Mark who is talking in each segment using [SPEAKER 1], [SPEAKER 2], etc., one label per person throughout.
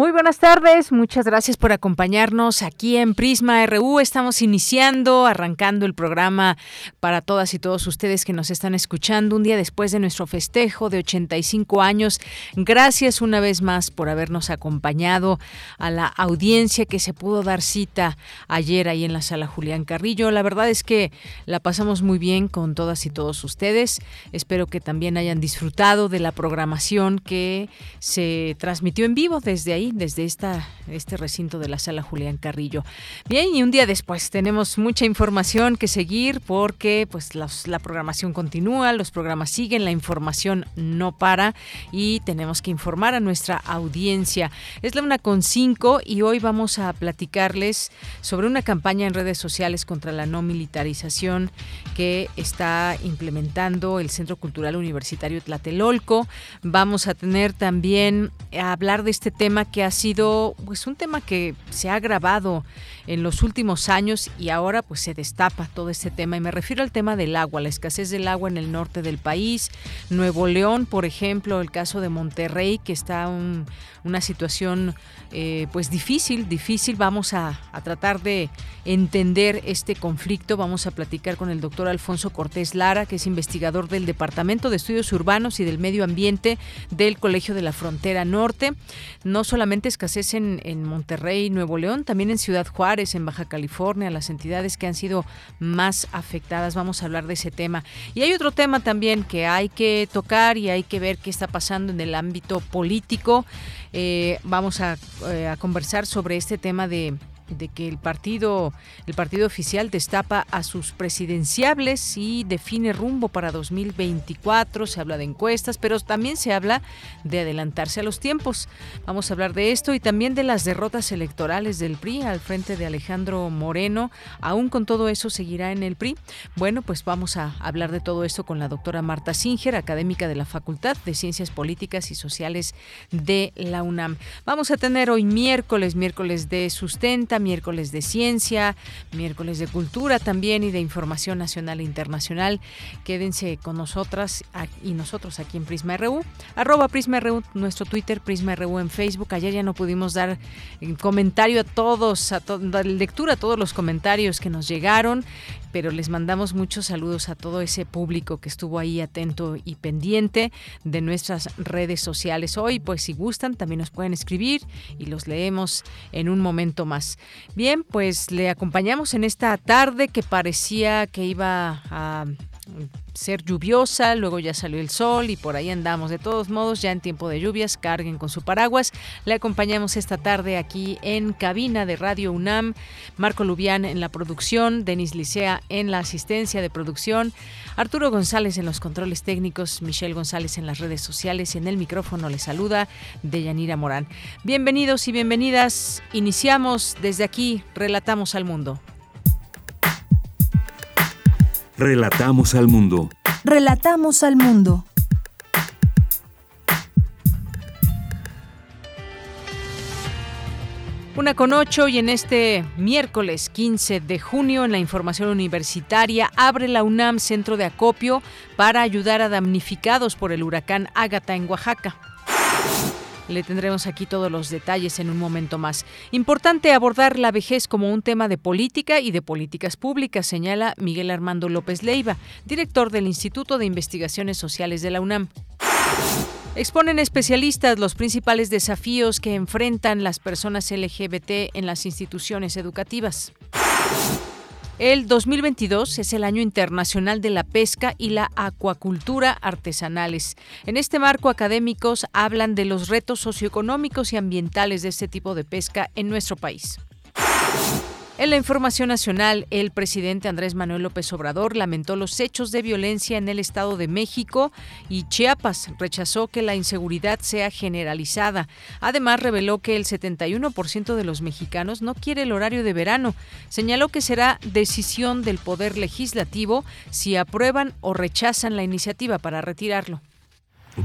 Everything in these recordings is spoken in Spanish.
[SPEAKER 1] Muy buenas tardes, muchas gracias por acompañarnos aquí en Prisma RU. Estamos iniciando, arrancando el programa para todas y todos ustedes que nos están escuchando un día después de nuestro festejo de 85 años. Gracias una vez más por habernos acompañado a la audiencia que se pudo dar cita ayer ahí en la sala Julián Carrillo. La verdad es que la pasamos muy bien con todas y todos ustedes. Espero que también hayan disfrutado de la programación que se transmitió en vivo desde ahí desde este recinto de la sala Julián Carrillo. Bien, y un día después tenemos mucha información que seguir porque pues la programación continúa, los programas siguen, la información no para y tenemos que informar a nuestra audiencia. Es la una con cinco y hoy vamos a platicarles sobre una campaña en redes sociales contra la no militarización que está implementando el Centro Cultural Universitario Tlatelolco. Vamos a tener también a hablar de este tema que ha sido pues un tema que se ha agravado en los últimos años y ahora pues se destapa todo este tema y me refiero al tema del agua, la escasez del agua en el norte del país, Nuevo León, por ejemplo, el caso de Monterrey que está un, una situación eh, pues difícil, difícil. Vamos a, tratar de entender este conflicto. Vamos a platicar con el doctor Alfonso Cortés Lara, que es investigador del Departamento de Estudios Urbanos y del Medio Ambiente del Colegio de la Frontera Norte. No solamente escasez en, en Monterrey, Nuevo León, también en Ciudad Juárez, en Baja California, las entidades que han sido más afectadas. Vamos a hablar de ese tema. Y hay otro tema también que hay que tocar y hay que ver qué está pasando en el ámbito político. Eh, vamos eh, a conversar sobre este tema de de que el partido, el partido oficial destapa a sus presidenciables y define rumbo para 2024. Se habla de encuestas, pero también se habla de adelantarse a los tiempos. Vamos a hablar de esto y también de las derrotas electorales del PRI al frente de Alejandro Moreno. Aún con todo eso seguirá en el PRI. Bueno, pues vamos a hablar de todo esto con la doctora Marta Singer, académica de la Facultad de Ciencias Políticas y Sociales de la UNAM. Vamos a tener hoy miércoles, miércoles de sustenta miércoles de ciencia, miércoles de cultura también y de información nacional e internacional. Quédense con nosotras y nosotros aquí en Prisma RU, arroba Prisma RU, nuestro Twitter, Prisma RU en Facebook. Ayer ya no pudimos dar comentario a todos, a dar lectura a todos los comentarios que nos llegaron pero les mandamos muchos saludos a todo ese público que estuvo ahí atento y pendiente de nuestras redes sociales. Hoy, pues si gustan, también nos pueden escribir y los leemos en un momento más. Bien, pues le acompañamos en esta tarde que parecía que iba a ser lluviosa, luego ya salió el sol y por ahí andamos. De todos modos, ya en tiempo de lluvias, carguen con su paraguas. Le acompañamos esta tarde aquí en cabina de Radio UNAM, Marco Lubián en la producción, Denis Licea en la asistencia de producción, Arturo González en los controles técnicos, Michelle González en las redes sociales y en el micrófono le saluda Deyanira Morán. Bienvenidos y bienvenidas. Iniciamos desde aquí, relatamos al mundo.
[SPEAKER 2] Relatamos al mundo.
[SPEAKER 3] Relatamos al mundo.
[SPEAKER 1] Una con ocho y en este miércoles 15 de junio en la información universitaria abre la UNAM Centro de Acopio para ayudar a damnificados por el huracán Ágata en Oaxaca. Le tendremos aquí todos los detalles en un momento más. Importante abordar la vejez como un tema de política y de políticas públicas, señala Miguel Armando López Leiva, director del Instituto de Investigaciones Sociales de la UNAM. Exponen especialistas los principales desafíos que enfrentan las personas LGBT en las instituciones educativas. El 2022 es el año internacional de la pesca y la acuacultura artesanales. En este marco, académicos hablan de los retos socioeconómicos y ambientales de este tipo de pesca en nuestro país. En la información nacional, el presidente Andrés Manuel López Obrador lamentó los hechos de violencia en el Estado de México y Chiapas. Rechazó que la inseguridad sea generalizada. Además, reveló que el 71% de los mexicanos no quiere el horario de verano. Señaló que será decisión del Poder Legislativo si aprueban o rechazan la iniciativa para retirarlo.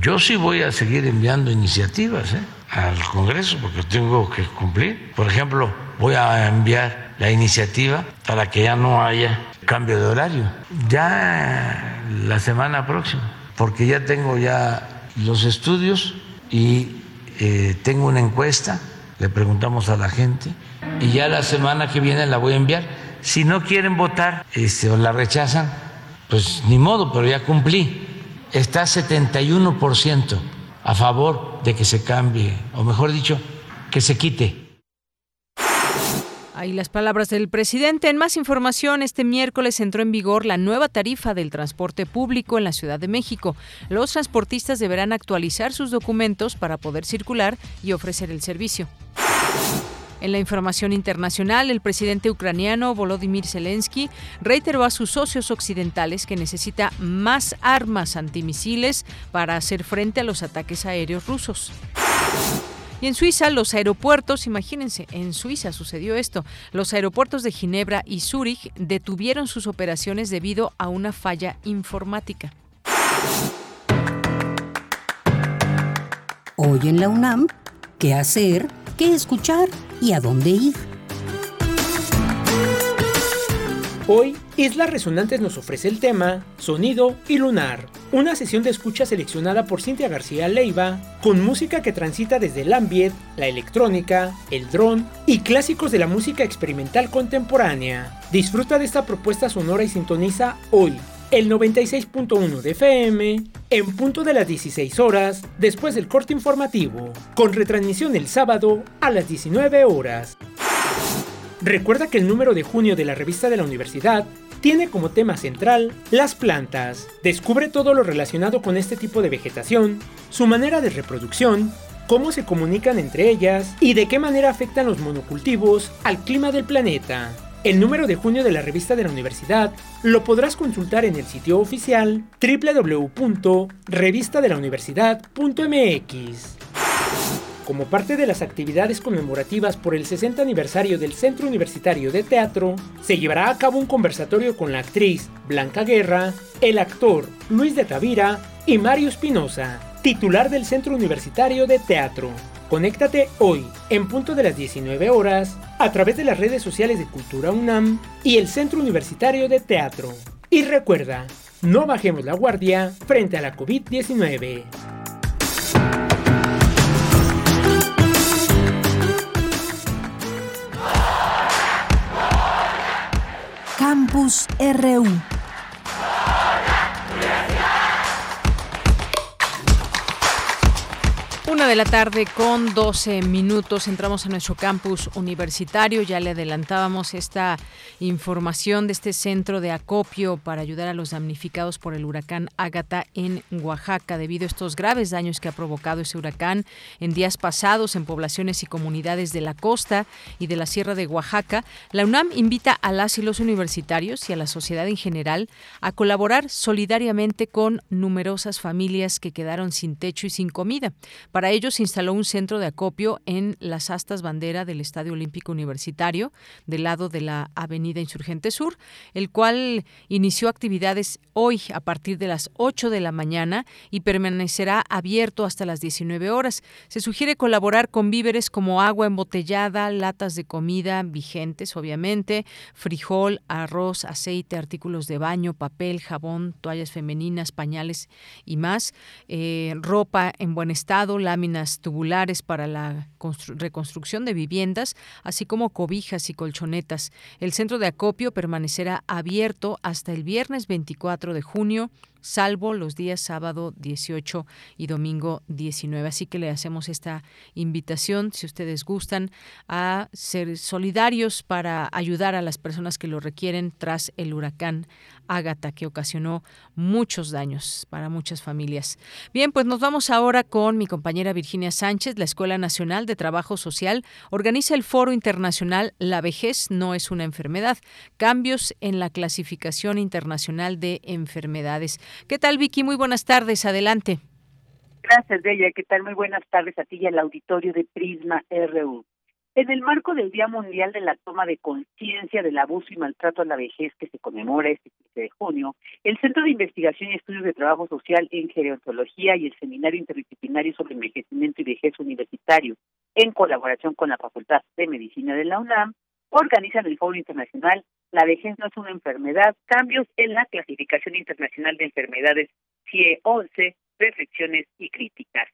[SPEAKER 4] Yo sí voy a seguir enviando iniciativas ¿eh? al Congreso porque tengo que cumplir. Por ejemplo, voy a enviar la iniciativa para que ya no haya cambio de horario. Ya la semana próxima, porque ya tengo ya los estudios y eh, tengo una encuesta, le preguntamos a la gente y ya la semana que viene la voy a enviar. Si no quieren votar este, o la rechazan, pues ni modo, pero ya cumplí. Está 71% a favor de que se cambie, o mejor dicho, que se quite
[SPEAKER 1] Ahí las palabras del presidente. En más información, este miércoles entró en vigor la nueva tarifa del transporte público en la Ciudad de México. Los transportistas deberán actualizar sus documentos para poder circular y ofrecer el servicio. En la información internacional, el presidente ucraniano Volodymyr Zelensky reiteró a sus socios occidentales que necesita más armas antimisiles para hacer frente a los ataques aéreos rusos. Y en Suiza, los aeropuertos, imagínense, en Suiza sucedió esto, los aeropuertos de Ginebra y Zúrich detuvieron sus operaciones debido a una falla informática.
[SPEAKER 5] Hoy en la UNAM, ¿qué hacer? ¿Qué escuchar? ¿Y a dónde ir?
[SPEAKER 6] Hoy, Islas Resonantes nos ofrece el tema Sonido y Lunar, una sesión de escucha seleccionada por Cintia García Leiva, con música que transita desde el ambient, la electrónica, el drone y clásicos de la música experimental contemporánea. Disfruta de esta propuesta sonora y sintoniza hoy, el 96.1 de FM, en punto de las 16 horas, después del corte informativo, con retransmisión el sábado a las 19 horas. Recuerda que el número de junio de la revista de la universidad tiene como tema central las plantas. Descubre todo lo relacionado con este tipo de vegetación, su manera de reproducción, cómo se comunican entre ellas y de qué manera afectan los monocultivos al clima del planeta. El número de junio de la revista de la universidad lo podrás consultar en el sitio oficial www.revistadelauniversidad.mx. Como parte de las actividades conmemorativas por el 60 aniversario del Centro Universitario de Teatro, se llevará a cabo un conversatorio con la actriz Blanca Guerra, el actor Luis de Tavira y Mario Espinosa, titular del Centro Universitario de Teatro. Conéctate hoy, en punto de las 19 horas, a través de las redes sociales de Cultura UNAM y el Centro Universitario de Teatro. Y recuerda, no bajemos la guardia frente a la COVID-19.
[SPEAKER 5] Campus RU.
[SPEAKER 1] De la tarde con 12 minutos entramos a nuestro campus universitario. Ya le adelantábamos esta información de este centro de acopio para ayudar a los damnificados por el huracán Ágata en Oaxaca debido a estos graves daños que ha provocado ese huracán en días pasados en poblaciones y comunidades de la costa y de la Sierra de Oaxaca. La UNAM invita a las y los universitarios y a la sociedad en general a colaborar solidariamente con numerosas familias que quedaron sin techo y sin comida. Para ello se instaló un centro de acopio en las astas bandera del Estadio Olímpico Universitario, del lado de la Avenida Insurgente Sur, el cual inició actividades hoy a partir de las 8 de la mañana y permanecerá abierto hasta las 19 horas. Se sugiere colaborar con víveres como agua embotellada, latas de comida vigentes, obviamente, frijol, arroz, aceite, artículos de baño, papel, jabón, toallas femeninas, pañales y más, eh, ropa en buen estado, láminas tubulares para la reconstrucción de viviendas, así como cobijas y colchonetas. El centro de acopio permanecerá abierto hasta el viernes 24 de junio salvo los días sábado 18 y domingo 19. Así que le hacemos esta invitación, si ustedes gustan, a ser solidarios para ayudar a las personas que lo requieren tras el huracán Ágata, que ocasionó muchos daños para muchas familias. Bien, pues nos vamos ahora con mi compañera Virginia Sánchez. La Escuela Nacional de Trabajo Social organiza el Foro Internacional La vejez no es una enfermedad. Cambios en la clasificación internacional de enfermedades. ¿Qué tal, Vicky? Muy buenas tardes. Adelante.
[SPEAKER 7] Gracias, Bella. ¿Qué tal? Muy buenas tardes a ti y al auditorio de Prisma RU. En el marco del Día Mundial de la Toma de Conciencia del Abuso y Maltrato a la Vejez que se conmemora este 15 de junio, el Centro de Investigación y Estudios de Trabajo Social en Gerontología y el Seminario Interdisciplinario sobre Envejecimiento y Vejez Universitario, en colaboración con la Facultad de Medicina de la UNAM, organizan el Foro Internacional La Vejez no es una enfermedad, cambios en la clasificación internacional de enfermedades CIE 11, reflexiones y críticas.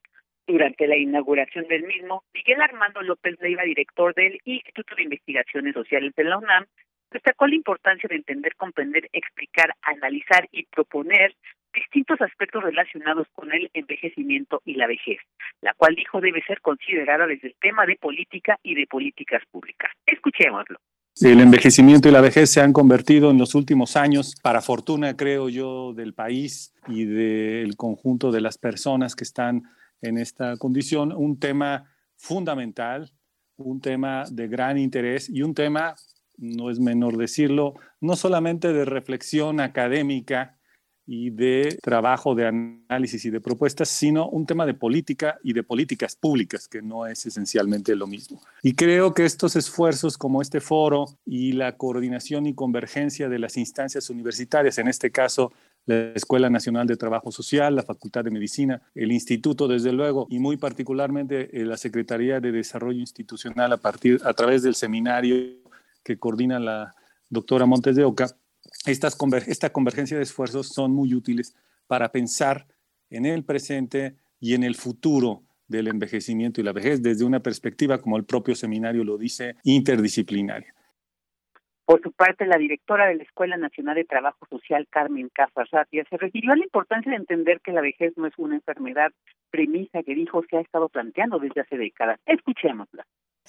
[SPEAKER 7] Durante la inauguración del mismo, Miguel Armando López Leiva, director del Instituto de Investigaciones Sociales de la UNAM, destacó la importancia de entender, comprender, explicar, analizar y proponer distintos aspectos relacionados con el envejecimiento y la vejez, la cual dijo debe ser considerada desde el tema de política y de políticas públicas. Escuchémoslo.
[SPEAKER 8] El envejecimiento y la vejez se han convertido en los últimos años, para fortuna creo yo, del país y del conjunto de las personas que están en esta condición, un tema fundamental, un tema de gran interés y un tema, no es menor decirlo, no solamente de reflexión académica y de trabajo de análisis y de propuestas, sino un tema de política y de políticas públicas, que no es esencialmente lo mismo. Y creo que estos esfuerzos como este foro y la coordinación y convergencia de las instancias universitarias, en este caso la Escuela Nacional de Trabajo Social, la Facultad de Medicina, el Instituto, desde luego, y muy particularmente eh, la Secretaría de Desarrollo Institucional a, partir, a través del seminario que coordina la doctora Montes de Oca, estas esta convergencia de esfuerzos son muy útiles para pensar en el presente y en el futuro del envejecimiento y la vejez desde una perspectiva, como el propio seminario lo dice, interdisciplinaria.
[SPEAKER 7] Por su parte, la directora de la Escuela Nacional de Trabajo Social, Carmen Casarratia, se refirió a la importancia de entender que la vejez no es una enfermedad, premisa que dijo se ha estado planteando desde hace décadas. Escuchémosla.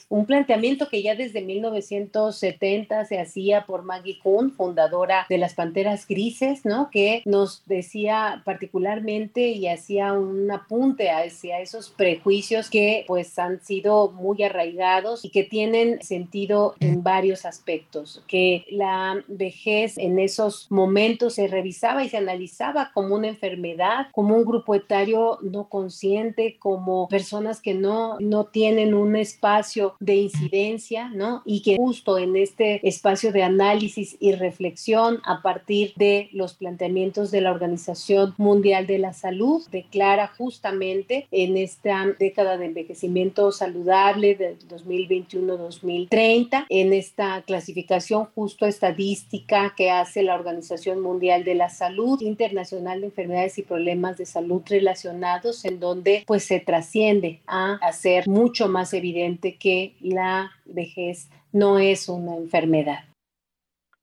[SPEAKER 9] Un planteamiento que ya desde 1970 se hacía por Maggie Kuhn, fundadora de las Panteras Grises, ¿no? Que nos decía particularmente y hacía un apunte hacia esos prejuicios que pues han sido muy arraigados y que tienen sentido en varios aspectos, que la vejez en esos momentos se revisaba y se analizaba como una enfermedad, como un grupo etario no consciente, como personas que no, no tienen un espacio de incidencia, ¿no? Y que justo en este espacio de análisis y reflexión a partir de los planteamientos de la Organización Mundial de la Salud, declara justamente en esta década de envejecimiento saludable del 2021-2030, en esta clasificación justo estadística que hace la Organización Mundial de la Salud Internacional de Enfermedades y Problemas de Salud relacionados, en donde pues se trasciende a hacer mucho más evidente que la vejez no es una enfermedad.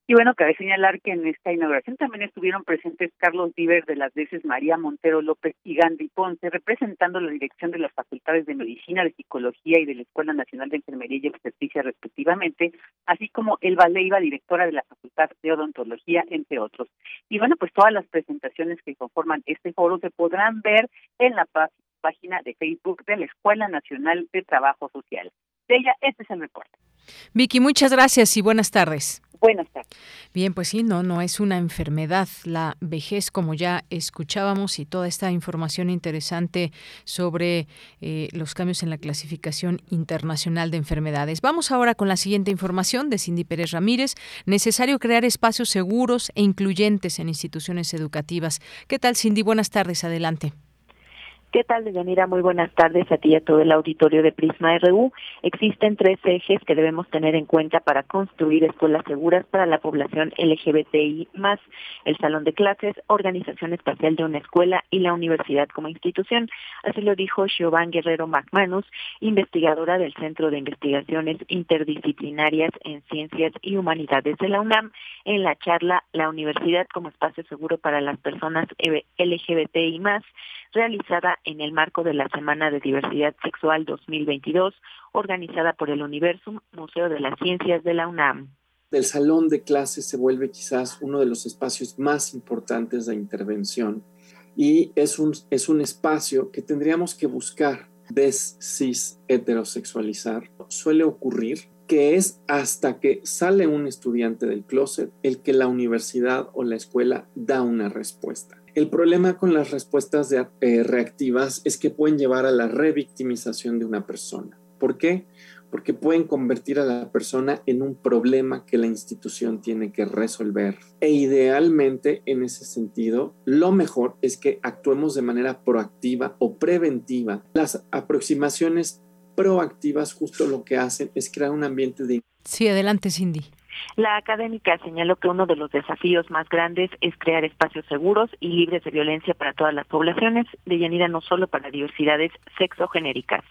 [SPEAKER 7] Y bueno, cabe señalar que en esta inauguración también estuvieron presentes Carlos Diver de las veces María Montero López y Gandhi Ponce, representando la dirección de las facultades de Medicina, de Psicología y de la Escuela Nacional de Enfermería y Obstetricia respectivamente, así como Elba Leiva, directora de la Facultad de Odontología, entre otros. Y bueno, pues todas las presentaciones que conforman este foro se podrán ver en la página de Facebook de la Escuela Nacional de Trabajo Social de ella. Este es el reporte.
[SPEAKER 1] Vicky, muchas gracias y buenas tardes.
[SPEAKER 7] Buenas tardes.
[SPEAKER 1] Bien, pues sí, no, no es una enfermedad, la vejez, como ya escuchábamos, y toda esta información interesante sobre eh, los cambios en la clasificación internacional de enfermedades. Vamos ahora con la siguiente información de Cindy Pérez Ramírez. Necesario crear espacios seguros e incluyentes en instituciones educativas. ¿Qué tal, Cindy? Buenas tardes, adelante.
[SPEAKER 10] ¿Qué tal, Deyanira? Muy buenas tardes a ti y a todo el auditorio de Prisma RU. Existen tres ejes que debemos tener en cuenta para construir escuelas seguras para la población LGBTI, más el salón de clases, organización espacial de una escuela y la universidad como institución. Así lo dijo Giovanni Guerrero McManus, investigadora del Centro de Investigaciones Interdisciplinarias en Ciencias y Humanidades de la UNAM, en la charla La Universidad como Espacio Seguro para las Personas LGBTI, realizada en el marco de la Semana de Diversidad Sexual 2022, organizada por el Universum, Museo de las Ciencias de la UNAM.
[SPEAKER 11] El salón de clases se vuelve quizás uno de los espacios más importantes de intervención y es un, es un espacio que tendríamos que buscar des cis heterosexualizar. Suele ocurrir que es hasta que sale un estudiante del closet el que la universidad o la escuela da una respuesta. El problema con las respuestas eh, reactivas es que pueden llevar a la revictimización de una persona. ¿Por qué? Porque pueden convertir a la persona en un problema que la institución tiene que resolver. E idealmente, en ese sentido, lo mejor es que actuemos de manera proactiva o preventiva. Las aproximaciones proactivas justo lo que hacen es crear un ambiente de...
[SPEAKER 1] Sí, adelante, Cindy.
[SPEAKER 10] La académica señaló que uno de los desafíos más grandes es crear espacios seguros y libres de violencia para todas las poblaciones, de Yanira no solo para diversidades sexogenéricas.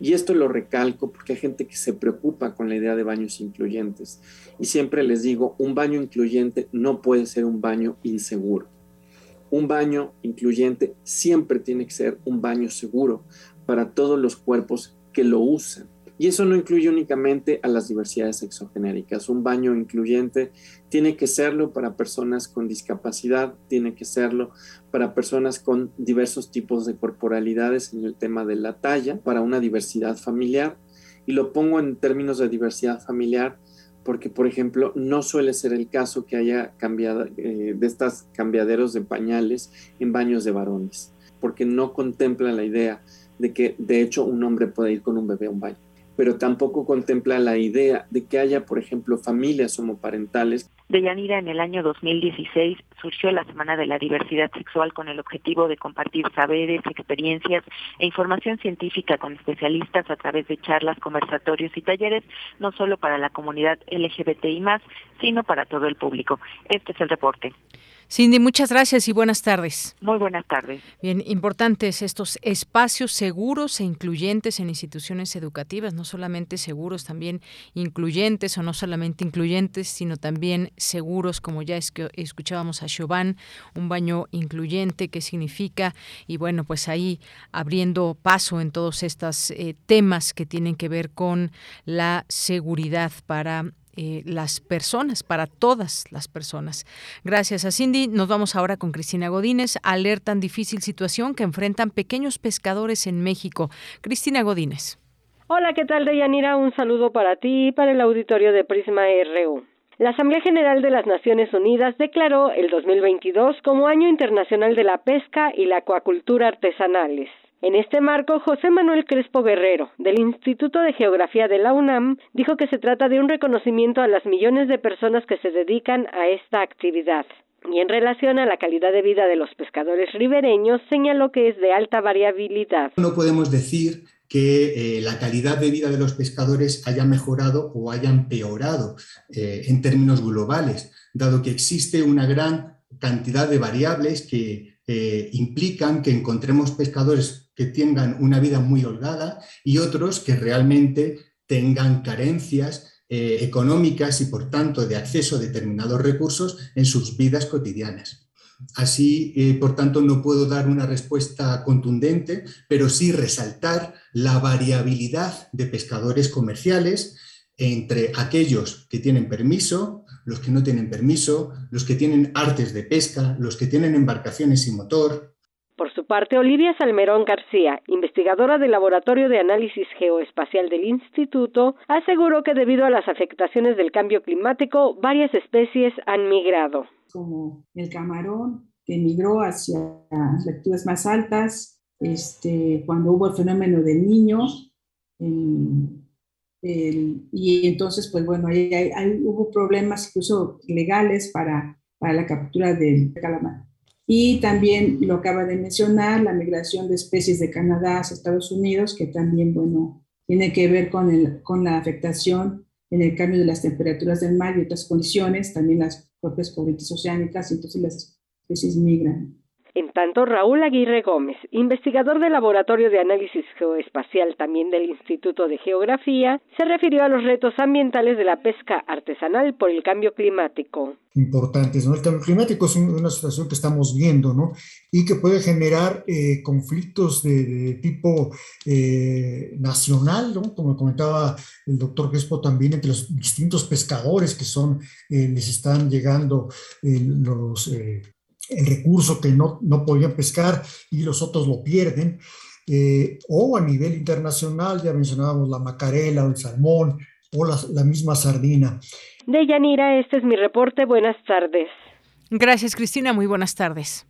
[SPEAKER 11] Y esto lo recalco porque hay gente que se preocupa con la idea de baños incluyentes. Y siempre les digo, un baño incluyente no puede ser un baño inseguro. Un baño incluyente siempre tiene que ser un baño seguro para todos los cuerpos que lo usan. Y eso no incluye únicamente a las diversidades sexogenéricas. Un baño incluyente tiene que serlo para personas con discapacidad, tiene que serlo para personas con diversos tipos de corporalidades en el tema de la talla, para una diversidad familiar. Y lo pongo en términos de diversidad familiar porque, por ejemplo, no suele ser el caso que haya cambiado eh, de estas cambiaderos de pañales en baños de varones, porque no contempla la idea de que, de hecho, un hombre puede ir con un bebé a un baño pero tampoco contempla la idea de que haya, por ejemplo, familias homoparentales.
[SPEAKER 10] De Yanira, en el año 2016 surgió la Semana de la Diversidad Sexual con el objetivo de compartir saberes, experiencias e información científica con especialistas a través de charlas, conversatorios y talleres, no solo para la comunidad LGBTI, sino para todo el público. Este es el reporte.
[SPEAKER 1] Cindy, muchas gracias y buenas tardes.
[SPEAKER 10] Muy buenas tardes.
[SPEAKER 1] Bien, importantes estos espacios seguros e incluyentes en instituciones educativas, no solamente seguros, también incluyentes o no solamente incluyentes, sino también seguros, como ya es que escuchábamos a Chauvin, un baño incluyente, qué significa, y bueno, pues ahí abriendo paso en todos estos eh, temas que tienen que ver con la seguridad para eh, las personas, para todas las personas. Gracias a Cindy. Nos vamos ahora con Cristina Godínez. Alertan difícil situación que enfrentan pequeños pescadores en México. Cristina Godínez.
[SPEAKER 12] Hola, ¿qué tal, Deyanira? Un saludo para ti y para el auditorio de Prisma RU. La Asamblea General de las Naciones Unidas declaró el 2022 como Año Internacional de la Pesca y la Acuacultura Artesanales. En este marco, José Manuel Crespo Guerrero, del Instituto de Geografía de la UNAM, dijo que se trata de un reconocimiento a las millones de personas que se dedican a esta actividad. Y en relación a la calidad de vida de los pescadores ribereños, señaló que es de alta variabilidad.
[SPEAKER 13] No podemos decir que eh, la calidad de vida de los pescadores haya mejorado o haya empeorado eh, en términos globales, dado que existe una gran cantidad de variables que eh, implican que encontremos pescadores que tengan una vida muy holgada y otros que realmente tengan carencias eh, económicas y por tanto de acceso a determinados recursos en sus vidas cotidianas. Así, eh, por tanto, no puedo dar una respuesta contundente, pero sí resaltar la variabilidad de pescadores comerciales entre aquellos que tienen permiso, los que no tienen permiso, los que tienen artes de pesca, los que tienen embarcaciones sin motor,
[SPEAKER 12] por su parte, Olivia Salmerón García, investigadora del Laboratorio de Análisis Geoespacial del Instituto, aseguró que debido a las afectaciones del cambio climático, varias especies han migrado.
[SPEAKER 14] Como el camarón, que migró hacia latitudes más altas, este, cuando hubo el fenómeno del niño, y entonces, pues bueno, hubo problemas incluso legales para, para la captura del calamar Y también lo acaba de mencionar, la migración de especies de Canadá a Estados Unidos, que también, bueno, tiene que ver con, el, con la afectación en el cambio de las temperaturas del mar y otras condiciones, también las propias corrientes oceánicas, entonces las especies migran.
[SPEAKER 12] En tanto, Raúl Aguirre Gómez, investigador del Laboratorio de Análisis Geoespacial también del Instituto de Geografía, se refirió a los retos ambientales de la pesca artesanal por el cambio climático.
[SPEAKER 15] Importantes, ¿no? El cambio climático es una situación que estamos viendo, ¿no? Y que puede generar eh, conflictos de, tipo eh, nacional, ¿no? Como comentaba el doctor Crespo también, entre los distintos pescadores que son, eh, les están llegando los el recurso que no, no podían pescar y los otros lo pierden. Eh, o a nivel internacional, ya mencionábamos la macarela o el salmón o la, la misma sardina.
[SPEAKER 12] De Yanira, este es mi reporte. Buenas tardes.
[SPEAKER 1] Gracias, Cristina. Muy buenas tardes.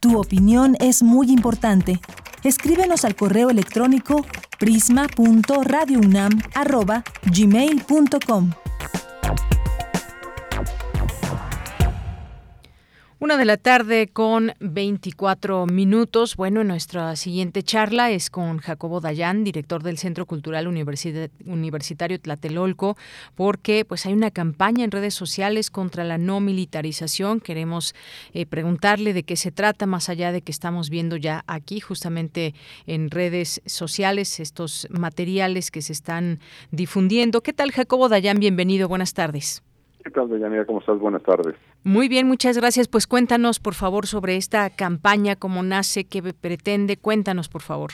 [SPEAKER 3] Tu opinión es muy importante. Escríbenos al correo electrónico prisma.radiounam@gmail.com.
[SPEAKER 1] Una de la tarde con 24 minutos. Bueno, nuestra siguiente charla es con Jacobo Dayan, director del Centro Cultural Universitario Tlatelolco, porque pues hay una campaña en redes sociales contra la no militarización. Queremos eh, preguntarle de qué se trata, más allá de que estamos viendo ya aquí, justamente en redes sociales, estos materiales que se están difundiendo. ¿Qué tal, Jacobo Dayan? Bienvenido, buenas tardes.
[SPEAKER 16] ¿Qué tal, Deyanira? ¿Cómo estás? Buenas tardes.
[SPEAKER 1] Muy bien, muchas gracias. Pues cuéntanos, por favor, sobre esta campaña, cómo nace, qué pretende. Cuéntanos, por favor.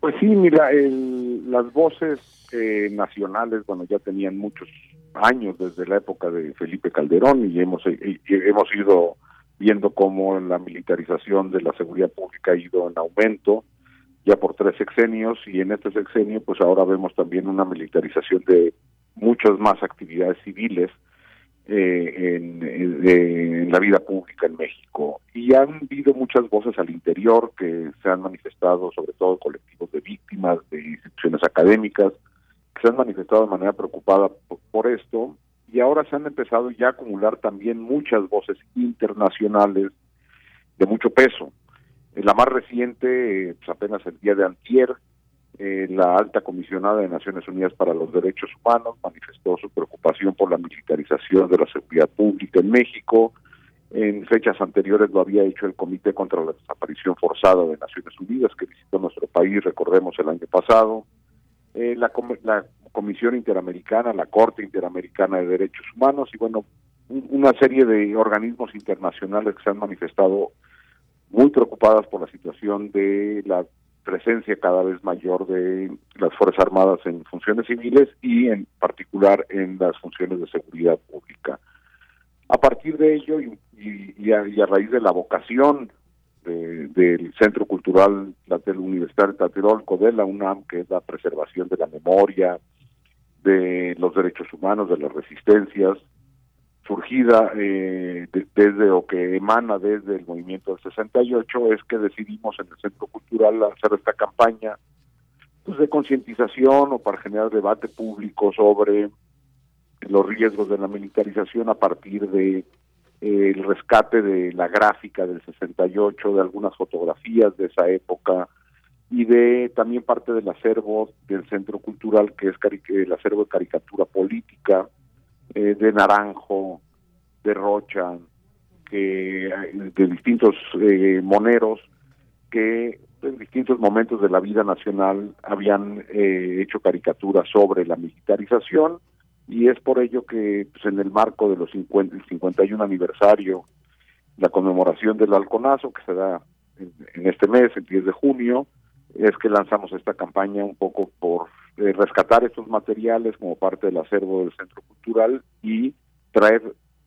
[SPEAKER 16] Pues sí, mira, las voces eh, nacionales, bueno, ya tenían muchos años desde la época de Felipe Calderón y hemos, y hemos ido viendo cómo la militarización de la seguridad pública ha ido en aumento ya por tres sexenios y en este sexenio pues ahora vemos también una militarización de muchas más actividades civiles eh, en, la vida pública en México. Y han habido muchas voces al interior que se han manifestado, sobre todo colectivos de víctimas, de instituciones académicas, que se han manifestado de manera preocupada por, esto. Y ahora se han empezado ya a acumular también muchas voces internacionales de mucho peso. La más reciente, pues apenas el día de antier, eh, la alta comisionada de Naciones Unidas para los Derechos Humanos manifestó su preocupación por la militarización de la seguridad pública en México. En fechas anteriores lo había hecho el Comité contra la Desaparición Forzada de Naciones Unidas, que visitó nuestro país, recordemos, el año pasado. Eh, la, la Comisión Interamericana, la Corte Interamericana de Derechos Humanos y, bueno, una serie de organismos internacionales que se han manifestado muy preocupadas por la situación de la presencia cada vez mayor de las Fuerzas Armadas en funciones civiles y en particular en las funciones de seguridad pública. A partir de ello y, a, raíz de la vocación del Centro Cultural del Universitario Tlatelolco de la UNAM, que es la preservación de la memoria, de los derechos humanos, de las resistencias, surgida eh, desde o que emana desde el movimiento del 68 es que decidimos en el Centro Cultural hacer esta campaña pues, de concientización o para generar debate público sobre los riesgos de la militarización a partir de eh, el rescate de la gráfica del 68, de algunas fotografías de esa época y de también parte del acervo del Centro Cultural que es el acervo de caricatura política eh, de Naranjo, de Rocha, que, de distintos eh, moneros que en distintos momentos de la vida nacional habían eh, hecho caricaturas sobre la militarización y es por ello que pues, en el marco de los 50, el 51 aniversario, la conmemoración del halconazo que se da en, en, este mes, el 10 de junio, es que lanzamos esta campaña un poco por eh, rescatar estos materiales como parte del acervo del Centro Cultural y traer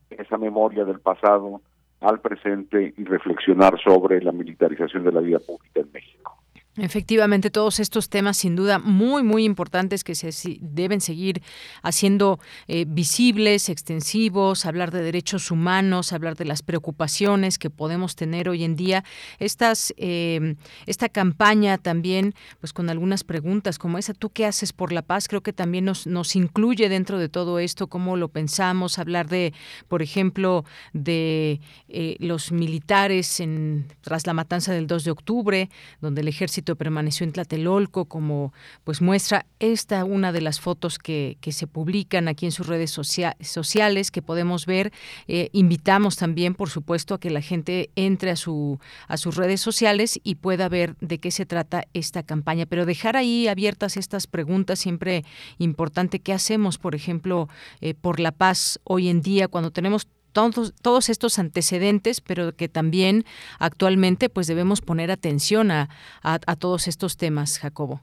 [SPEAKER 16] esa memoria del pasado al presente y reflexionar sobre la militarización de la vida pública en México.
[SPEAKER 1] Efectivamente, todos estos temas sin duda muy, muy importantes que se deben seguir haciendo eh, visibles, extensivos, hablar de derechos humanos, hablar de las preocupaciones que podemos tener hoy en día. Estas, em, esta campaña también, pues con algunas preguntas como esa, ¿tú qué haces por la paz? Creo que también nos, nos incluye dentro de todo esto, cómo lo pensamos, hablar de, por ejemplo, de eh, los militares en, tras la matanza del 2 de octubre, donde el ejército permaneció en Tlatelolco, como pues muestra esta una de las fotos que, que se publican aquí en sus redes sociales que podemos ver. Eh, invitamos también, por supuesto, a que la gente entre a, su, a sus redes sociales y pueda ver de qué se trata esta campaña. Pero dejar ahí abiertas estas preguntas siempre importante. ¿Qué hacemos, por ejemplo, eh, por la paz hoy en día cuando tenemos todos, todos estos antecedentes, pero que también actualmente pues debemos poner atención a, a, todos estos temas, Jacobo.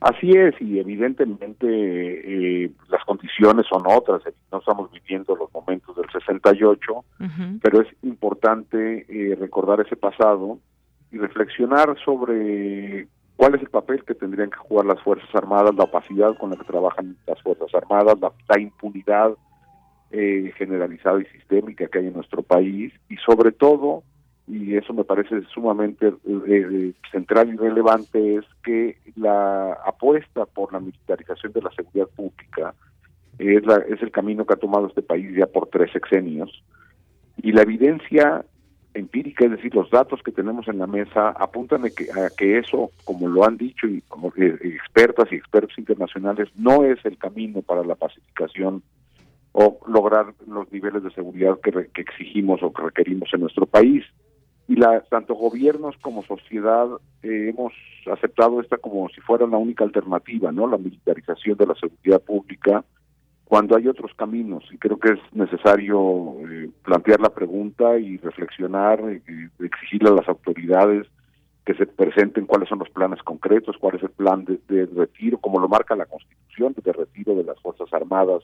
[SPEAKER 16] Así es, y evidentemente eh, las condiciones son otras, no estamos viviendo los momentos del 68, pero es importante eh, recordar ese pasado y reflexionar sobre cuál es el papel que tendrían que jugar las Fuerzas Armadas, la opacidad con la que trabajan las Fuerzas Armadas, la impunidad eh, generalizada y sistémica que hay en nuestro país y sobre todo, y eso me parece sumamente eh, eh, central y relevante, es que la apuesta por la militarización de la seguridad pública es, la, es el camino que ha tomado este país ya por tres sexenios y la evidencia empírica, es decir, los datos que tenemos en la mesa apuntan a que, a que eso, como lo han dicho y como expertas y expertos internacionales, no es el camino para la pacificación o lograr los niveles de seguridad que, exigimos o que requerimos en nuestro país. Y la, tanto gobiernos como sociedad eh, hemos aceptado esta como si fuera la única alternativa, ¿no? La militarización de la seguridad pública, cuando hay otros caminos. Y creo que es necesario eh, plantear la pregunta y reflexionar, eh, exigirle a las autoridades que se presenten cuáles son los planes concretos, cuál es el plan de, de retiro, como lo marca la Constitución, de retiro de las Fuerzas Armadas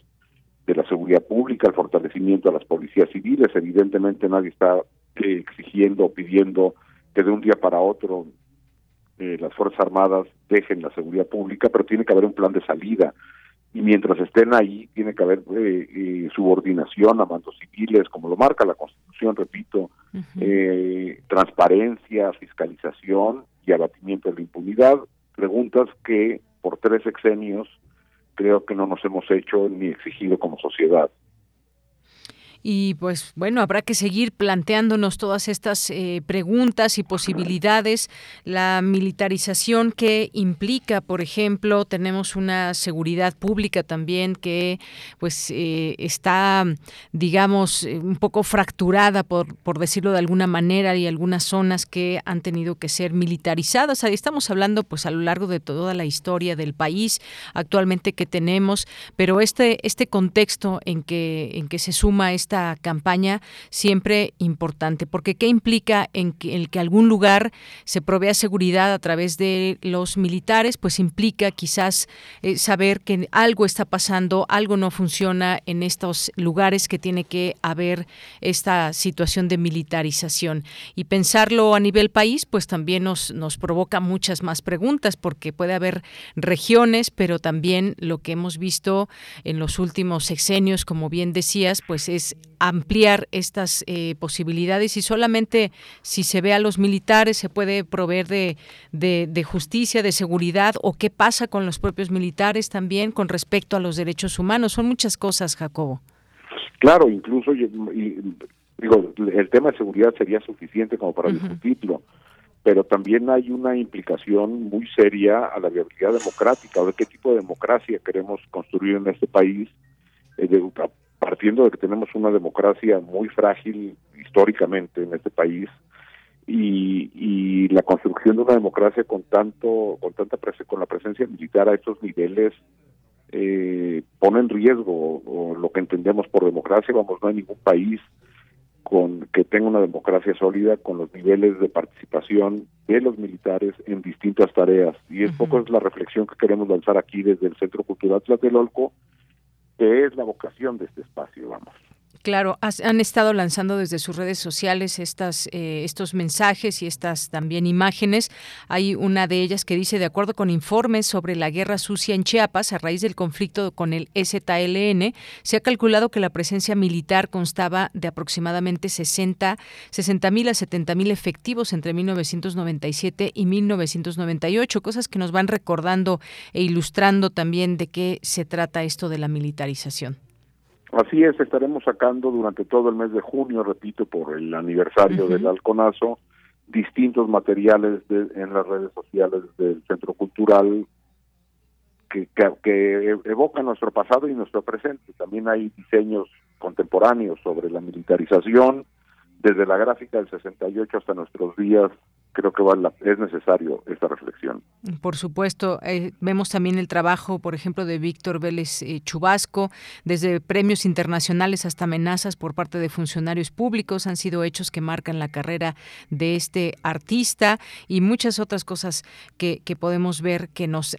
[SPEAKER 16] de la seguridad pública, el fortalecimiento a las policías civiles. Evidentemente nadie está eh, exigiendo o pidiendo que de un día para otro eh, las Fuerzas Armadas dejen la seguridad pública, pero tiene que haber un plan de salida. Y mientras estén ahí, tiene que haber eh, subordinación a mandos civiles, como lo marca la Constitución, repito, transparencia, fiscalización y abatimiento de la impunidad. Preguntas que por tres sexenios creo que no nos hemos hecho ni exigido como sociedad.
[SPEAKER 1] Y pues bueno, habrá que seguir planteándonos todas estas eh, preguntas y posibilidades. La militarización que implica, por ejemplo, tenemos una seguridad pública también que pues eh, está, digamos, eh, un poco fracturada, por, por decirlo de alguna manera, y algunas zonas que han tenido que ser militarizadas. Ahí estamos hablando pues a lo largo de toda la historia del país actualmente que tenemos, pero este, este contexto en que, en que se suma este esta campaña siempre importante, porque ¿qué implica en que, el que algún lugar se provea seguridad a través de los militares? Pues implica quizás eh, saber que algo está pasando, algo no funciona en estos lugares que tiene que haber esta situación de militarización. Y pensarlo a nivel país, pues también nos, nos provoca muchas más preguntas, porque puede haber regiones, pero también lo que hemos visto en los últimos sexenios, como bien decías, pues es ampliar estas eh, posibilidades y solamente si se ve a los militares se puede proveer de, de, justicia, de seguridad o qué pasa con los propios militares también con respecto a los derechos humanos. Son muchas cosas, Jacobo.
[SPEAKER 16] Claro, incluso digo, el tema de seguridad sería suficiente como para discutirlo, pero también hay una implicación muy seria a la viabilidad democrática, o de qué tipo de democracia queremos construir en este país, eh, partiendo de que tenemos una democracia muy frágil históricamente en este país y, y la construcción de una democracia con tanto con tanta con la presencia militar a estos niveles eh, pone en riesgo o, lo que entendemos por democracia. Vamos no hay ningún país con que tenga una democracia sólida con los niveles de participación de los militares en distintas tareas. Y es poco es la reflexión que queremos lanzar aquí desde el Centro Cultural Tlatelolco que es la vocación de este espacio, vamos.
[SPEAKER 1] Claro, han estado lanzando desde sus redes sociales estas, eh, estos mensajes y estas también imágenes. Hay una de ellas que dice, de acuerdo con informes sobre la guerra sucia en Chiapas, a raíz del conflicto con el STLN, se ha calculado que la presencia militar constaba de aproximadamente 60 mil a 70 mil efectivos entre 1997 y 1998, cosas que nos van recordando e ilustrando también de qué se trata esto de la militarización.
[SPEAKER 16] Así es, estaremos sacando durante todo el mes de junio, repito, por el aniversario del Alconazo, distintos materiales en las redes sociales del Centro Cultural que, que, evocan nuestro pasado y nuestro presente. También hay diseños contemporáneos sobre la militarización, desde la gráfica del 68 hasta nuestros días, creo que vale es necesario esta reflexión.
[SPEAKER 1] Por supuesto, eh, vemos también el trabajo, por ejemplo, de Víctor Vélez eh, Chubasco, desde premios internacionales hasta amenazas por parte de funcionarios públicos han sido hechos que marcan la carrera de este artista y muchas otras cosas que, que podemos ver que nos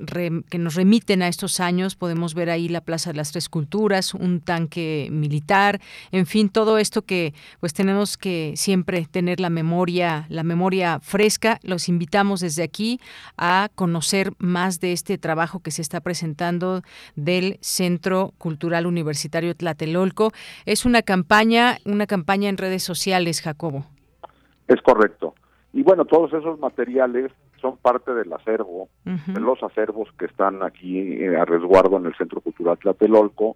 [SPEAKER 1] que nos remiten a estos años. Podemos ver ahí la Plaza de las Tres Culturas, un tanque militar, en fin, todo esto que pues tenemos que siempre tener la memoria, la memoria fresca los invitamos desde aquí a conocer más de este trabajo que se está presentando del Centro Cultural Universitario Tlatelolco. Es una campaña, una campaña en redes sociales, Jacobo.
[SPEAKER 16] Es correcto. Y bueno, todos esos materiales son parte del acervo, de los acervos que están aquí eh, a resguardo en el Centro Cultural Tlatelolco,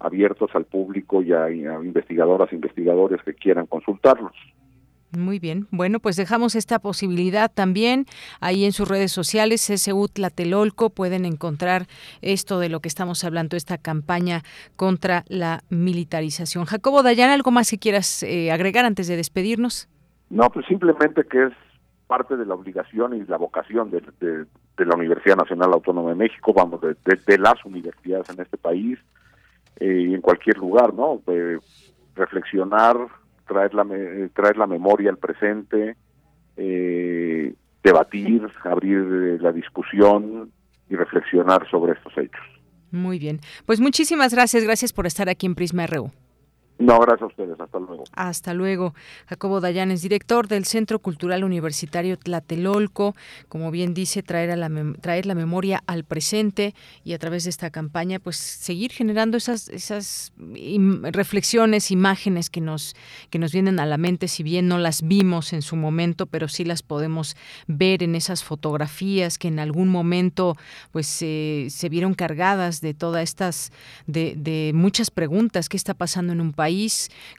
[SPEAKER 16] abiertos al público y a, investigadoras e investigadores que quieran consultarlos.
[SPEAKER 1] Muy bien. Bueno, pues dejamos esta posibilidad también ahí en sus redes sociales, SU Tlatelolco, pueden encontrar esto de lo que estamos hablando, esta campaña contra la militarización. Jacobo Dayan, ¿algo más que quieras eh, agregar antes de despedirnos?
[SPEAKER 16] No, pues simplemente que es parte de la obligación y la vocación de, la Universidad Nacional Autónoma de México, vamos, de, las universidades en este país eh, y en cualquier lugar, ¿no? reflexionar traer la, traer la memoria al presente, eh, debatir, abrir eh, la discusión y reflexionar sobre estos hechos.
[SPEAKER 1] Muy bien. Pues muchísimas gracias. Gracias por estar aquí en Prisma RU.
[SPEAKER 16] No, gracias a ustedes. Hasta luego.
[SPEAKER 1] Hasta luego. Jacobo Dayanes, director del Centro Cultural Universitario Tlatelolco. Como bien dice, traer, a la traer la memoria al presente y a través de esta campaña, pues seguir generando esas, esas reflexiones, imágenes que nos, vienen a la mente, si bien no las vimos en su momento, pero sí las podemos ver en esas fotografías que en algún momento pues se vieron cargadas de todas estas, de, de muchas preguntas. ¿Qué está pasando en un país?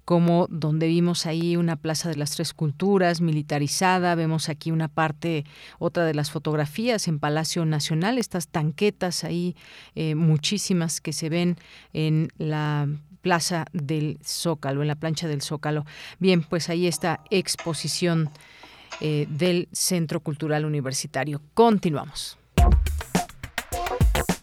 [SPEAKER 1] Como donde vimos ahí una Plaza de las Tres Culturas militarizada, vemos aquí una parte, otra de las fotografías en Palacio Nacional, estas tanquetas ahí, eh, muchísimas que se ven en la Plaza del Zócalo, en la plancha del Zócalo. Bien, pues ahí está exposición eh, del Centro Cultural Universitario. Continuamos.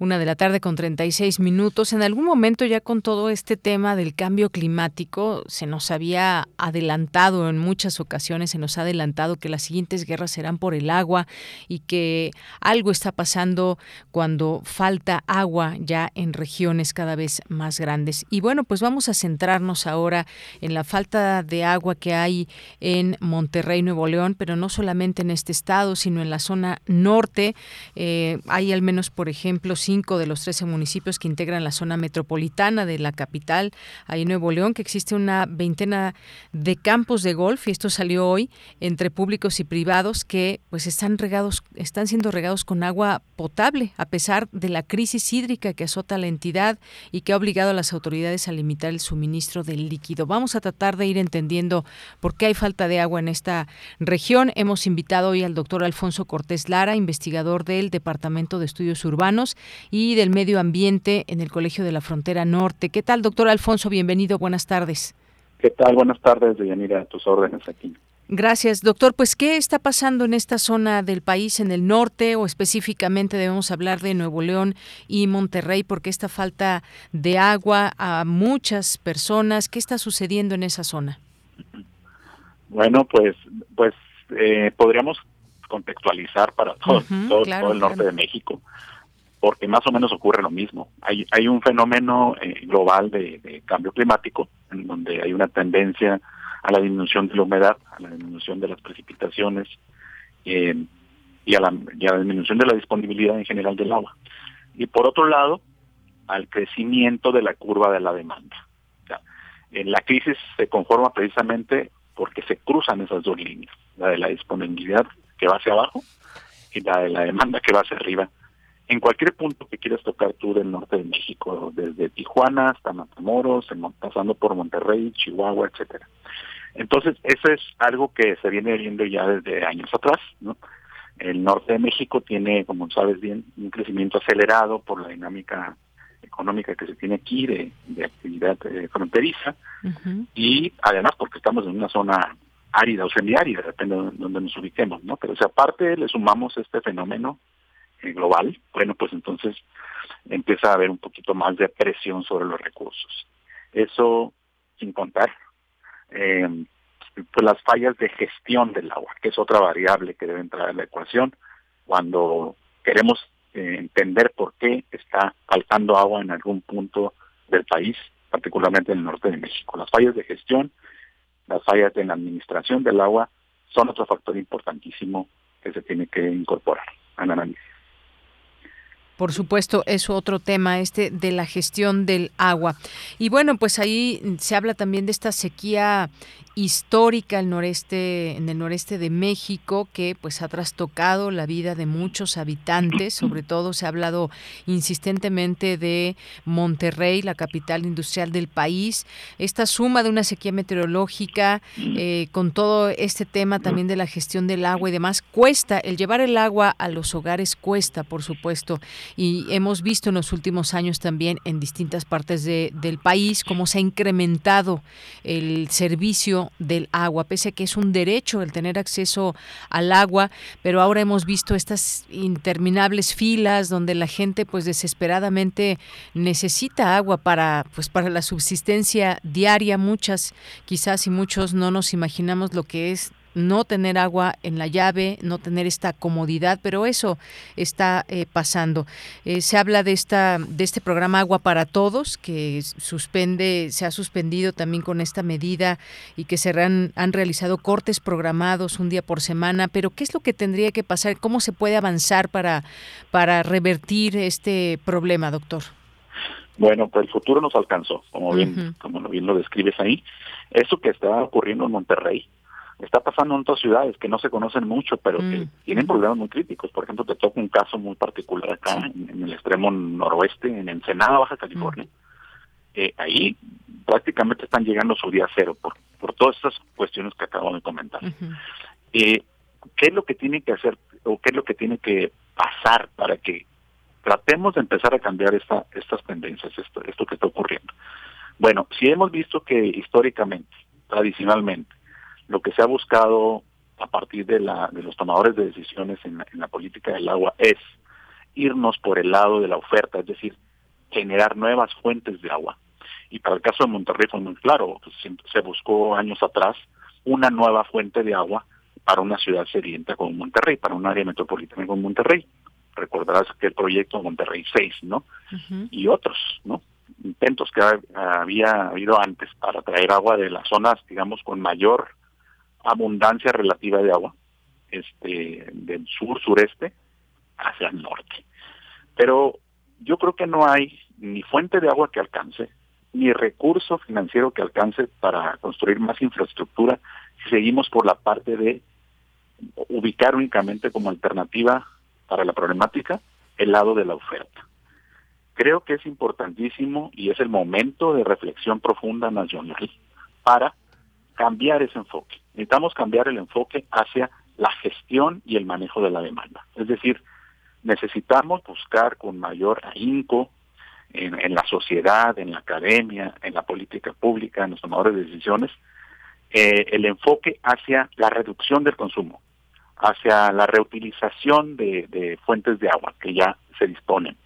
[SPEAKER 1] Una de la tarde con 36 minutos. En algún momento ya con todo este tema del cambio climático se nos había adelantado en muchas ocasiones, se nos ha adelantado que las siguientes guerras serán por el agua y que algo está pasando cuando falta agua ya en regiones cada vez más grandes. Y bueno, pues vamos a centrarnos ahora en la falta de agua que hay en Monterrey, Nuevo León, pero no solamente en este estado, sino en la zona norte. Eh, hay al menos, por ejemplo, de los 13 municipios que integran la zona metropolitana de la capital, ahí en Nuevo León, que existe una veintena de campos de golf, y esto salió hoy, entre públicos y privados, que pues están regados, están siendo regados con agua potable, a pesar de la crisis hídrica que azota la entidad y que ha obligado a las autoridades a limitar el suministro del líquido. Vamos a tratar de ir entendiendo por qué hay falta de agua en esta región. Hemos invitado hoy al doctor Alfonso Cortés Lara, investigador del Departamento de Estudios Urbanos y del Medio Ambiente en el Colegio de la Frontera Norte. ¿Qué tal, doctor Alfonso? Bienvenido, buenas tardes.
[SPEAKER 17] ¿Qué tal? Buenas tardes, Deyanira, a tus órdenes aquí.
[SPEAKER 1] Gracias, doctor. Pues, ¿qué está pasando en esta zona del país, en el norte, o específicamente debemos hablar de Nuevo León y Monterrey, porque esta falta de agua a muchas personas, ¿qué está sucediendo en esa zona?
[SPEAKER 17] Bueno, pues, pues eh, podríamos contextualizar para todo, todo, el norte de México, porque más o menos ocurre lo mismo. Hay, hay un fenómeno eh, global de, cambio climático, en donde hay una tendencia a la disminución de la humedad, a la disminución de las precipitaciones eh, y, a la, disminución de la disponibilidad en general del agua. Y por otro lado, al crecimiento de la curva de la demanda. en la crisis se conforma precisamente porque se cruzan esas dos líneas, la de la disponibilidad que va hacia abajo y la de la demanda que va hacia arriba. En cualquier punto que quieras tocar tú del norte de México, desde Tijuana hasta Matamoros, pasando por Monterrey, Chihuahua, etcétera. Entonces, eso es algo que se viene viendo ya desde años atrás, ¿no? El norte de México tiene, como sabes bien, un crecimiento acelerado por la dinámica económica que se tiene aquí de, actividad eh, fronteriza y además porque estamos en una zona árida o semiárida, depende de donde nos ubiquemos, ¿no? Pero si aparte le sumamos este fenómeno global, bueno, pues entonces empieza a haber un poquito más de presión sobre los recursos. Eso sin contar eh, pues las fallas de gestión del agua, que es otra variable que debe entrar en la ecuación cuando queremos eh, entender por qué está faltando agua en algún punto del país, particularmente en el norte de México. Las fallas de gestión, las fallas en la administración del agua son otro factor importantísimo que se tiene que incorporar al análisis.
[SPEAKER 1] Por supuesto, es otro tema este de la gestión del agua. Y bueno, pues ahí se habla también de esta sequía histórica el noreste, en el noreste de México que pues ha trastocado la vida de muchos habitantes, sobre todo se ha hablado insistentemente de Monterrey, la capital industrial del país. Esta suma de una sequía meteorológica eh, con todo este tema también de la gestión del agua y demás cuesta, el llevar el agua a los hogares cuesta, por supuesto, y hemos visto en los últimos años también en distintas partes de, del país cómo se ha incrementado el servicio del agua, pese a que es un derecho el tener acceso al agua, pero ahora hemos visto estas interminables filas donde la gente pues desesperadamente necesita agua para pues para la subsistencia diaria, muchas quizás y muchos no nos imaginamos lo que es no tener agua en la llave, no tener esta comodidad, pero eso está eh, pasando. Eh, se habla de esta de este programa Agua para Todos que suspende, se ha suspendido también con esta medida y que se han, han realizado cortes programados un día por semana. Pero qué es lo que tendría que pasar, cómo se puede avanzar para para revertir este problema, doctor.
[SPEAKER 17] Bueno, pues el futuro nos alcanzó, como bien, como bien lo describes ahí. Eso que está ocurriendo en Monterrey, está pasando en otras ciudades que no se conocen mucho, pero que mm. tienen problemas muy críticos. Por ejemplo, te toca un caso muy particular acá, en, el extremo noroeste, en Ensenada, Baja California. Mm. Eh, ahí prácticamente están llegando su día cero por, por todas estas cuestiones que acabo de comentar. eh, ¿Qué es lo que tiene que hacer o qué es lo que tiene que pasar para que tratemos de empezar a cambiar esta, estas tendencias, esto, esto que está ocurriendo? Bueno, si hemos visto que históricamente, tradicionalmente, lo que se ha buscado a partir de, la, de los tomadores de decisiones en la, política del agua es irnos por el lado de la oferta, es decir, generar nuevas fuentes de agua. Y para el caso de Monterrey fue muy claro, pues, se buscó años atrás una nueva fuente de agua para una ciudad sedienta como Monterrey, para un área metropolitana como Monterrey. Recordarás que el proyecto Monterrey 6, ¿no? Y otros, ¿no? Intentos que había habido antes para traer agua de las zonas, digamos, con mayor abundancia relativa de agua este del sur sureste hacia el norte pero yo creo que no hay ni fuente de agua que alcance ni recurso financiero que alcance para construir más infraestructura si seguimos por la parte de ubicar únicamente como alternativa para la problemática el lado de la oferta. Creo que es importantísimo y es el momento de reflexión profunda nacional para cambiar ese enfoque. Necesitamos cambiar el enfoque hacia la gestión y el manejo de la demanda. Es decir, necesitamos buscar con mayor ahínco en, la sociedad, en la academia, en la política pública, en los tomadores de decisiones, eh, el enfoque hacia la reducción del consumo, hacia la reutilización de fuentes de agua que ya se disponen,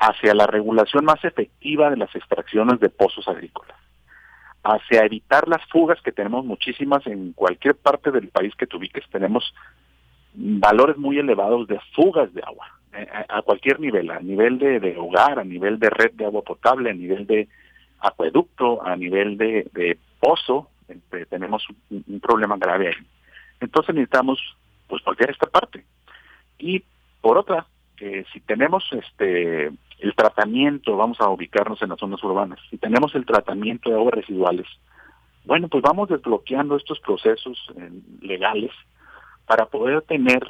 [SPEAKER 17] hacia la regulación más efectiva de las extracciones de pozos agrícolas hacia evitar las fugas que tenemos muchísimas en cualquier parte del país que te. Tenemos valores muy elevados de fugas de agua eh, a, cualquier nivel, a nivel de, hogar, a nivel de red de agua potable, a nivel de acueducto, a nivel de, pozo, este, tenemos un, problema grave ahí. Entonces necesitamos pues voltear esta parte. Y por otra, que si tenemos este el tratamiento, vamos a ubicarnos en las zonas urbanas, si tenemos el tratamiento de aguas residuales, bueno, pues vamos desbloqueando estos procesos eh, legales para poder tener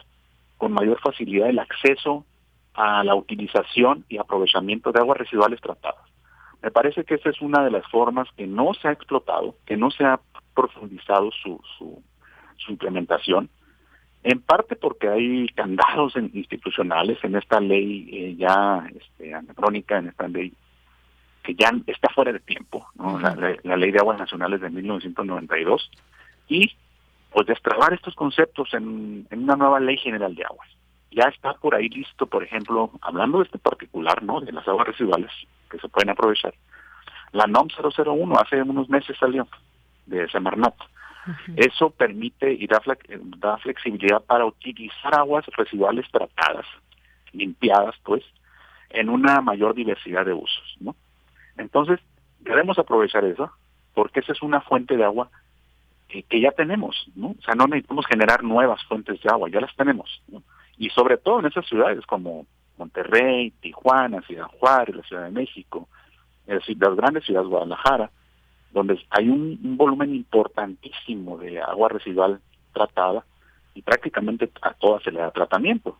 [SPEAKER 17] con mayor facilidad el acceso a la utilización y aprovechamiento de aguas residuales tratadas. Me parece que esa es una de las formas que no se ha explotado, que no se ha profundizado su, su, su implementación, en parte porque hay candados institucionales en esta ley eh, ya este, anacrónica, en esta ley que ya está fuera de tiempo, la, ley de aguas nacionales de 1992, y pues destrabar estos conceptos en, una nueva ley general de aguas. Ya está por ahí listo, por ejemplo, hablando de este particular, ¿no? De las aguas residuales que se pueden aprovechar. La NOM 001 hace unos meses salió de Semarnat. Eso permite y da, da flexibilidad para utilizar aguas residuales tratadas, limpiadas, pues, en una mayor diversidad de usos, ¿no? Entonces, debemos aprovechar eso, porque esa es una fuente de agua que, ya tenemos, ¿no? O sea, no necesitamos generar nuevas fuentes de agua, ya las tenemos, ¿no? Y sobre todo en esas ciudades como Monterrey, Tijuana, Ciudad Juárez, la Ciudad de México, las grandes ciudades, Guadalajara, donde hay un, volumen importantísimo de agua residual tratada y prácticamente a todas se le da tratamiento.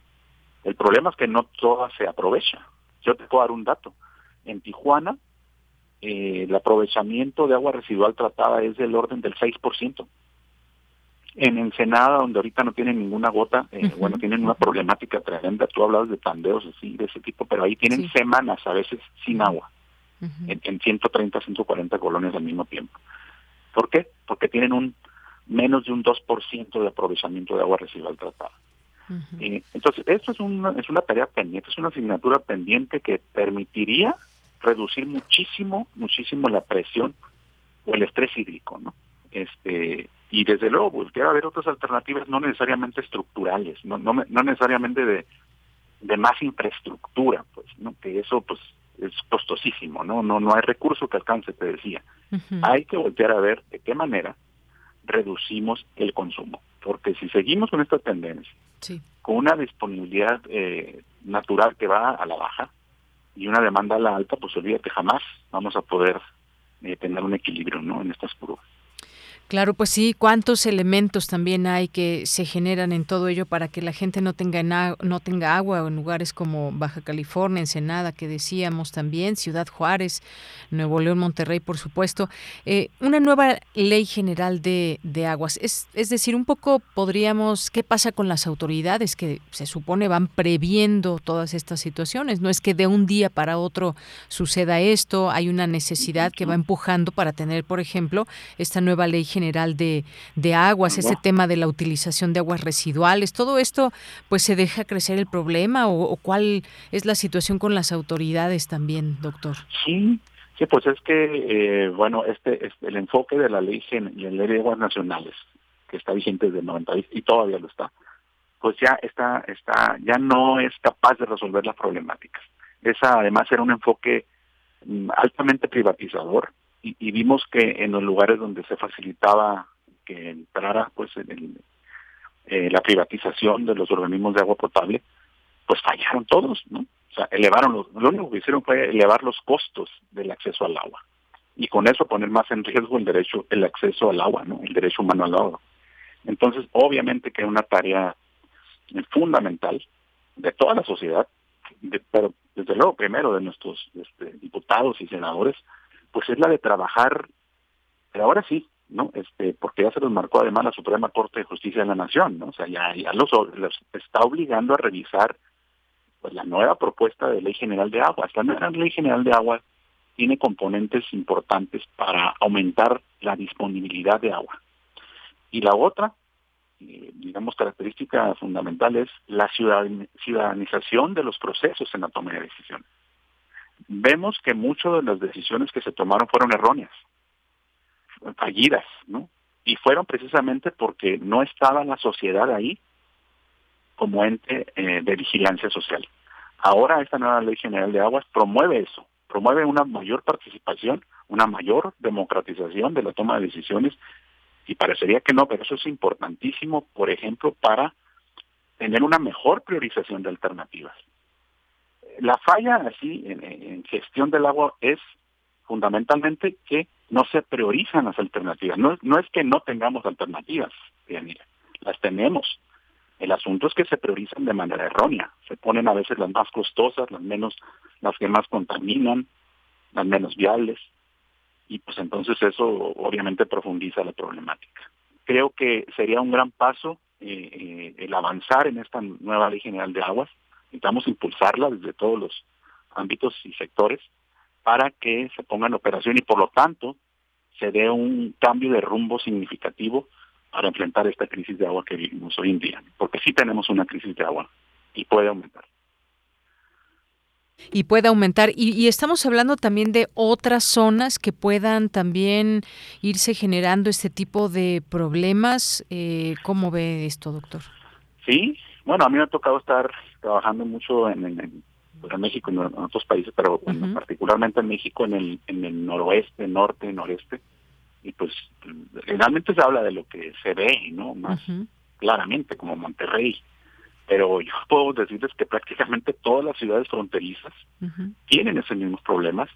[SPEAKER 17] El problema es que no toda se aprovecha. Yo te puedo dar un dato. En Tijuana, eh, el aprovechamiento de agua residual tratada es del orden del 6%. En Ensenada, donde ahorita no tienen ninguna gota, eh, bueno, tienen una problemática tremenda. Tú hablabas de tandeos así, de ese tipo, pero ahí tienen semanas a veces sin agua, en, en 130, 140 colonias al mismo tiempo. ¿Por qué? Porque tienen un menos de un 2% de aprovechamiento de agua residual tratada. Eh, entonces, esto es una, es una tarea pendiente, es una asignatura pendiente que permitiría reducir muchísimo, muchísimo la presión o el estrés hídrico, ¿no? Este, y desde luego a haber otras alternativas no necesariamente estructurales, no, no, no necesariamente de, de más infraestructura, pues, ¿no? Que eso pues es costosísimo, ¿no? No, no hay recurso que alcance, te decía. Hay que voltear a ver de qué manera reducimos el consumo, porque si seguimos con esta tendencia, con una disponibilidad eh, natural que va a la baja, y una demanda a la alta, pues olvídate, jamás vamos a poder eh, tener un equilibrio ¿no? en estas curvas.
[SPEAKER 1] Claro, pues sí, cuántos elementos también hay que se generan en todo ello para que la gente no tenga no tenga agua en lugares como Baja California, Ensenada, que decíamos también, Ciudad Juárez, Nuevo León, Monterrey, por supuesto. Eh, una nueva ley general de, de aguas. Es, es decir, un poco podríamos, ¿qué pasa con las autoridades que se supone van previendo todas estas situaciones? No es que de un día para otro suceda esto, hay una necesidad que va empujando para tener, por ejemplo, esta nueva ley general de, de aguas, ese tema de la utilización de aguas residuales, todo esto pues se deja crecer el problema o, cuál es la situación con las autoridades también, doctor.
[SPEAKER 17] Sí, sí, pues es que eh, bueno, este, este, el enfoque de la ley, la ley de aguas nacionales que está vigente desde el 90 y todavía lo está, pues ya está, está, ya no es capaz de resolver las problemáticas. Esa además era un enfoque mm, altamente privatizador y, vimos que en los lugares donde se facilitaba que entrara pues en eh, la privatización de los organismos de agua potable, pues fallaron todos, ¿no? O sea, elevaron los, lo único que hicieron fue elevar los costos del acceso al agua y con eso poner más en riesgo el derecho, el acceso al agua, ¿no? El derecho humano al agua. Entonces, obviamente que es una tarea fundamental de toda la sociedad, pero desde luego primero de nuestros este, diputados y senadores, pues es la de trabajar, pero ahora sí, ¿no? Este, porque ya se los marcó además la Suprema Corte de Justicia de la Nación, ¿no? O sea, ya, los, está obligando a revisar pues la nueva propuesta de Ley General de Agua. Esta nueva Ley General de Agua tiene componentes importantes para aumentar la disponibilidad de agua. Y la otra, eh, digamos, característica fundamental es la ciudadanización de los procesos en la toma de decisiones vemos que muchas de las decisiones que se tomaron fueron erróneas. fallidas, ¿no? Y fueron precisamente porque no estaba la sociedad ahí como ente eh, de vigilancia social. Ahora esta nueva ley general de aguas promueve eso, promueve una mayor participación, una mayor democratización de la toma de decisiones y parecería que no, pero eso es importantísimo, por ejemplo, para tener una mejor priorización de alternativas. La falla así en, gestión del agua es fundamentalmente que no se priorizan las alternativas. No, es que no tengamos alternativas, las tenemos, el asunto es que se priorizan de manera errónea. Se ponen a veces las más costosas, las menos, las que más contaminan, las menos viables. Y pues entonces eso obviamente profundiza la problemática. Creo que sería un gran paso eh, eh, el avanzar en esta nueva ley general de aguas. Necesitamos impulsarla desde todos los ámbitos y sectores para que se ponga en operación y por lo tanto se dé un cambio de rumbo significativo para enfrentar esta crisis de agua que vivimos hoy en día, porque sí tenemos una crisis de agua y puede aumentar.
[SPEAKER 1] Y puede aumentar. Y, estamos hablando también de otras zonas que puedan también irse generando este tipo de problemas. Eh, ¿Cómo ve esto, doctor?
[SPEAKER 17] Sí, bueno, a mí me ha tocado estar trabajando mucho en, en, México y en, otros países, pero particularmente en México, en el, en el noroeste, norte, noreste. Y pues generalmente se habla de lo que se ve, ¿no? Más claramente, como Monterrey. Pero yo puedo decirles que prácticamente todas las ciudades fronterizas tienen esos mismos problemas.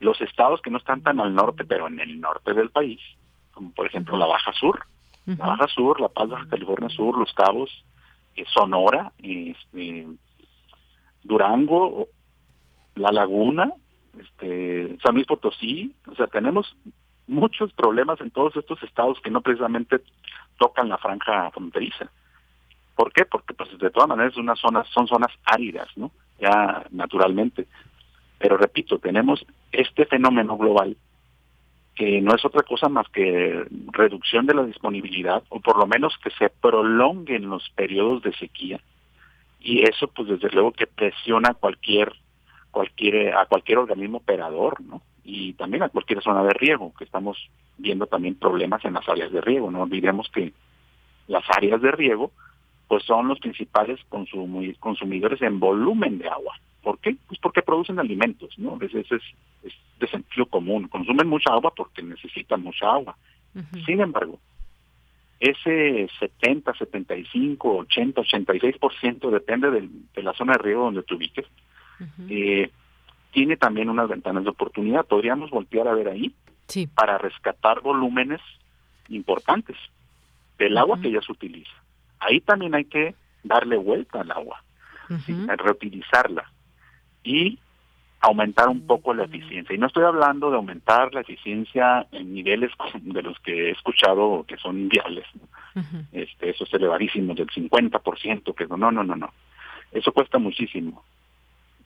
[SPEAKER 17] Los estados que no están tan al norte, pero en el norte del país, como por ejemplo la Baja Sur, la Baja Sur, La Paz, Baja California Sur, Los Cabos, Sonora, este, Durango, La Laguna, este, San Luis Potosí, o sea, tenemos muchos problemas en todos estos estados que no precisamente tocan la franja fronteriza. ¿Por qué? Porque pues de todas maneras una zona, son zonas áridas, ¿no? Ya naturalmente. Pero repito, tenemos este fenómeno global que no es otra cosa más que reducción de la disponibilidad o por lo menos que se prolonguen los periodos de sequía y eso pues desde luego que presiona cualquier cualquier a cualquier organismo operador, ¿no? y también a cualquier zona de riego, que estamos viendo también problemas en las áreas de riego. No olvidemos que las áreas de riego pues son los principales consumidores en volumen de agua. ¿Por qué? Pues porque producen alimentos, ¿no? Ese es, es, de sentido común. Consumen mucha agua porque necesitan mucha agua. Sin embargo, ese 70, 75, 80, 86% depende de, de la zona de riego donde te ubiques. eh, tiene también unas ventanas de oportunidad. Podríamos voltear a ver ahí para rescatar volúmenes importantes del agua que ya se utiliza. Ahí también hay que darle vuelta al agua, reutilizarla y aumentar un poco la eficiencia. Y no estoy hablando de aumentar la eficiencia en niveles de los que he escuchado que son inviables. este, eso es elevadísimo, del 50%, que no, no, no, no. Eso cuesta muchísimo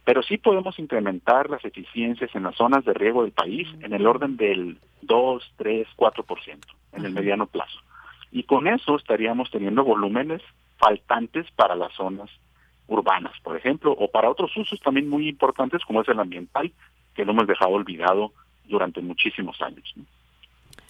[SPEAKER 17] pero sí podemos incrementar las eficiencias en las zonas de riego del país en el orden del 2, 3, 4% en el mediano plazo. Y con eso estaríamos teniendo volúmenes faltantes para las zonas urbanas, por ejemplo, o para otros usos también muy importantes como es el ambiental, que lo hemos dejado olvidado durante muchísimos años.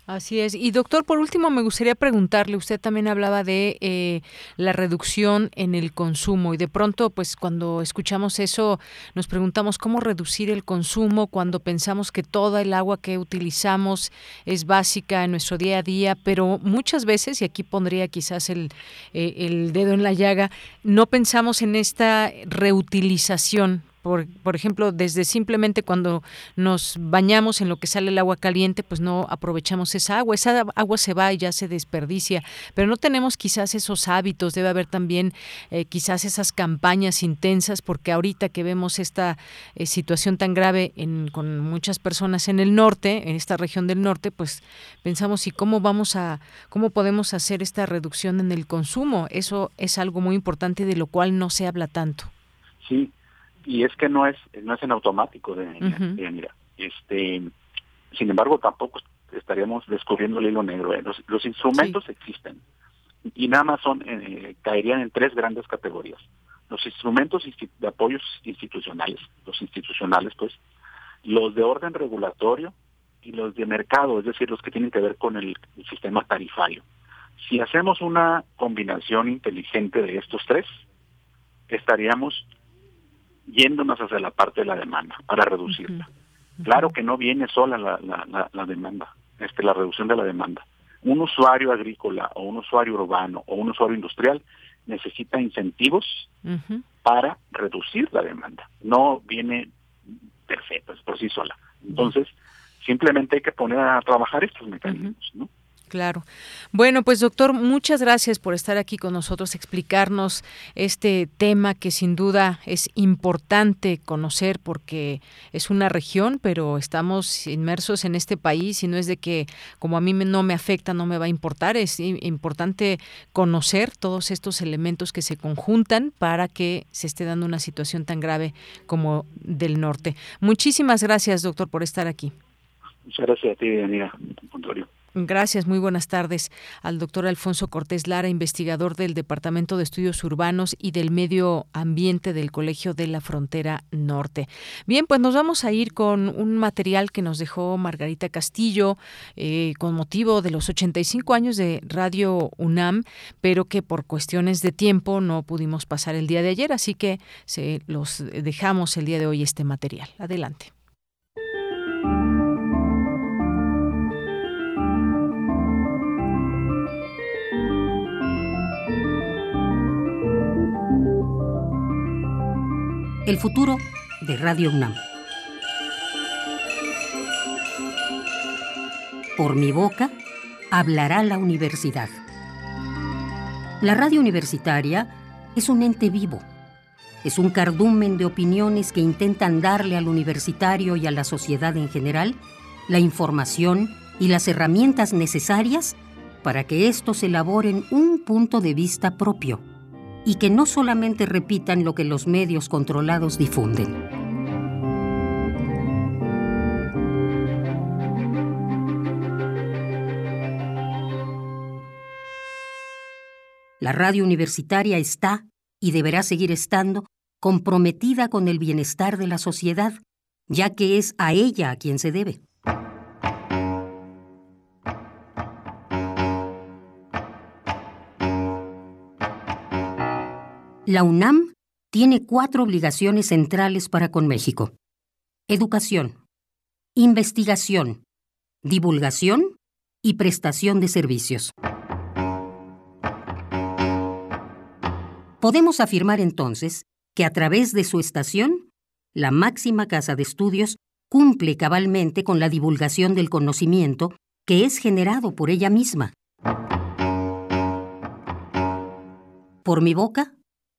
[SPEAKER 1] Así es. Y doctor, por último, me gustaría preguntarle, usted también hablaba de eh, la reducción en el consumo y de pronto, pues cuando escuchamos eso, nos preguntamos cómo reducir el consumo cuando pensamos que toda el agua que utilizamos es básica en nuestro día a día, pero muchas veces, y aquí pondría quizás el, eh, el dedo en la llaga, no pensamos en esta reutilización por, por, ejemplo, desde simplemente cuando nos bañamos en lo que sale el agua caliente, pues no aprovechamos esa agua. Esa agua se va y ya se desperdicia, pero no tenemos quizás esos hábitos. Debe haber también eh, quizás esas campañas intensas, porque ahorita que vemos esta eh, situación tan grave en, con muchas personas en el norte, en esta región del norte, pues pensamos y cómo vamos a, cómo podemos hacer esta reducción en el consumo. Eso es algo muy importante de lo cual no se habla tanto.
[SPEAKER 17] Sí, y es que no es no es en automático de, mira este sin embargo tampoco estaríamos descubriendo el hilo negro ¿eh? los, instrumentos existen y nada más son eh, caerían en tres grandes categorías los instrumentos de apoyos institucionales los institucionales pues los de orden regulatorio y los de mercado, es decir, los que tienen que ver con el, sistema tarifario. Si hacemos una combinación inteligente de estos tres, estaríamos yéndonos hacia la parte de la demanda para reducirla. Claro que no viene sola la, la, la, demanda, este, la reducción de la demanda. Un usuario agrícola o un usuario urbano o un usuario industrial necesita incentivos para reducir la demanda. No viene perfecto, es por sí sola. Entonces, simplemente hay que poner a trabajar estos mecanismos, ¿no?
[SPEAKER 1] Claro. Bueno, pues doctor, muchas gracias por estar aquí con nosotros, explicarnos este tema que sin duda es importante conocer porque es una región, pero estamos inmersos en este país y no es de que como a mí no me afecta, no me va a importar, es importante conocer todos estos elementos que se conjuntan para que se esté dando una situación tan grave como del norte. Muchísimas gracias, doctor, por estar aquí.
[SPEAKER 17] Muchas gracias a ti, Daniela.
[SPEAKER 1] Gracias, muy buenas tardes al doctor Alfonso Cortés Lara, investigador del Departamento de Estudios Urbanos y del Medio Ambiente del Colegio de la Frontera Norte. Bien, pues nos vamos a ir con un material que nos dejó Margarita Castillo eh, con motivo de los 85 años de Radio UNAM, pero que por cuestiones de tiempo no pudimos pasar el día de ayer, así que se los dejamos el día de hoy este material. Adelante.
[SPEAKER 5] El futuro de Radio UNAM. Por mi boca hablará la universidad. La radio universitaria es un ente vivo. Es un cardumen de opiniones que intentan darle al universitario y a la sociedad en general la información y las herramientas necesarias para que éstos elaboren un punto de vista propio y que no solamente repitan lo que los medios controlados difunden. La radio universitaria está, y deberá seguir estando, comprometida con el bienestar de la sociedad, ya que es a ella a quien se debe. La UNAM tiene cuatro obligaciones centrales para con México. Educación, investigación, divulgación y prestación de servicios. Podemos afirmar entonces que a través de su estación, la máxima casa de estudios cumple cabalmente con la divulgación del conocimiento que es generado por ella misma. Por mi boca,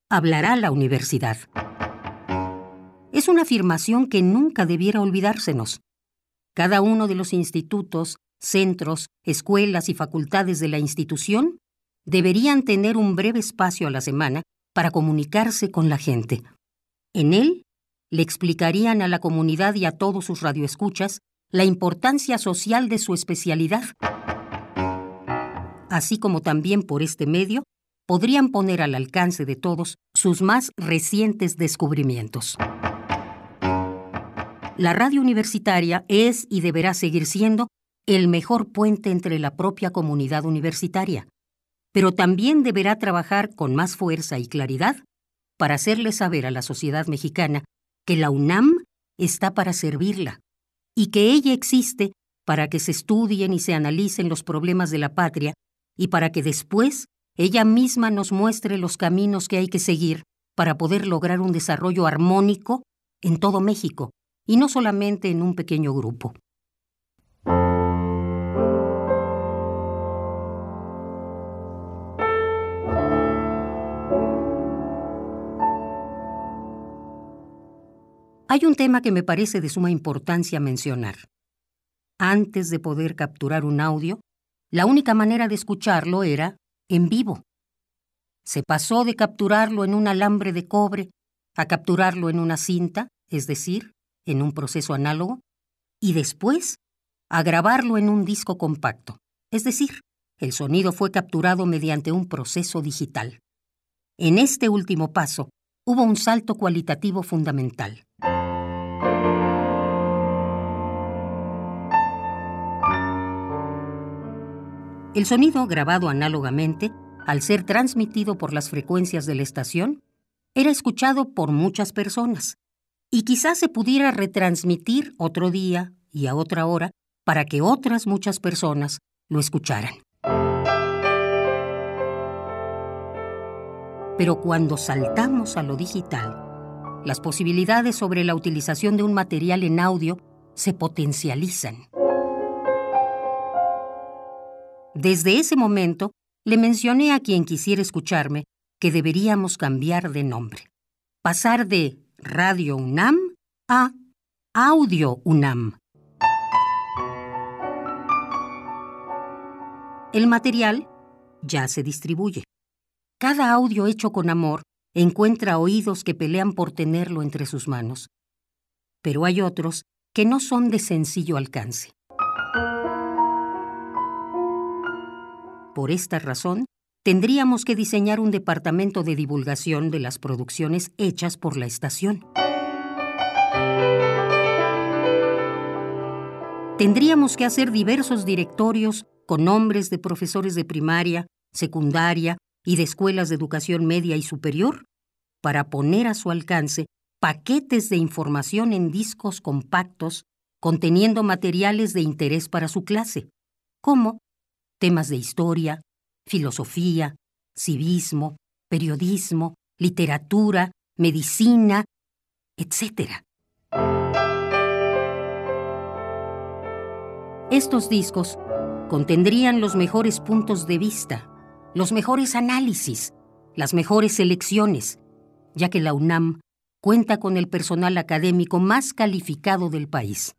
[SPEAKER 5] hablará la universidad. Es una afirmación que nunca debiera olvidársenos. Cada uno de los institutos, centros, escuelas y facultades de la institución deberían tener un breve espacio a la semana para comunicarse con la gente. En él, le explicarían a la comunidad y a todos sus radioescuchas la importancia social de su especialidad, así como también por este medio podrían poner al alcance de todos sus más recientes descubrimientos. La radio universitaria es y deberá seguir siendo el mejor puente entre la propia comunidad universitaria, pero también deberá trabajar con más fuerza y claridad para hacerle saber a la sociedad mexicana que la UNAM está para servirla y que ella existe para que se estudien y se analicen los problemas de la patria y para que después ella misma nos muestre los caminos que hay que seguir para poder lograr un desarrollo armónico en todo México y no solamente en un pequeño grupo. Hay un tema que me parece de suma importancia mencionar. Antes de poder capturar un audio, la única manera de escucharlo era en vivo. Se pasó de capturarlo en un alambre de cobre a capturarlo en una cinta, es decir, en un proceso análogo, y después a grabarlo en un disco compacto, es decir, el sonido fue capturado mediante un proceso digital. En este último paso hubo un salto cualitativo fundamental. El sonido grabado análogamente, al ser transmitido por las frecuencias de la estación, era escuchado por muchas personas y quizás se pudiera retransmitir otro día y a otra hora para que otras muchas personas lo escucharan. Pero cuando saltamos a lo digital, las posibilidades sobre la utilización de un material en audio se potencializan. Desde ese momento, le mencioné a quien quisiera escucharme que deberíamos cambiar de nombre. Pasar de Radio UNAM a Audio UNAM. El material ya se distribuye. Cada audio hecho con amor encuentra oídos que pelean por tenerlo entre sus manos. Pero hay otros que no son de sencillo alcance. Por esta razón, tendríamos que diseñar un departamento de divulgación de las producciones hechas por la estación. Tendríamos que hacer diversos directorios con nombres de profesores de primaria, secundaria y de escuelas de educación media y superior para poner a su alcance paquetes de información en discos compactos conteniendo materiales de interés para su clase, como temas de historia, filosofía, civismo, periodismo, literatura, medicina, etc. Estos discos contendrían los mejores puntos de vista, los mejores análisis, las mejores selecciones, ya que la UNAM cuenta con el personal académico más calificado del país.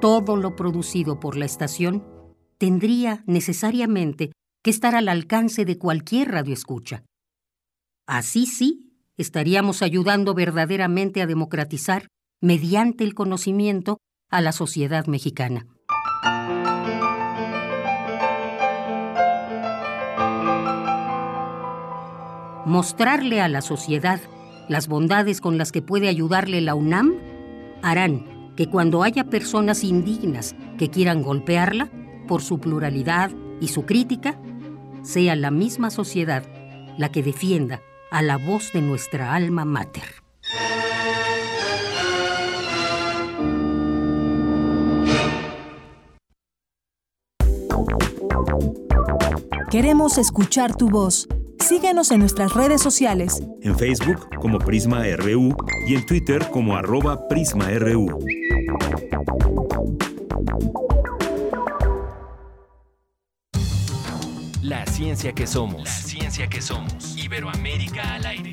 [SPEAKER 5] Todo lo producido por la estación tendría necesariamente que estar al alcance de cualquier radioescucha. Así sí, estaríamos ayudando verdaderamente a democratizar, mediante el conocimiento, a la sociedad mexicana. Mostrarle a la sociedad las bondades con las que puede ayudarle la UNAM harán que cuando haya personas indignas que quieran golpearla por su pluralidad y su crítica, sea la misma sociedad la que defienda a la voz de nuestra alma mater.
[SPEAKER 3] Queremos escuchar tu voz. Síguenos en nuestras redes sociales.
[SPEAKER 2] En Facebook como Prisma RU y en Twitter como arroba PrismaRU.
[SPEAKER 18] La ciencia que somos. La ciencia que somos. Iberoamérica al aire.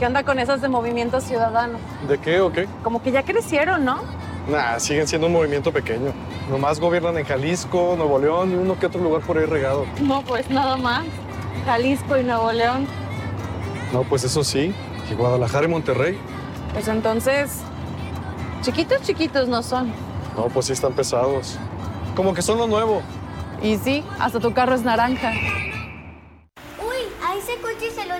[SPEAKER 19] ¿qué onda con esas de Movimiento Ciudadano?
[SPEAKER 20] ¿De qué o qué?
[SPEAKER 19] Como que ya crecieron, ¿no?
[SPEAKER 20] Nah, siguen siendo un movimiento pequeño. Nomás gobiernan en Jalisco, Nuevo León y uno que otro lugar por ahí regado.
[SPEAKER 19] No, pues nada más. Jalisco y Nuevo León.
[SPEAKER 20] No, pues eso sí. Y Guadalajara y Monterrey.
[SPEAKER 19] Pues entonces, chiquitos, chiquitos no son.
[SPEAKER 20] No, pues sí están pesados. Como que son lo nuevo.
[SPEAKER 19] Y sí, hasta tu carro es naranja.
[SPEAKER 21] Uy, a ese coche se lo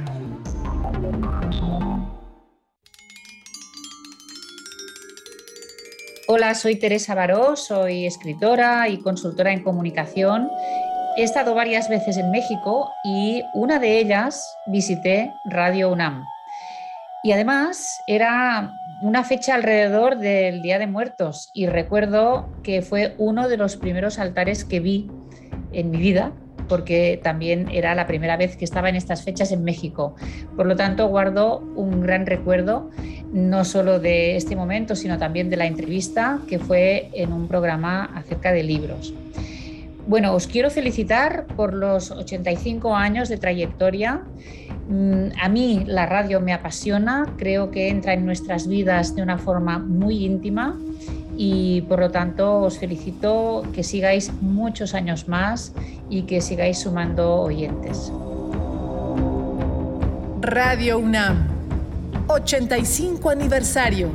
[SPEAKER 22] Hola, soy Teresa Baró, soy escritora y consultora en comunicación. He estado varias veces en México y una de ellas visité Radio UNAM. Y además era una fecha alrededor del Día de Muertos y recuerdo que fue uno de los primeros altares que vi en mi vida porque también era la primera vez que estaba en estas fechas en México. Por lo tanto, guardo un gran recuerdo, no solo de este momento, sino también de la entrevista que fue en un programa acerca de libros. Bueno, os quiero felicitar por los 85 años de trayectoria. Mm, a mí la radio me apasiona, creo que entra en nuestras vidas de una forma muy íntima y por lo tanto os felicito que sigáis muchos años más y que sigáis sumando oyentes.
[SPEAKER 23] Radio UNAM, 85 aniversario.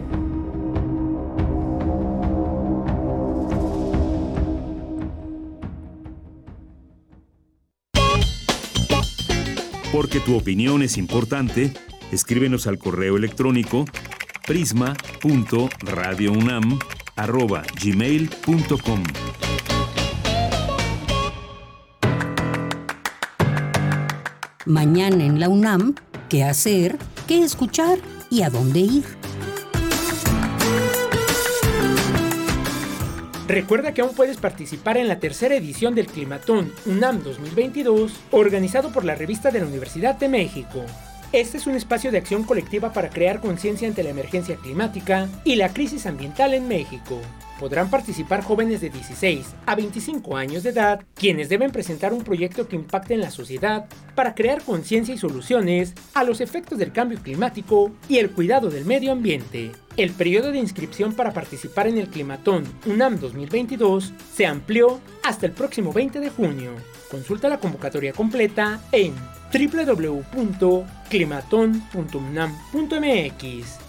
[SPEAKER 2] Porque tu opinión es importante, escríbenos al correo electrónico prisma.radiounam@gmail.com.
[SPEAKER 5] Mañana en la UNAM, ¿qué hacer? ¿Qué escuchar? ¿Y a dónde ir?
[SPEAKER 6] Recuerda que aún puedes participar en la tercera edición del Climatón UNAM 2022, organizado por la revista de la Universidad de México. Este es un espacio de acción colectiva para crear conciencia ante la emergencia climática y la crisis ambiental en México. Podrán participar jóvenes de 16 a 25 años de edad, quienes deben presentar un proyecto que impacte en la sociedad para crear conciencia y soluciones a los efectos del cambio climático y el cuidado del medio ambiente. El periodo de inscripción para participar en el Climatón UNAM 2022 se amplió hasta el próximo 20 de junio. Consulta la convocatoria completa en www.climaton.unam.mx.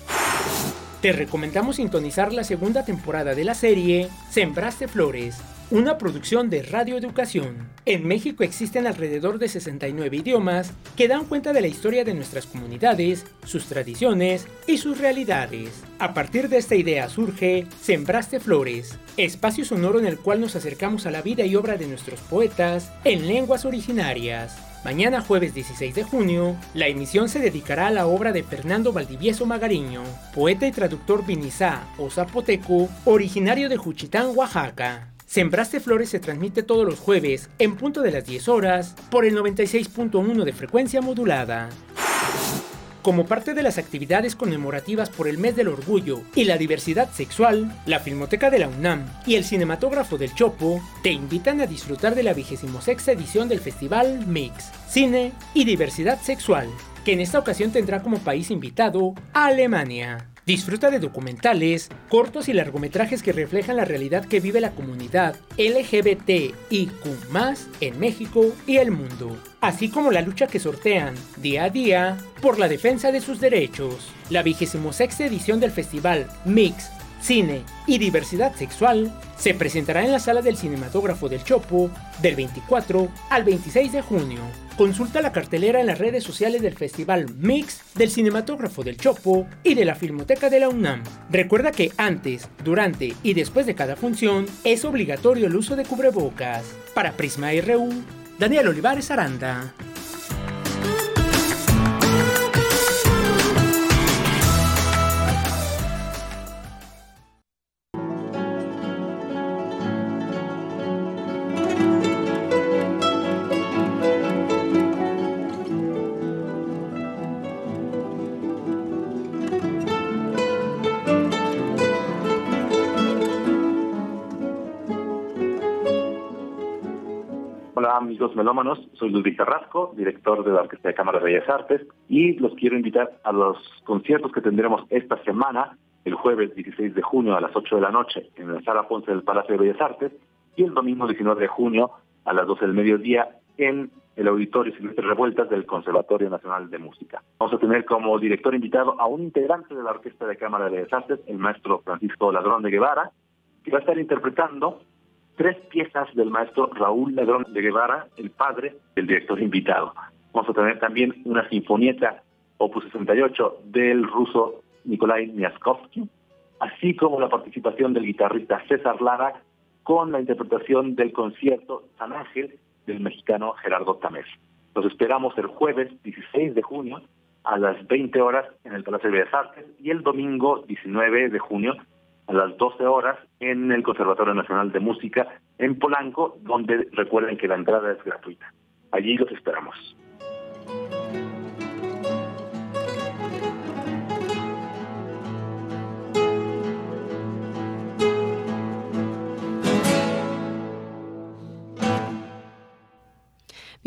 [SPEAKER 6] Te recomendamos sintonizar la segunda temporada de la serie Sembraste Flores, una producción de Radio Educación. En México existen alrededor de 69 idiomas que dan cuenta de la historia de nuestras comunidades, sus tradiciones y sus realidades. A partir de esta idea surge Sembraste Flores, espacio sonoro en el cual nos acercamos a la vida y obra de nuestros poetas en lenguas originarias. Mañana jueves 16 de junio, la emisión se dedicará a la obra de Fernando Valdivieso Magariño, poeta y traductor vinizá o zapoteco, originario de Juchitán, Oaxaca. Sembraste Flores se transmite todos los jueves, en punto de las 10 horas, por el 96.1 de frecuencia modulada. Como parte de las actividades conmemorativas por el Mes del Orgullo y la Diversidad Sexual, la Filmoteca de la UNAM y el Cinematógrafo del Chopo te invitan a disfrutar de la 26 edición del Festival Mix, Cine y Diversidad Sexual, que en esta ocasión tendrá como país invitado a Alemania. Disfruta de documentales, cortos y largometrajes que reflejan la realidad que vive la comunidad LGBTIQ en México y el mundo, así como la lucha que sortean día a día por la defensa de sus derechos. La 26 edición del festival Mix cine y diversidad sexual se presentará en la sala del cinematógrafo del Chopo del 24 al 26 de junio. Consulta la cartelera en las redes sociales del Festival Mix del Cinematógrafo del Chopo y de la Filmoteca de la UNAM. Recuerda que antes, durante y después de cada función es obligatorio el uso de cubrebocas. Para Prisma RU, Daniel Olivares Aranda.
[SPEAKER 17] Amigos melómanos, soy Luis Carrasco, director de la Orquesta de Cámara de Bellas Artes, y los quiero invitar a los conciertos que tendremos esta semana, el jueves 16 de junio a las 8 de la noche en la Sala Ponce del Palacio de Bellas Artes, y el domingo 19 de junio a las 12 del mediodía en el Auditorio Silvestre Revueltas del Conservatorio Nacional de Música. Vamos a tener como director invitado a un integrante de la Orquesta de Cámara de Bellas Artes, el maestro Francisco Ladrón de Guevara, que va a estar interpretando tres piezas del maestro Raúl Ladrón de Guevara, el padre del director invitado. Vamos a tener también una sinfonieta opus 68 del ruso Nikolai Miaskovsky, así como la participación del guitarrista César Lara con la interpretación del concierto San Ángel del mexicano Gerardo Tamés. Los esperamos el jueves 16 de junio a las 20 horas en el Palacio de Bellas Artes y el domingo 19 de junio a las 12 horas en el Conservatorio Nacional de Música en Polanco, donde recuerden que la entrada es gratuita. Allí los esperamos.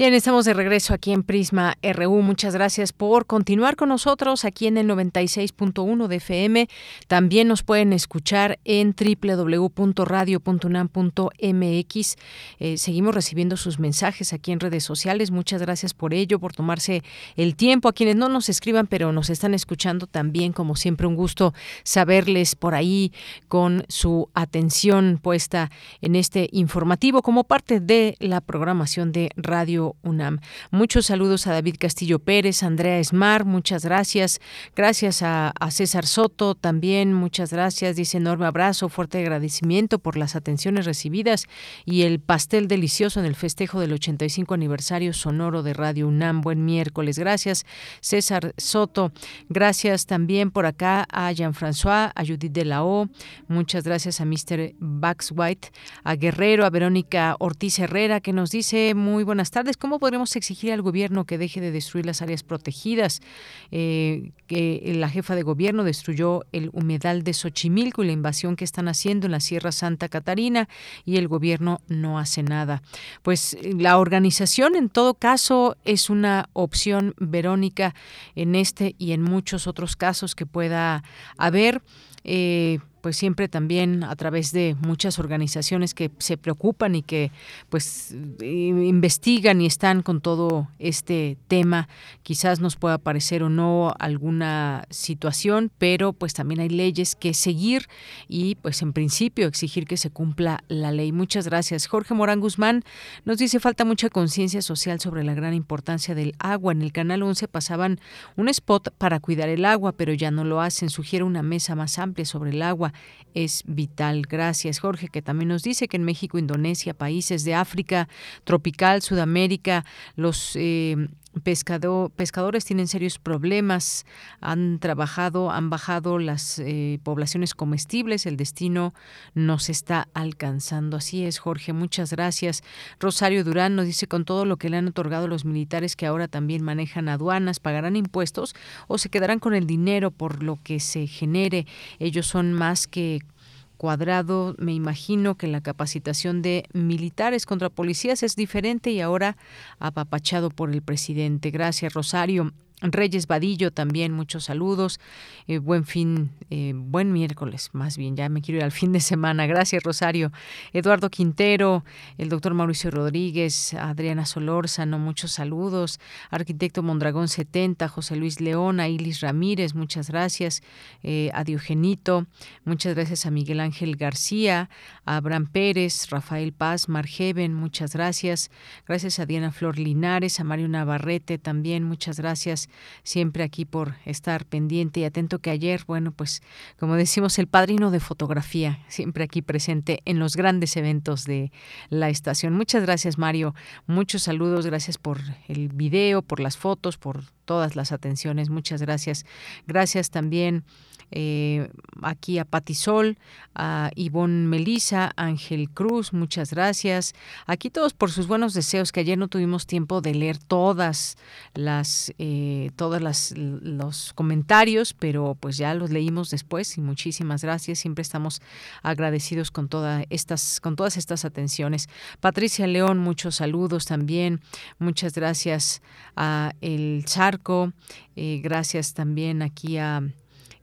[SPEAKER 1] Bien, estamos de regreso aquí en Prisma RU. Muchas gracias por continuar con nosotros aquí en el 96.1 de FM. También nos pueden escuchar en www.radio.unam.mx. Eh, seguimos recibiendo sus mensajes aquí en redes sociales. Muchas gracias por ello, por tomarse el tiempo. A quienes no nos escriban, pero nos están escuchando también, como siempre, un gusto saberles por ahí con su atención puesta en este informativo como parte de la programación de Radio UNAM. Muchos saludos a David Castillo Pérez, Andrea Esmar, muchas gracias. Gracias a, César Soto también, muchas gracias. Dice enorme abrazo, fuerte agradecimiento por las atenciones recibidas y el pastel delicioso en el festejo del 85 aniversario sonoro de Radio UNAM. Buen miércoles. Gracias, César Soto. Gracias también por acá a Jean-François, a Judith de la O. Muchas gracias a Mr. Bax White, a Guerrero, a Verónica Ortiz Herrera, que nos dice muy buenas tardes. ¿Cómo podremos exigir al gobierno que deje de destruir las áreas protegidas? Eh, que la jefa de gobierno destruyó el humedal de Xochimilco y la invasión que están haciendo en la Sierra Santa Catarina y el gobierno no hace nada. Pues la organización en todo caso es una opción, Verónica, en este y en muchos otros casos que pueda haber. Eh, pues siempre también a través de muchas organizaciones que se preocupan y que pues investigan y están con todo este tema. Quizás nos pueda parecer o no alguna situación, pero pues también hay leyes que seguir y pues en principio exigir que se cumpla la ley. Muchas gracias. Jorge Morán Guzmán nos dice falta mucha conciencia social sobre la gran importancia del agua. En el canal 11 pasaban un spot para cuidar el agua, pero ya no lo hacen. Sugiere una mesa más amplia sobre el agua es vital. Gracias, Jorge, que también nos dice que en México, Indonesia, países de África tropical, Sudamérica, los eh, pescado, pescadores tienen serios problemas, han trabajado, han bajado las eh, poblaciones comestibles, el destino nos está alcanzando. Así es, Jorge, muchas gracias. Rosario Durán nos dice, con todo lo que le han otorgado los militares que ahora también manejan aduanas, ¿pagarán impuestos o se quedarán con el dinero por lo que se genere? Ellos son más que Cuadrado, me imagino que la capacitación de militares contra policías es diferente y ahora apapachado por el presidente. Gracias, Rosario. Reyes Vadillo también, muchos saludos. Eh, buen fin, eh, buen miércoles, más bien, ya me quiero ir al fin de semana. Gracias, Rosario. Eduardo Quintero, el doctor Mauricio Rodríguez, Adriana Solórzano, muchos saludos. Arquitecto Mondragón 70, José Luis León, Ilis Ramírez, muchas gracias. Eh, a Diogenito, muchas gracias a Miguel Ángel García, a Abraham Pérez, Rafael Paz, Margeven, muchas gracias. Gracias a Diana Flor Linares, a Mario Navarrete también, muchas gracias siempre aquí por estar pendiente y atento que ayer, bueno, pues como decimos, el padrino de fotografía, siempre aquí presente en los grandes eventos de la estación. Muchas gracias, Mario. Muchos saludos, gracias por el video, por las fotos, por todas las atenciones. Muchas gracias. Gracias también eh, aquí a Patisol, a Ivonne Melisa, Ángel Cruz, muchas gracias. Aquí todos por sus buenos deseos, que ayer no tuvimos tiempo de leer todas las, eh, todas las, los comentarios, pero pues ya los leímos después y muchísimas gracias. Siempre estamos agradecidos con todas estas, con todas estas atenciones. Patricia León, muchos saludos también. Muchas gracias a El Charco. Eh, gracias también aquí a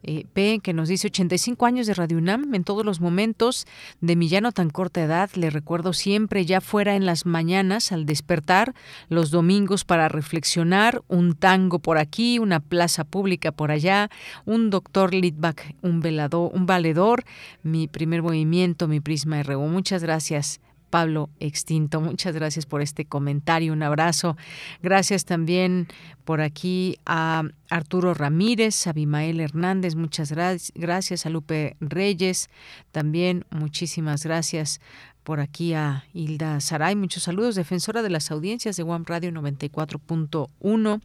[SPEAKER 1] eh, P, que nos dice 85 años de Radio UNAM en todos los momentos de mi ya no tan corta edad. Le recuerdo siempre, ya fuera en las mañanas al despertar, los domingos para reflexionar, un tango por aquí, una plaza pública por allá, un doctor Litvak, un velador, un valedor, mi primer movimiento, mi prisma RU. Muchas gracias. Pablo Extinto. Muchas gracias por este comentario, un abrazo. Gracias también por aquí a Arturo Ramírez, a Abimael Hernández, muchas gracias, a Lupe Reyes, también muchísimas gracias por aquí a Hilda Saray, muchos saludos, defensora de las audiencias de One Radio 94.1.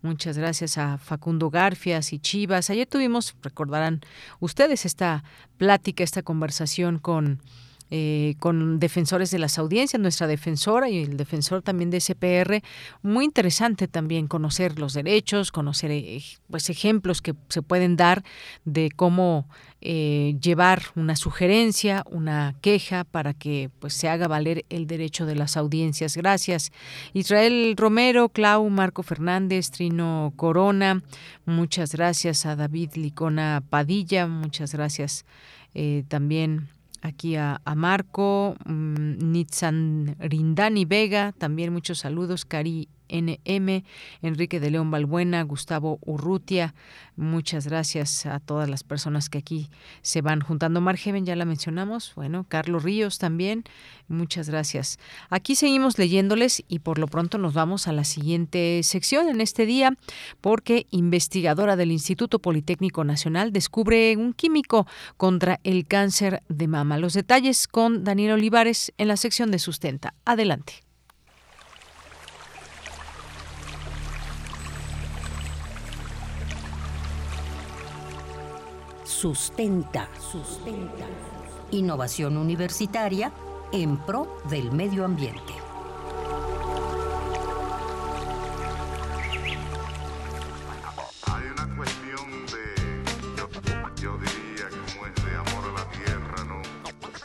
[SPEAKER 1] Muchas gracias a Facundo Garfias y Chivas. Ayer tuvimos, recordarán ustedes, esta plática, esta conversación con eh, con defensores de las audiencias, nuestra defensora y el defensor también de SPR. Muy interesante también conocer los derechos, conocer eh, pues ejemplos que se pueden dar de cómo eh, llevar una sugerencia, una queja para que pues se haga valer el derecho de las audiencias. Gracias. Israel Romero, Clau, Marco Fernández, Trino Corona, muchas gracias a David Licona Padilla, muchas gracias también aquí a, Marco, mm, Nitzan Rindani Vega, también muchos saludos, Cari NM, Enrique de León Balbuena, Gustavo Urrutia. Muchas gracias a todas las personas que aquí se van juntando. Margeven, ya la mencionamos. Bueno, Carlos Ríos también. Muchas gracias. Aquí seguimos leyéndoles y por lo pronto nos vamos a la siguiente sección en este día porque investigadora del Instituto Politécnico Nacional descubre un químico contra el cáncer de mama. Los detalles con Daniel Olivares en la sección de sustenta. Adelante.
[SPEAKER 5] Sustenta, sustenta. Innovación universitaria en pro del medio ambiente.
[SPEAKER 24] Hay una cuestión de, yo, diría, como es de amor a la tierra, ¿no?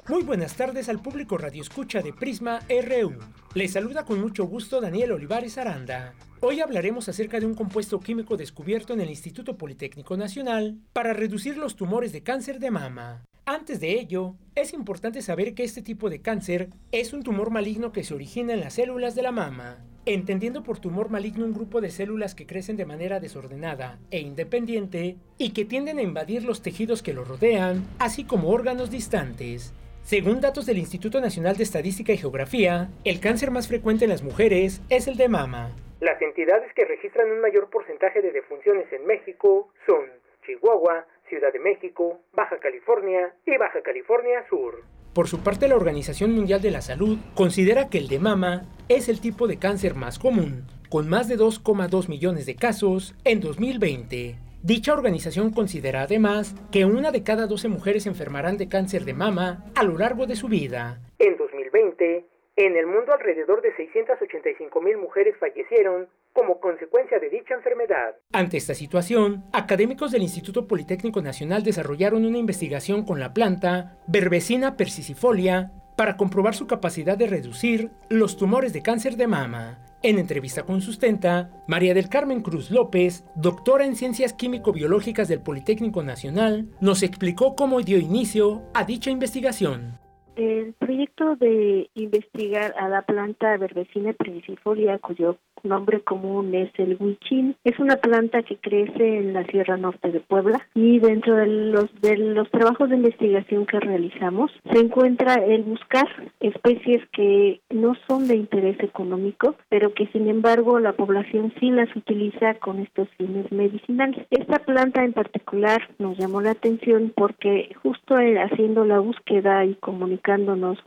[SPEAKER 6] Muy buenas tardes al público Radio Escucha de Prisma RU. Les saluda con mucho gusto Daniel Olivares Aranda. Hoy hablaremos acerca de un compuesto químico descubierto en el Instituto Politécnico Nacional para reducir los tumores de cáncer de mama. Antes de ello, es importante saber que este tipo de cáncer es un tumor maligno que se origina en las células de la mama, entendiendo por tumor maligno un grupo de células que crecen de manera desordenada e independiente y que tienden a invadir los tejidos que lo rodean, así como órganos distantes. Según datos del Instituto Nacional de Estadística y Geografía, el cáncer más frecuente en las mujeres es el de mama, las entidades que registran un mayor porcentaje de defunciones en México son Chihuahua, Ciudad de México, Baja California y Baja California Sur. Por su parte, la Organización Mundial de la Salud considera que el de mama es el tipo de cáncer más común, con más de 2,2 millones de casos en 2020. Dicha organización considera además que una de cada 12 mujeres enfermarán de cáncer de mama a lo largo de su vida. En 2020, en el mundo alrededor de 685 mil mujeres fallecieron como consecuencia de dicha enfermedad. Ante esta situación, académicos del Instituto Politécnico Nacional desarrollaron una investigación con la planta Verbecina persicifolia para comprobar su capacidad de reducir los tumores de cáncer de mama. En entrevista con Sustenta, María del Carmen Cruz López, doctora en Ciencias Químico-Biológicas del Politécnico Nacional, nos explicó cómo dio inicio a dicha investigación.
[SPEAKER 25] El proyecto de investigar a la planta verbecina princifolia, cuyo nombre común es el huichín, es una planta que crece en la Sierra Norte de Puebla y dentro de los de los trabajos de investigación que realizamos se encuentra el buscar especies que no son de interés económico, pero que sin embargo la población sí las utiliza con estos fines medicinales. Esta planta en particular nos llamó la atención porque justo haciendo la búsqueda y comunicación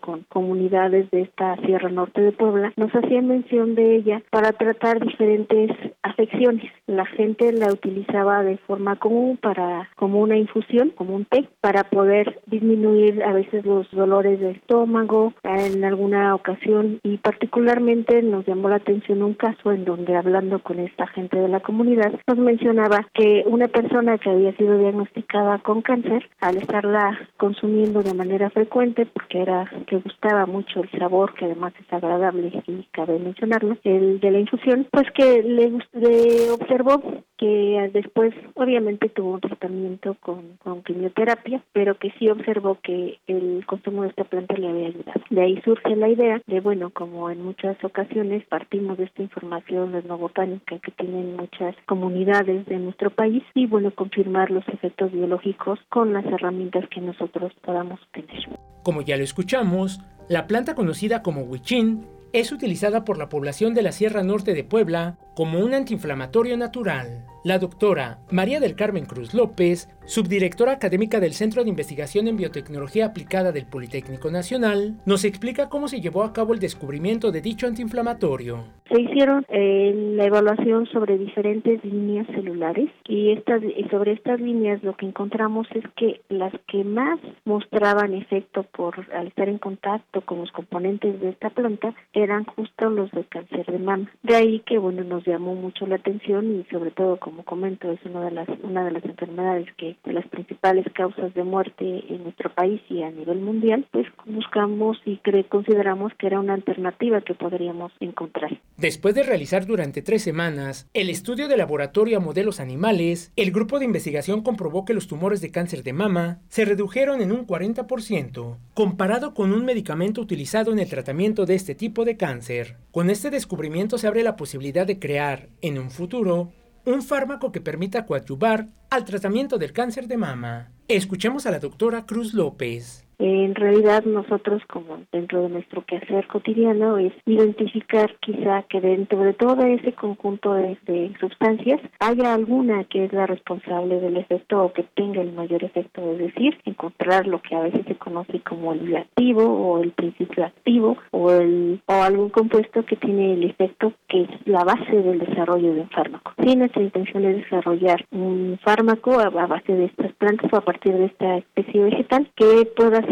[SPEAKER 25] con comunidades de esta Sierra Norte de Puebla, nos hacían mención de ella para tratar diferentes afecciones. La gente la utilizaba de forma común para como una infusión, como un té, para poder disminuir a veces los dolores de estómago en alguna ocasión y particularmente nos llamó la atención un caso en donde hablando con esta gente de la comunidad nos mencionaba que una persona que había sido diagnosticada con cáncer al estarla consumiendo de manera frecuente que era que gustaba mucho el sabor, que además es agradable y cabe mencionarlo, el de la infusión, pues que le, le observó que después obviamente tuvo un tratamiento con, con quimioterapia, pero que sí observó que el consumo de esta planta le había ayudado. De ahí surge la idea de, bueno, como en muchas ocasiones partimos de esta información etnobotánica que tienen muchas comunidades de nuestro país y, bueno, confirmar los efectos biológicos con las herramientas que nosotros podamos tener.
[SPEAKER 6] Como ya lo escuchamos, la planta conocida como huichín es utilizada por la población de la Sierra Norte de Puebla como un antiinflamatorio natural. La doctora María del Carmen Cruz López, subdirectora académica del Centro de Investigación en Biotecnología Aplicada del Politécnico Nacional, nos explica cómo se llevó a cabo el descubrimiento de dicho antiinflamatorio.
[SPEAKER 25] Se hicieron eh, la evaluación sobre diferentes líneas celulares y estas, sobre estas líneas lo que encontramos es que las que más mostraban efecto por al estar en contacto con los componentes de esta planta eran justo los de cáncer de mama. De ahí que bueno nos llamó mucho la atención y sobre todo como comento es una de las una de las enfermedades que de las principales causas de muerte en nuestro país y a nivel mundial pues buscamos y consideramos que era una alternativa que podríamos encontrar.
[SPEAKER 6] Después de realizar durante tres semanas el estudio de laboratorio a modelos animales, el grupo de investigación comprobó que los tumores de cáncer de mama se redujeron en un 40%, comparado con un medicamento utilizado en el tratamiento de este tipo de cáncer. Con este descubrimiento se abre la posibilidad de crear, en un futuro, un fármaco que permita coadyuvar al tratamiento del cáncer de mama. Escuchemos a la doctora Cruz López.
[SPEAKER 25] En realidad nosotros como dentro de nuestro quehacer cotidiano es identificar quizá que dentro de todo ese conjunto de, sustancias haya alguna que es la responsable del efecto o que tenga el mayor efecto, es decir, encontrar lo que a veces se conoce como el activo o el principio activo o, el, o algún compuesto que tiene el efecto que es la base del desarrollo de un fármaco. Si nuestra intención es desarrollar un fármaco a base de estas plantas o a partir de esta especie vegetal que pueda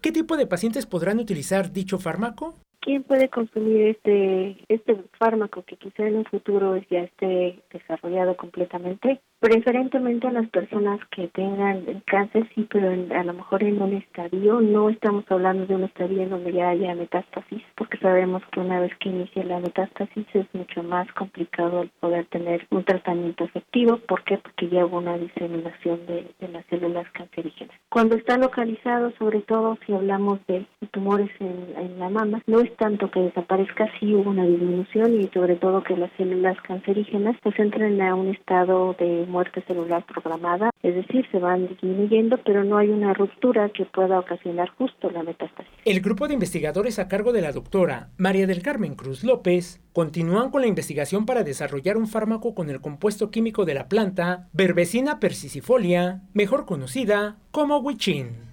[SPEAKER 6] ¿Qué tipo de pacientes podrán utilizar dicho fármaco?
[SPEAKER 25] ¿Quién puede consumir este, este fármaco que quizá en un futuro ya esté desarrollado completamente? Preferentemente a las personas que tengan cáncer, sí, pero a lo mejor en un estadio, no estamos hablando de un estadio en donde ya haya metástasis, porque sabemos que una vez que inicia la metástasis es mucho más complicado el poder tener un tratamiento efectivo. ¿Por qué? Porque ya hubo una diseminación de, de las células cancerígenas. Cuando está localizado, sobre todo si hablamos de tumores en, en la mama, no es tanto que desaparezca, sí hubo una disminución y sobre todo que las células cancerígenas pues entren a un estado de muerte celular programada, es decir, se van disminuyendo, pero no hay una ruptura que pueda ocasionar justo la metástasis.
[SPEAKER 6] El grupo de investigadores a cargo de la doctora María del Carmen Cruz López continúan con la investigación para desarrollar un fármaco con el compuesto químico de la planta Verbecina persicifolia, mejor conocida como Wichin.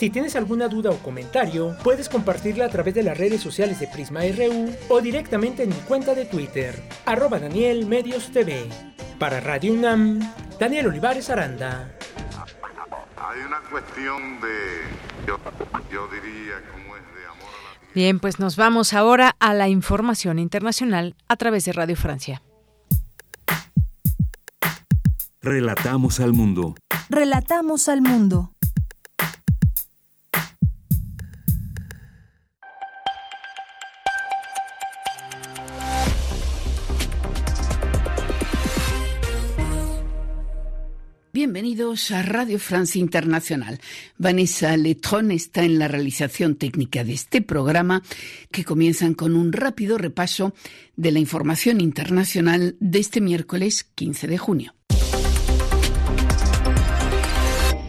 [SPEAKER 6] Si tienes alguna duda o comentario, puedes compartirla a través de las redes sociales de Prisma RU o directamente en mi cuenta de Twitter, arroba Daniel Medios TV. Para Radio UNAM, Daniel Olivares Aranda.
[SPEAKER 24] Hay una cuestión de, yo, yo diría, como es de amor a la
[SPEAKER 1] Bien, pues nos vamos ahora a la información internacional a través de Radio Francia.
[SPEAKER 2] Relatamos al mundo.
[SPEAKER 3] Relatamos al mundo.
[SPEAKER 26] Bienvenidos a Radio Francia Internacional. Vanessa Letron está en la realización técnica de este programa que comienzan con un rápido repaso de la información internacional de este miércoles 15 de junio.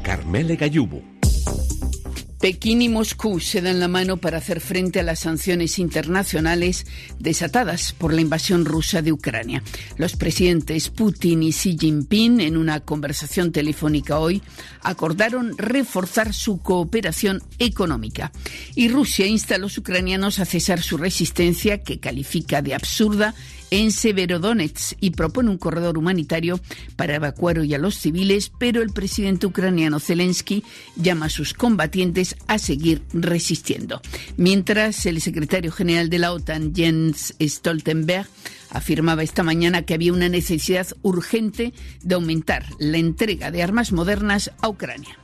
[SPEAKER 2] Carmele Gallubo.
[SPEAKER 26] Pekín y Moscú se dan la mano para hacer frente a las sanciones internacionales desatadas por la invasión rusa de Ucrania. Los presidentes Putin y Xi Jinping, en una conversación telefónica hoy, acordaron reforzar su cooperación económica. Y Rusia insta a los ucranianos a cesar su resistencia, que califica de absurda en Severodonetsk y propone un corredor humanitario para evacuar hoy a los civiles, pero el presidente ucraniano Zelensky llama a sus combatientes a seguir resistiendo. Mientras, el secretario general de la OTAN, Jens Stoltenberg, afirmaba esta mañana que había una necesidad urgente de aumentar la entrega de armas modernas a Ucrania.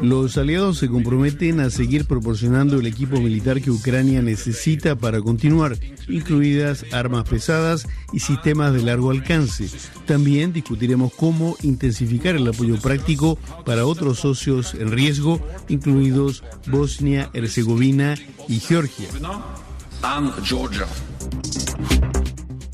[SPEAKER 27] Los aliados se comprometen a seguir proporcionando el equipo militar que Ucrania necesita para continuar, incluidas armas pesadas y sistemas de largo alcance. También discutiremos cómo intensificar el apoyo práctico para otros socios en riesgo, incluidos Bosnia, Herzegovina y Georgia.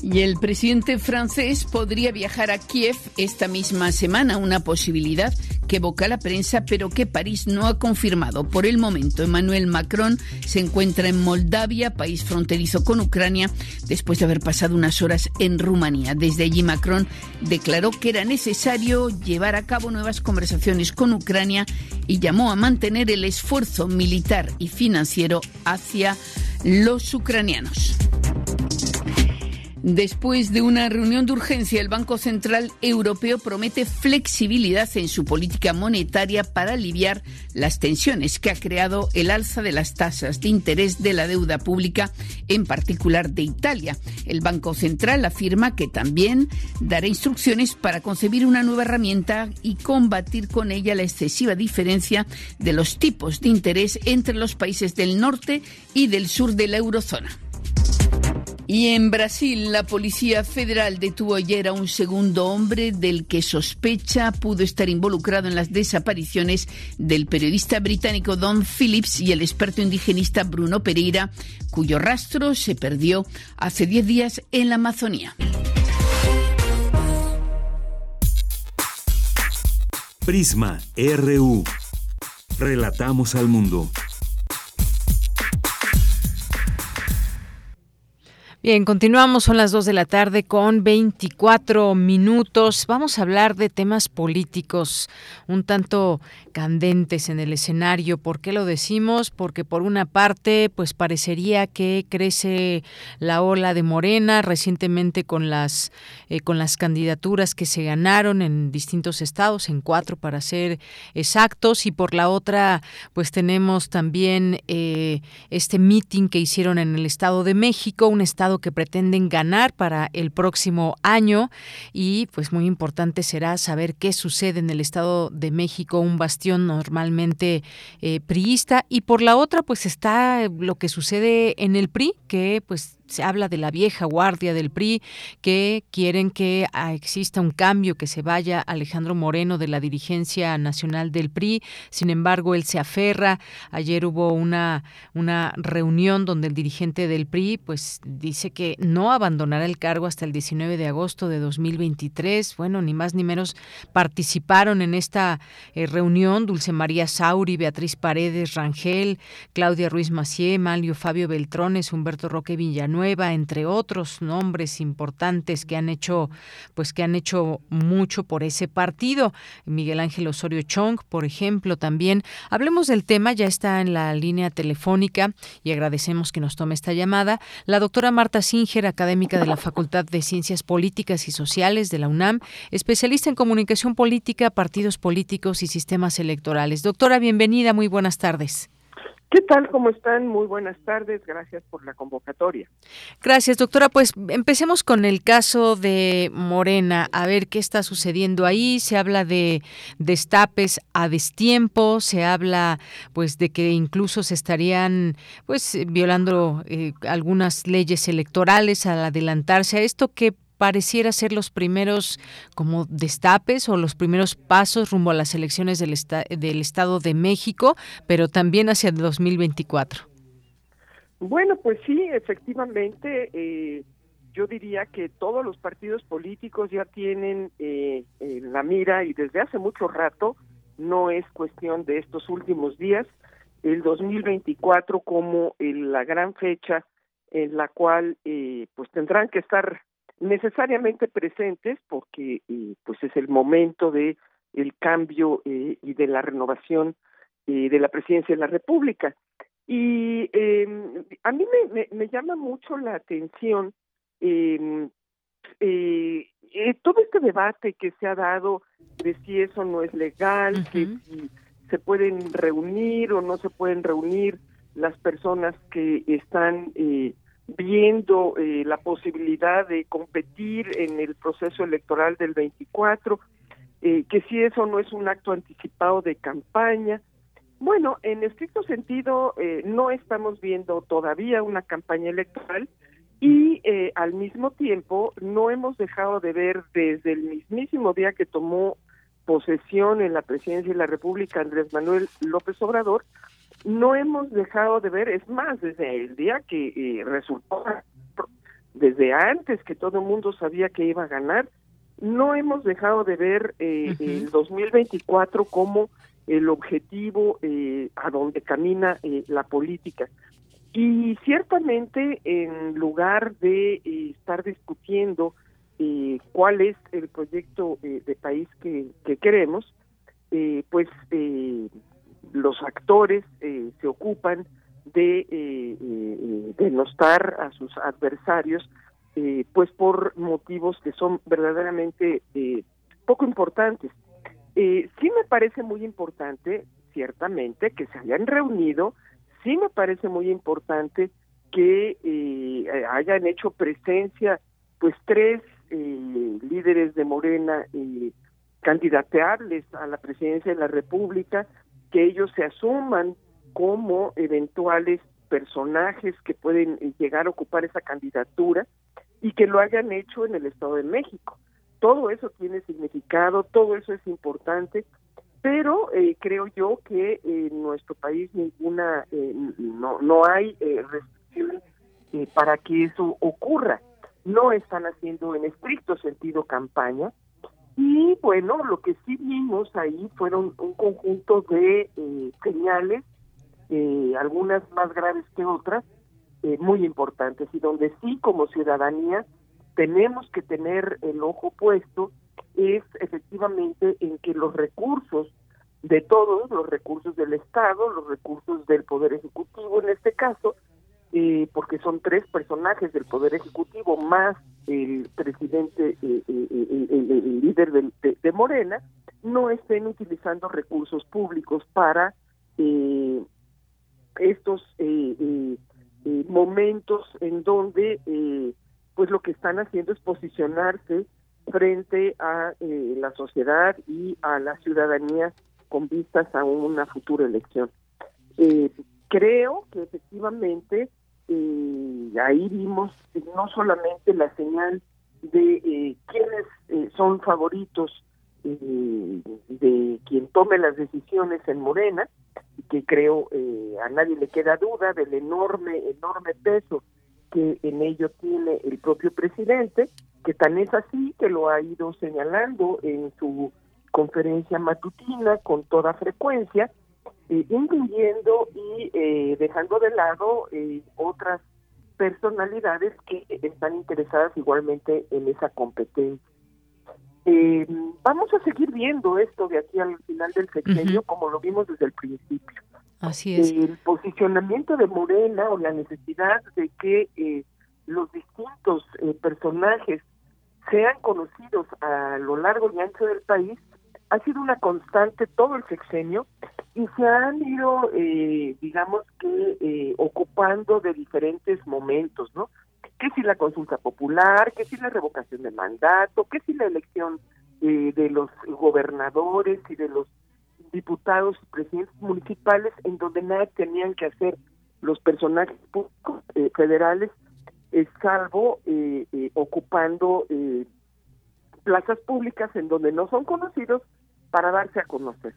[SPEAKER 26] Y el presidente francés podría viajar a Kiev esta misma semana, una posibilidad que evoca la prensa, pero que París no ha confirmado. Por el momento, Emmanuel Macron se encuentra en Moldavia, país fronterizo con Ucrania, después de haber pasado unas horas en Rumanía. Desde allí, Macron declaró que era necesario llevar a cabo nuevas conversaciones con Ucrania y llamó a mantener el esfuerzo militar y financiero hacia los ucranianos. Después de una reunión de urgencia, el Banco Central Europeo promete flexibilidad en su política monetaria para aliviar las tensiones que ha creado el alza de las tasas de interés de la deuda pública, en particular de Italia. El Banco Central afirma que también dará instrucciones para concebir una nueva herramienta y combatir con ella la excesiva diferencia de los tipos de interés entre los países del norte y del sur de la eurozona. Y en Brasil, la Policía Federal detuvo ayer a un segundo hombre del que sospecha pudo estar involucrado en las desapariciones del periodista británico Don Phillips y el experto indigenista Bruno Pereira, cuyo rastro se perdió hace 10 días en la Amazonía.
[SPEAKER 2] Prisma RU. Relatamos al mundo.
[SPEAKER 1] Bien, continuamos, son las 2 de la tarde con 24 minutos. Vamos a hablar de temas políticos un tanto candentes en el escenario. ¿Por qué lo decimos? Porque por una parte, pues parecería que crece la ola de Morena recientemente con las eh, con las candidaturas que se ganaron en distintos estados, en cuatro para ser exactos, y por la otra, pues tenemos también eh, este meeting que hicieron en el Estado de México, un estado que pretenden ganar para el próximo año y pues muy importante será saber qué sucede en el Estado de México, un bastión normalmente eh, priista. Y por la otra pues está lo que sucede en el PRI que pues se habla de la vieja guardia del PRI que quieren que ah, exista un cambio, que se vaya Alejandro Moreno de la dirigencia nacional del PRI. Sin embargo, él se aferra. Ayer hubo una, una reunión donde el dirigente del PRI pues dice que no abandonará el cargo hasta el 19 de agosto de 2023. Bueno, ni más ni menos participaron en esta eh, reunión Dulce María Sauri, Beatriz Paredes Rangel, Claudia Ruiz Macié, Malio Fabio Beltrones, Humberto Roque Villanueva Nueva, entre otros nombres importantes que han hecho, pues que han hecho mucho por ese partido. Miguel Ángel Osorio Chong, por ejemplo, también. Hablemos del tema, ya está en la línea telefónica y agradecemos que nos tome esta llamada. La doctora Marta Singer, académica de la Facultad de Ciencias Políticas y Sociales de la UNAM, especialista en comunicación política, partidos políticos y sistemas electorales. Doctora, bienvenida, muy buenas tardes.
[SPEAKER 28] ¿Qué tal? ¿Cómo están? Muy buenas tardes. Gracias por la convocatoria.
[SPEAKER 1] Gracias, doctora. Pues empecemos con el caso de Morena. A ver qué está sucediendo ahí. Se habla de destapes a destiempo. Se habla, pues, de que incluso se estarían, pues, violando eh, algunas leyes electorales al adelantarse a esto. ¿Qué pareciera ser los primeros como destapes o los primeros pasos rumbo a las elecciones del, del Estado de México, pero también hacia el 2024.
[SPEAKER 28] Bueno, pues sí, efectivamente, eh, yo diría que todos los partidos políticos ya tienen eh, la mira y desde hace mucho rato, no es cuestión de estos últimos días, el 2024 como la gran fecha en la cual eh, pues tendrán que estar necesariamente presentes porque eh, pues es el momento de el cambio eh, y de la renovación eh, de la presidencia de la República. Y em, a mí me, me, llama mucho la atención em, todo este debate que se ha dado de si eso no es legal, que si se pueden reunir o no se pueden reunir las personas que están eh, viendo eh, la posibilidad de competir en el proceso electoral del 24. eh, que si eso no es un acto anticipado de campaña. Bueno, en estricto sentido, eh, no estamos viendo todavía una campaña electoral y eh, al mismo tiempo no hemos dejado de ver desde el mismísimo día que tomó posesión en la presidencia de la República Andrés Manuel López Obrador, no hemos dejado de ver, es más, desde el día que eh, resultó, desde antes que todo el mundo sabía que iba a ganar, no hemos dejado de ver eh, el 2024 como el objetivo eh, a donde camina eh, la política. Y ciertamente, en lugar de eh, estar discutiendo eh, cuál es el proyecto eh, de país que, que queremos, eh, pues eh, los actores eh, se ocupan de eh, eh, denostar a sus adversarios, eh, pues por motivos que son verdaderamente eh, poco importantes. Eh, sí me parece muy importante, ciertamente, que se hayan reunido, sí me parece muy importante que eh, hayan hecho presencia, pues tres eh, líderes de Morena eh, candidateables a la presidencia de la República, que ellos se asuman como eventuales personajes que pueden eh, llegar a ocupar esa candidatura y que lo hayan hecho en el Estado de México. Todo eso tiene significado, todo eso es importante, pero eh, creo yo que en nuestro país ninguna, eh, no, no hay eh, restricción eh, para que eso ocurra. No están haciendo en estricto sentido campaña, y bueno, lo que sí vimos ahí fueron un conjunto de eh, señales, eh, algunas más graves que otras, eh, muy importantes, y donde sí como ciudadanía tenemos que tener el ojo puesto es efectivamente en que los recursos de todos, los recursos del Estado, los recursos del Poder Ejecutivo en este caso, eh, porque son tres personajes del Poder Ejecutivo más el presidente, eh, eh, eh, el, líder del- de, de Morena, no estén utilizando recursos públicos para estos momentos en donde pues lo que están haciendo es posicionarse frente a la sociedad y a la ciudadanía con vistas a una futura elección. Creo que efectivamente eh, ahí vimos no solamente la señal de eh, quiénes eh, son favoritos eh, de quien tome las decisiones en Morena, que creo eh, a nadie le queda duda del enorme, enorme peso que en ello tiene el propio presidente, que tan es así que lo ha ido señalando en su conferencia matutina con toda frecuencia, eh, incluyendo y eh, dejando de lado eh, otras personalidades que están interesadas igualmente en esa competencia. Eh, vamos a seguir viendo esto de aquí al final del sexenio, como lo vimos desde el principio.
[SPEAKER 1] Así es.
[SPEAKER 28] El posicionamiento de Morena o la necesidad de que eh, los distintos eh, personajes sean conocidos a lo largo y ancho del país ha sido una constante todo el sexenio y se han ido, eh, digamos que, eh, ocupando de diferentes momentos, ¿no? Que si la consulta popular, que si la revocación de mandato, que si la elección eh, de los gobernadores y de los diputados y presidentes municipales, en donde nada tenían que hacer los personajes públicos eh, federales, eh, salvo eh, ocupando plazas públicas en donde no son conocidos para darse a conocer.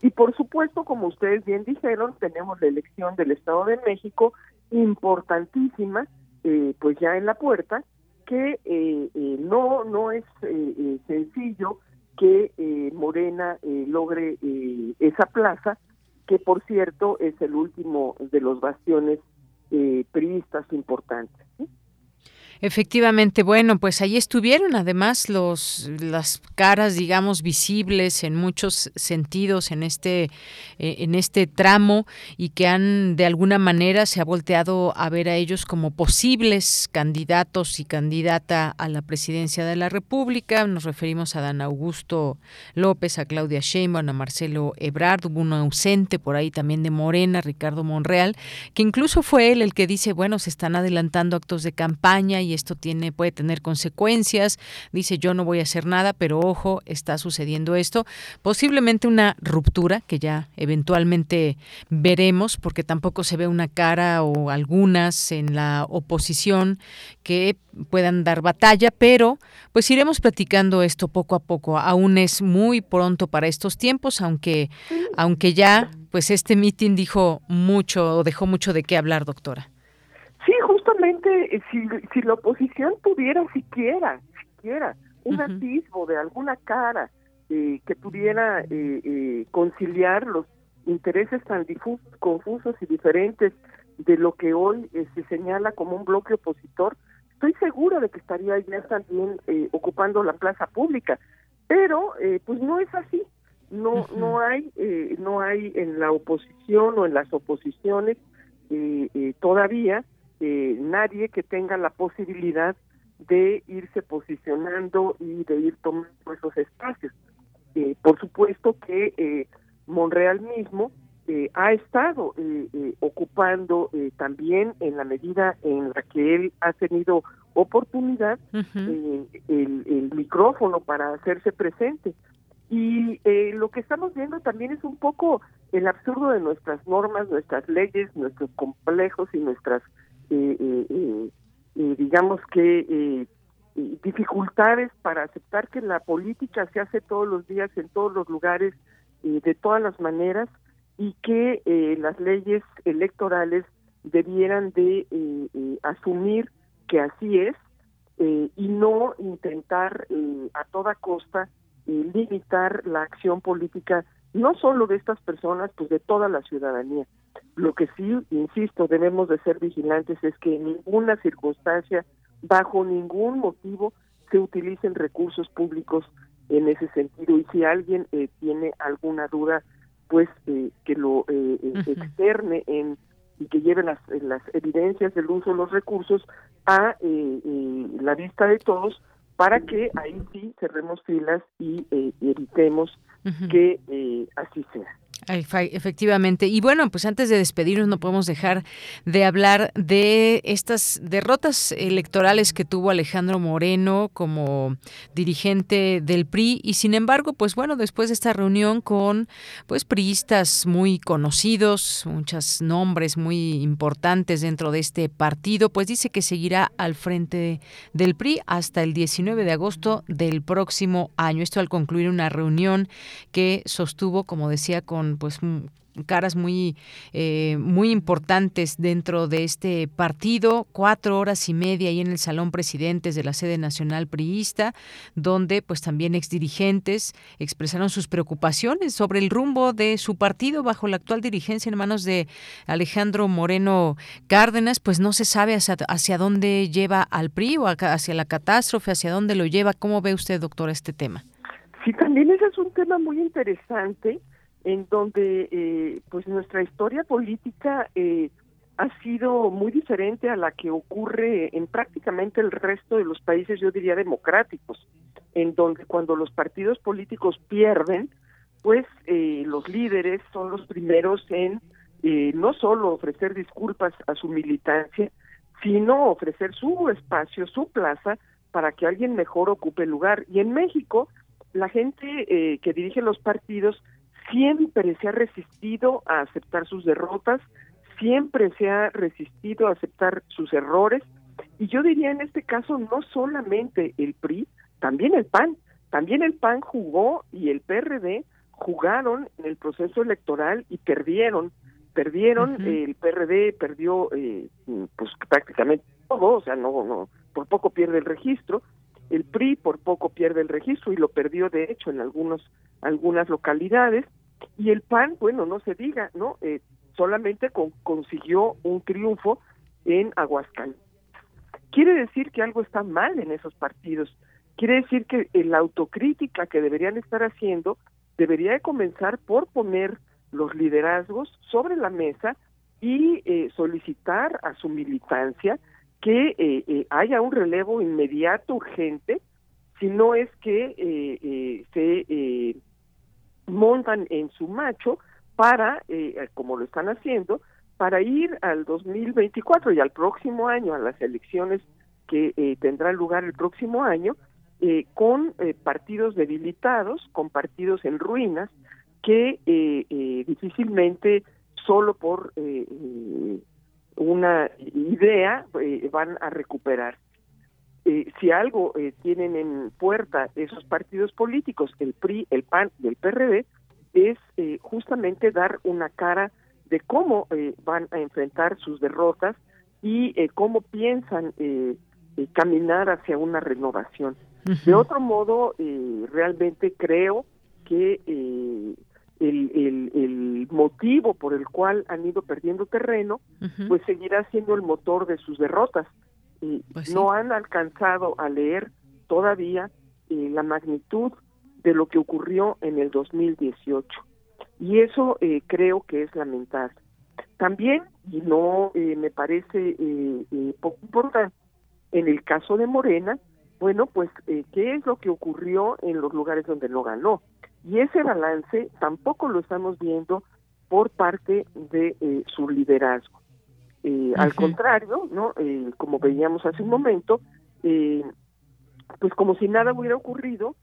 [SPEAKER 28] Y por supuesto, como ustedes bien dijeron, tenemos la elección del Estado de México, importantísima, eh, pues ya en la puerta, que eh, eh, no, no es eh, eh, sencillo que Morena logre esa plaza, que por cierto es el último de los bastiones priistas importantes.
[SPEAKER 1] Efectivamente, bueno, pues ahí estuvieron además los las caras, digamos, visibles en muchos sentidos en este eh, en este tramo y que han de alguna manera se ha volteado a ver a ellos como posibles candidatos y candidata a la presidencia de la República. Nos referimos a Dan Augusto López, a Claudia Sheinbaum, a Marcelo Ebrard, hubo uno ausente por ahí también de Morena, Ricardo Monreal, que incluso fue él el que dice, bueno, se están adelantando actos de campaña y y esto tiene puede tener consecuencias. Dice, yo no voy a hacer nada, pero ojo, está sucediendo esto. Posiblemente una ruptura que ya eventualmente veremos, porque tampoco se ve una cara o algunas en la oposición que puedan dar batalla, pero pues iremos platicando esto poco a poco. Aún es muy pronto para estos tiempos, aunque aunque ya pues este mitin dijo mucho o dejó mucho de qué hablar, doctora.
[SPEAKER 28] Sí, justamente eh, si, si la oposición tuviera siquiera, siquiera un atisbo de alguna cara eh, que pudiera eh, eh, conciliar los intereses tan difusos, confusos y diferentes de lo que hoy eh, se señala como un bloque opositor, estoy segura de que estaría ya también eh, ocupando la plaza pública, pero eh, pues no es así, no no hay eh, no hay en la oposición o en las oposiciones eh, eh, todavía eh, nadie que tenga la posibilidad de irse posicionando y de ir tomando esos espacios. Eh, por supuesto que eh, Monreal mismo eh, ha estado eh, eh, ocupando eh, también en la medida en la que él ha tenido oportunidad el, el micrófono para hacerse presente. Y eh, lo que estamos viendo también es un poco el absurdo de nuestras normas, nuestras leyes, nuestros complejos y nuestras, digamos que, eh, dificultades para aceptar que la política se hace todos los días en todos los lugares, de todas las maneras, y que eh, las leyes electorales debieran de eh, eh, asumir que así es y no intentar a toda costa limitar la acción política no solo de estas personas, pues de toda la ciudadanía. Lo que sí, insisto, debemos de ser vigilantes es que en ninguna circunstancia, bajo ningún motivo, se utilicen recursos públicos en ese sentido. Y si alguien eh, tiene alguna duda, pues eh, que lo eh, eh, externe en y que lleve las, eh, las evidencias del uso de los recursos a eh, la vista de todos para que ahí sí cerremos filas y que eh, así sea.
[SPEAKER 1] Efectivamente. Y bueno, pues antes de despedirnos no podemos dejar de hablar de estas derrotas electorales que tuvo Alejandro Moreno como dirigente del PRI y sin embargo, pues bueno, después de esta reunión con pues priistas muy conocidos, muchos nombres muy importantes dentro de este partido, pues dice que seguirá al frente del PRI hasta el 19 de agosto del próximo año. Esto al concluir una reunión que sostuvo, como decía, con pues caras muy eh, muy importantes dentro de este partido. Cuatro horas y media ahí en el salón presidentes de la sede nacional priista donde pues también exdirigentes expresaron sus preocupaciones sobre el rumbo de su partido bajo la actual dirigencia en manos de Alejandro Moreno Cárdenas. Pues no se sabe hacia, hacia dónde lleva al PRI o hacia la catástrofe hacia dónde lo lleva. Cómo ve usted doctor este tema
[SPEAKER 28] Sí, también ese es un tema muy interesante en donde eh, pues nuestra historia política eh, ha sido muy diferente a la que ocurre en prácticamente el resto de los países, yo diría democráticos, en donde cuando los partidos políticos pierden, pues eh, los líderes son los primeros en eh, no solo ofrecer disculpas a su militancia, sino ofrecer su espacio, su plaza, para que alguien mejor ocupe el lugar. Y en México, la gente eh, que dirige los partidos siempre se ha resistido a aceptar sus derrotas, siempre se ha resistido a aceptar sus errores, y yo diría en este caso no solamente el PRI, también el PAN, también el PAN jugó y el PRD jugaron en el proceso electoral y perdieron, perdieron, eh, el PRD perdió eh, pues prácticamente todo, o sea, no, no, por poco pierde el registro, el PRI por poco pierde el registro y lo perdió de hecho en algunos algunas localidades. Y el PAN bueno no se diga no Eh, solamente con- consiguió un triunfo en Aguascalientes. Quiere decir que algo está mal en esos partidos. Quiere decir que la autocrítica que deberían estar haciendo debería de comenzar por poner los liderazgos sobre la mesa y eh, solicitar a su militancia que eh, eh, haya un relevo inmediato, urgente, si no es que eh, eh, se eh, montan en su macho para, como lo están haciendo, para ir al 2024 y al próximo año a las elecciones que eh, tendrá lugar el próximo año con partidos debilitados, con partidos en ruinas, que difícilmente solo por una idea van a recuperar. si algo tienen en puerta esos partidos políticos, el PRI, el PAN y el PRD, es justamente dar una cara de cómo van a enfrentar sus derrotas y cómo piensan caminar hacia una renovación. De otro modo, eh, realmente creo que eh, el, el, motivo por el cual han ido perdiendo terreno, pues seguirá siendo el motor de sus derrotas. Pues no han alcanzado a leer todavía eh, la magnitud de lo que ocurrió en el 2018. Y eso creo que es lamentable. También, y no me parece poco importante, en el caso de Morena, bueno, pues, eh, ¿qué es lo que ocurrió en los lugares donde no ganó? Y ese balance tampoco lo estamos viendo por parte de eh, su liderazgo. Eh, al contrario, ¿no? como veíamos hace un momento, pues como si nada hubiera ocurrido,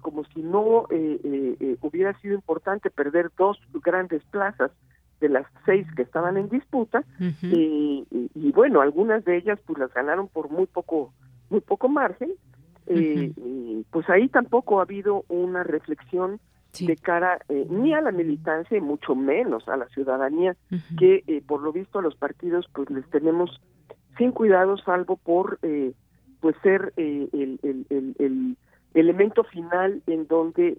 [SPEAKER 28] como si no hubiera sido importante perder dos grandes plazas de las seis que estaban en disputa y, bueno algunas de ellas pues las ganaron por muy poco muy poco margen eh, pues ahí tampoco ha habido una reflexión de cara eh, ni a la militancia y mucho menos a la ciudadanía que eh, por lo visto a los partidos pues les tenemos sin cuidado salvo por pues ser el, el, el, elemento final en donde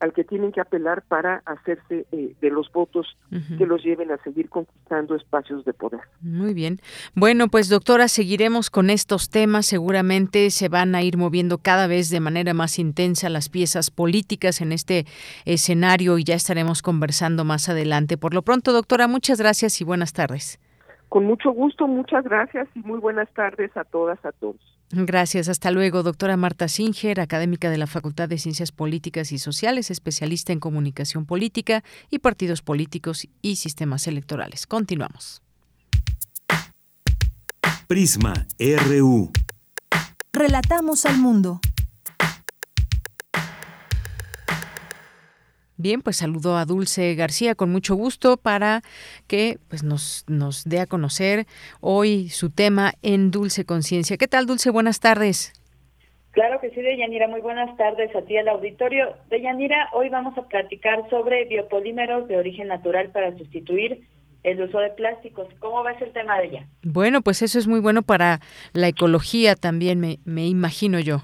[SPEAKER 28] al que tienen que apelar para hacerse eh, de los votos que los lleven a seguir conquistando espacios de poder.
[SPEAKER 1] Muy bien. Bueno, pues doctora, seguiremos con estos temas. Seguramente se van a ir moviendo cada vez de manera más intensa las piezas políticas en este escenario y ya estaremos conversando más adelante. Por lo pronto, doctora, muchas gracias y buenas tardes.
[SPEAKER 28] Con mucho gusto, muchas gracias y muy buenas tardes a todas, a todos.
[SPEAKER 1] Gracias. Hasta luego, doctora Marta Singer, académica de la Facultad de Ciencias Políticas y Sociales, especialista en comunicación política y partidos políticos y sistemas electorales. Continuamos.
[SPEAKER 2] Prisma RU.
[SPEAKER 3] Relatamos al mundo.
[SPEAKER 1] Bien, pues saludo a Dulce García con mucho gusto para que pues, nos, nos dé a conocer hoy su tema en Dulce Conciencia. ¿Qué tal, Dulce? Buenas tardes.
[SPEAKER 29] Claro que sí, Deyanira. Muy buenas tardes a ti al auditorio. Deyanira, hoy vamos a platicar sobre biopolímeros de origen natural para sustituir el uso de plásticos. ¿Cómo va a ser el tema de ella?
[SPEAKER 1] Bueno, pues eso es muy bueno para la ecología también, me, me imagino yo.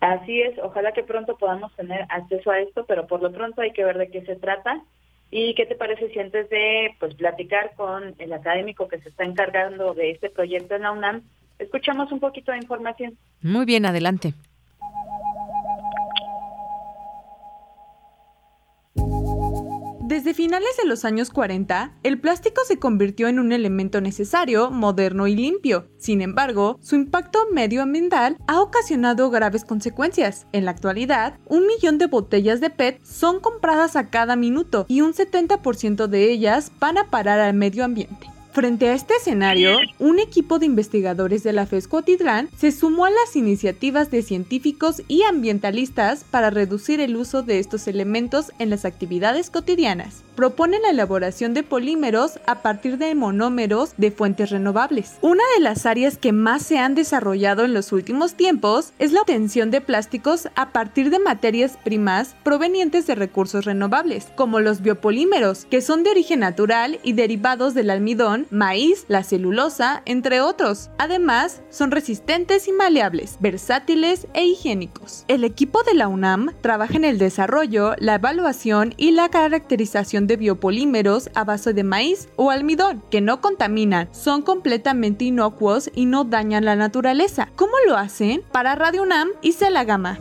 [SPEAKER 29] Así es, ojalá que pronto podamos tener acceso a esto, pero por lo pronto hay que ver de qué se trata. ¿Y qué te parece si antes de pues platicar con el académico que se está encargando de este proyecto en la UNAM, escuchamos un poquito de información?
[SPEAKER 1] Muy bien, adelante.
[SPEAKER 30] Desde finales de los años 40, el plástico se convirtió en un elemento necesario, moderno y limpio. Sin embargo, su impacto medioambiental ha ocasionado graves consecuencias. En la actualidad, un millón de botellas de PET son compradas a cada minuto y un 70% de ellas van a parar al medio ambiente. Frente a este escenario, un equipo de investigadores de la FESCO Titlán se sumó a las iniciativas de científicos y ambientalistas para reducir el uso de estos elementos en las actividades cotidianas propone la elaboración de polímeros a partir de monómeros de fuentes renovables. Una de las áreas que más se han desarrollado en los últimos tiempos es la obtención de plásticos a partir de materias primas provenientes de recursos renovables, como los biopolímeros, que son de origen natural y derivados del almidón, maíz, la celulosa, entre otros. Además, son resistentes y maleables, versátiles e higiénicos. El equipo de la UNAM trabaja en el desarrollo, la evaluación y la caracterización de biopolímeros a base de maíz o almidón, que no contaminan, son completamente inocuos y no dañan la naturaleza. ¿Cómo lo hacen? Para Radio UNAM, hice la gama.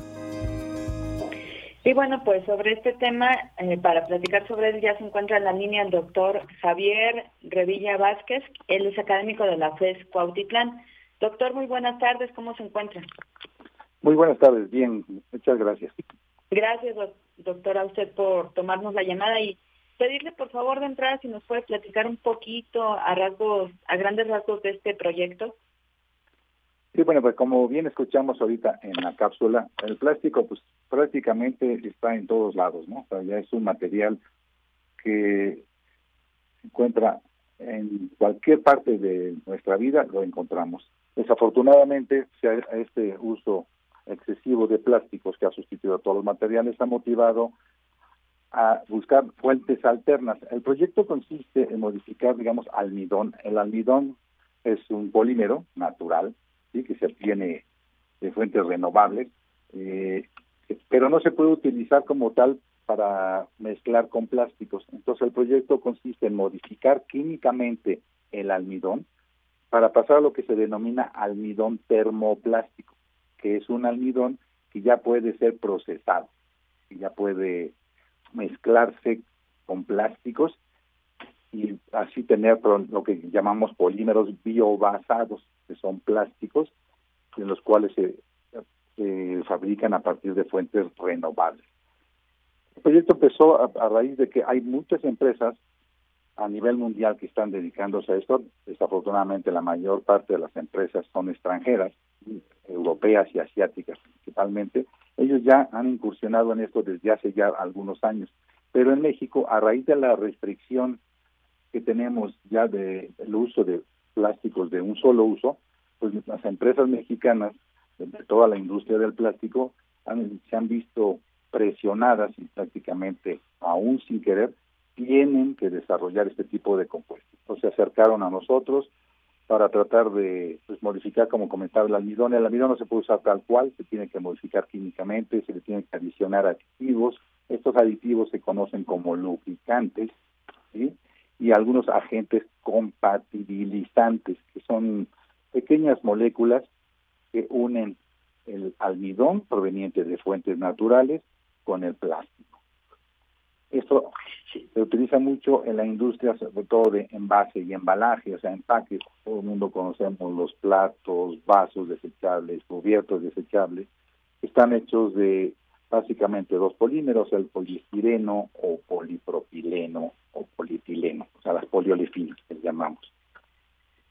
[SPEAKER 29] Y bueno, pues sobre este tema, eh, para platicar sobre él, ya se encuentra en la línea el doctor Javier Revilla Vázquez. Él es académico de la FES Cuautitlán. Doctor, muy buenas tardes. ¿Cómo se encuentra?
[SPEAKER 31] Muy buenas tardes. Bien, muchas gracias.
[SPEAKER 29] Gracias, doctor, a usted por tomarnos la llamada y pedirle por favor de entrada si nos puede platicar un poquito a rasgos, a grandes rasgos de este proyecto.
[SPEAKER 31] Sí, bueno, pues como bien escuchamos ahorita en la cápsula, el plástico pues prácticamente está en todos lados, ¿no? O sea, ya es un material que se encuentra en cualquier parte de nuestra vida, lo encontramos. Desafortunadamente, este uso excesivo de plásticos que ha sustituido a todos los materiales ha motivado a buscar fuentes alternas. El proyecto consiste en modificar, digamos, almidón. El almidón es un polímero natural ¿sí? que se obtiene de fuentes renovables, eh, pero no se puede utilizar como tal para mezclar con plásticos. Entonces el proyecto consiste en modificar químicamente el almidón para pasar a lo que se denomina almidón termoplástico, que es un almidón que ya puede ser procesado, que ya puede mezclarse con plásticos y así tener lo que llamamos polímeros biobasados, que son plásticos en los cuales se, fabrican a partir de fuentes renovables. El proyecto empezó a, raíz de que hay muchas empresas a nivel mundial que están dedicándose a esto. Desafortunadamente la mayor parte de las empresas son extranjeras, europeas y asiáticas principalmente. Ellos ya han incursionado en esto desde hace ya algunos años. Pero en México, a raíz de la restricción que tenemos ya del uso de plásticos de un solo uso, pues las empresas mexicanas de toda la industria del plástico se han visto presionadas y prácticamente aún sin querer tienen que desarrollar este tipo de compuestos. Entonces se acercaron a nosotros para tratar de pues, modificar, como comentaba, el almidón. El almidón no se puede usar tal cual, se tiene que modificar químicamente, se le tiene que adicionar aditivos. Estos aditivos se conocen como lubricantes, ¿sí? y algunos agentes compatibilizantes, que son pequeñas moléculas que unen el almidón proveniente de fuentes naturales con el plástico. Esto se utiliza mucho en la industria, sobre todo de envase y embalaje, o sea, empaques. Todo el mundo conocemos los platos, vasos desechables, cubiertos desechables. Están hechos de básicamente dos polímeros, el poliestireno o polipropileno o polietileno, o sea, las poliolefinas que llamamos.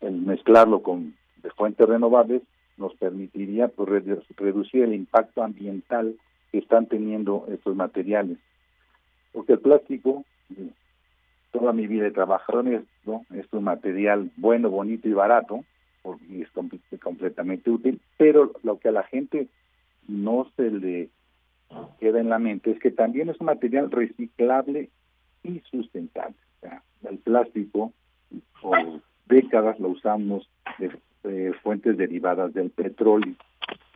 [SPEAKER 31] El mezclarlo con de fuentes renovables nos permitiría pues, reducir el impacto ambiental que están teniendo estos materiales. Porque el plástico, toda mi vida he trabajado en esto, es un material bueno, bonito y barato, y es completamente útil, pero lo que a la gente no se le queda en la mente es que también es un material reciclable y sustentable. el plástico por décadas lo usamos de, fuentes derivadas del petróleo.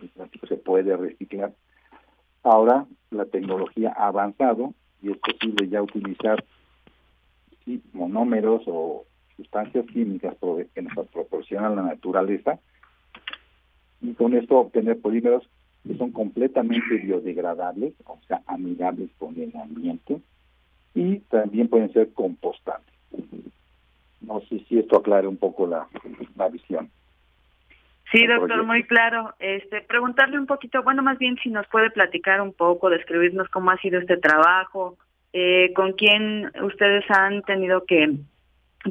[SPEAKER 31] El plástico se puede reciclar. Ahora la tecnología ha avanzado y es posible ya utilizar monómeros o sustancias químicas que nos proporciona la naturaleza y con esto obtener polímeros que son completamente biodegradables, o sea, amigables con el ambiente, y también pueden ser compostables. No sé si esto aclare un poco la, la visión.
[SPEAKER 29] Sí, doctor, muy claro. Este, preguntarle un poquito, bueno, más bien si nos puede platicar un poco, describirnos cómo ha sido este trabajo, eh, con quién ustedes han tenido que,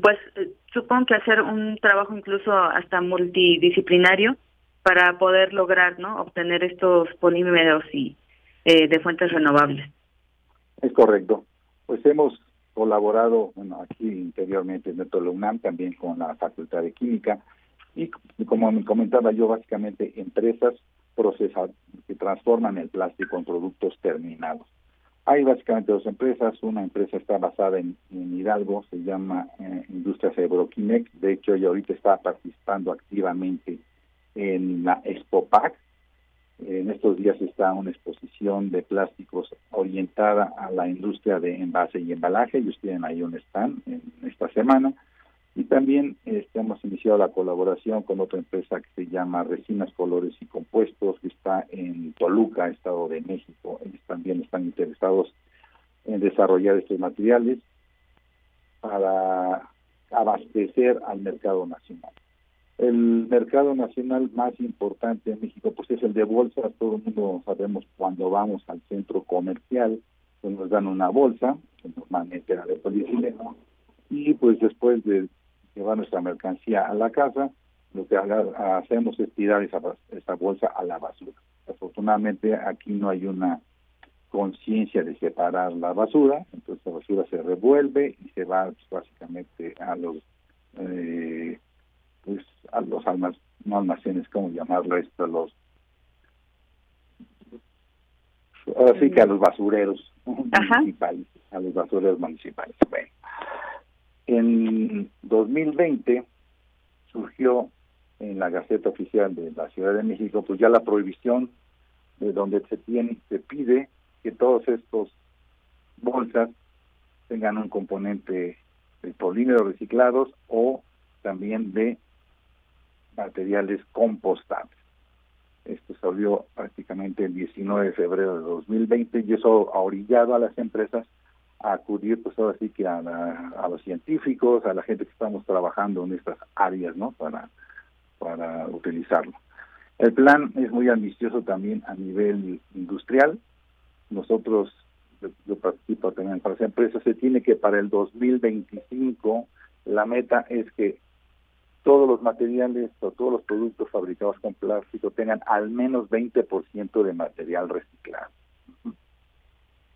[SPEAKER 29] pues, eh, supongo que hacer un trabajo incluso hasta multidisciplinario para poder lograr, ¿no? Obtener estos polímeros y eh, de fuentes renovables.
[SPEAKER 31] Es correcto. Pues hemos colaborado, bueno, aquí interiormente en el UNAM, también con la Facultad de Química, y como me comentaba yo, básicamente empresas procesadas que transforman el plástico en productos terminados. Hay básicamente dos empresas, una empresa está basada en, Hidalgo, se llama eh, Industrias de hecho ella ahorita está participando activamente en la ExpoPac. En estos días está una exposición de plásticos orientada a la industria de envase y embalaje, ellos tienen ahí un stand en esta semana. Y también este, hemos iniciado la colaboración con otra empresa que se llama Resinas, Colores y Compuestos, que está en Toluca, Estado de México. Ellos también están interesados en desarrollar estos materiales para abastecer al mercado nacional. El mercado nacional más importante en México pues es el de bolsas. Todo el mundo sabemos cuando vamos al centro comercial, pues nos dan una bolsa, que normalmente era de poliestireno, y pues después de llevar nuestra mercancía a la casa, lo que hacemos es tirar esa, esa bolsa a la basura. Afortunadamente aquí no hay una conciencia de separar la basura, entonces la basura se revuelve y se va pues, básicamente a los eh, pues a los almacenes, no almacenes, ¿cómo llamarlo esto? Los ahora sí que a los basureros municipales, a los basureros municipales. Bueno, en 2020 surgió en la Gaceta Oficial de la Ciudad de México, pues ya la prohibición de donde se tiene, se pide que todos estos bolsas tengan un componente de polímeros reciclados o también de materiales compostables. Esto salió prácticamente el 19 de febrero de 2020 y eso ha orillado a las empresas acudir, pues ahora sí que a, los científicos, a la gente que estamos trabajando en estas áreas, ¿no? Para, para utilizarlo. El plan es muy ambicioso también a nivel industrial. Nosotros, yo, participo también para esa empresa, se tiene que para el 2025 la meta es que todos los materiales o todos los productos fabricados con plástico tengan al menos 20% de material reciclado.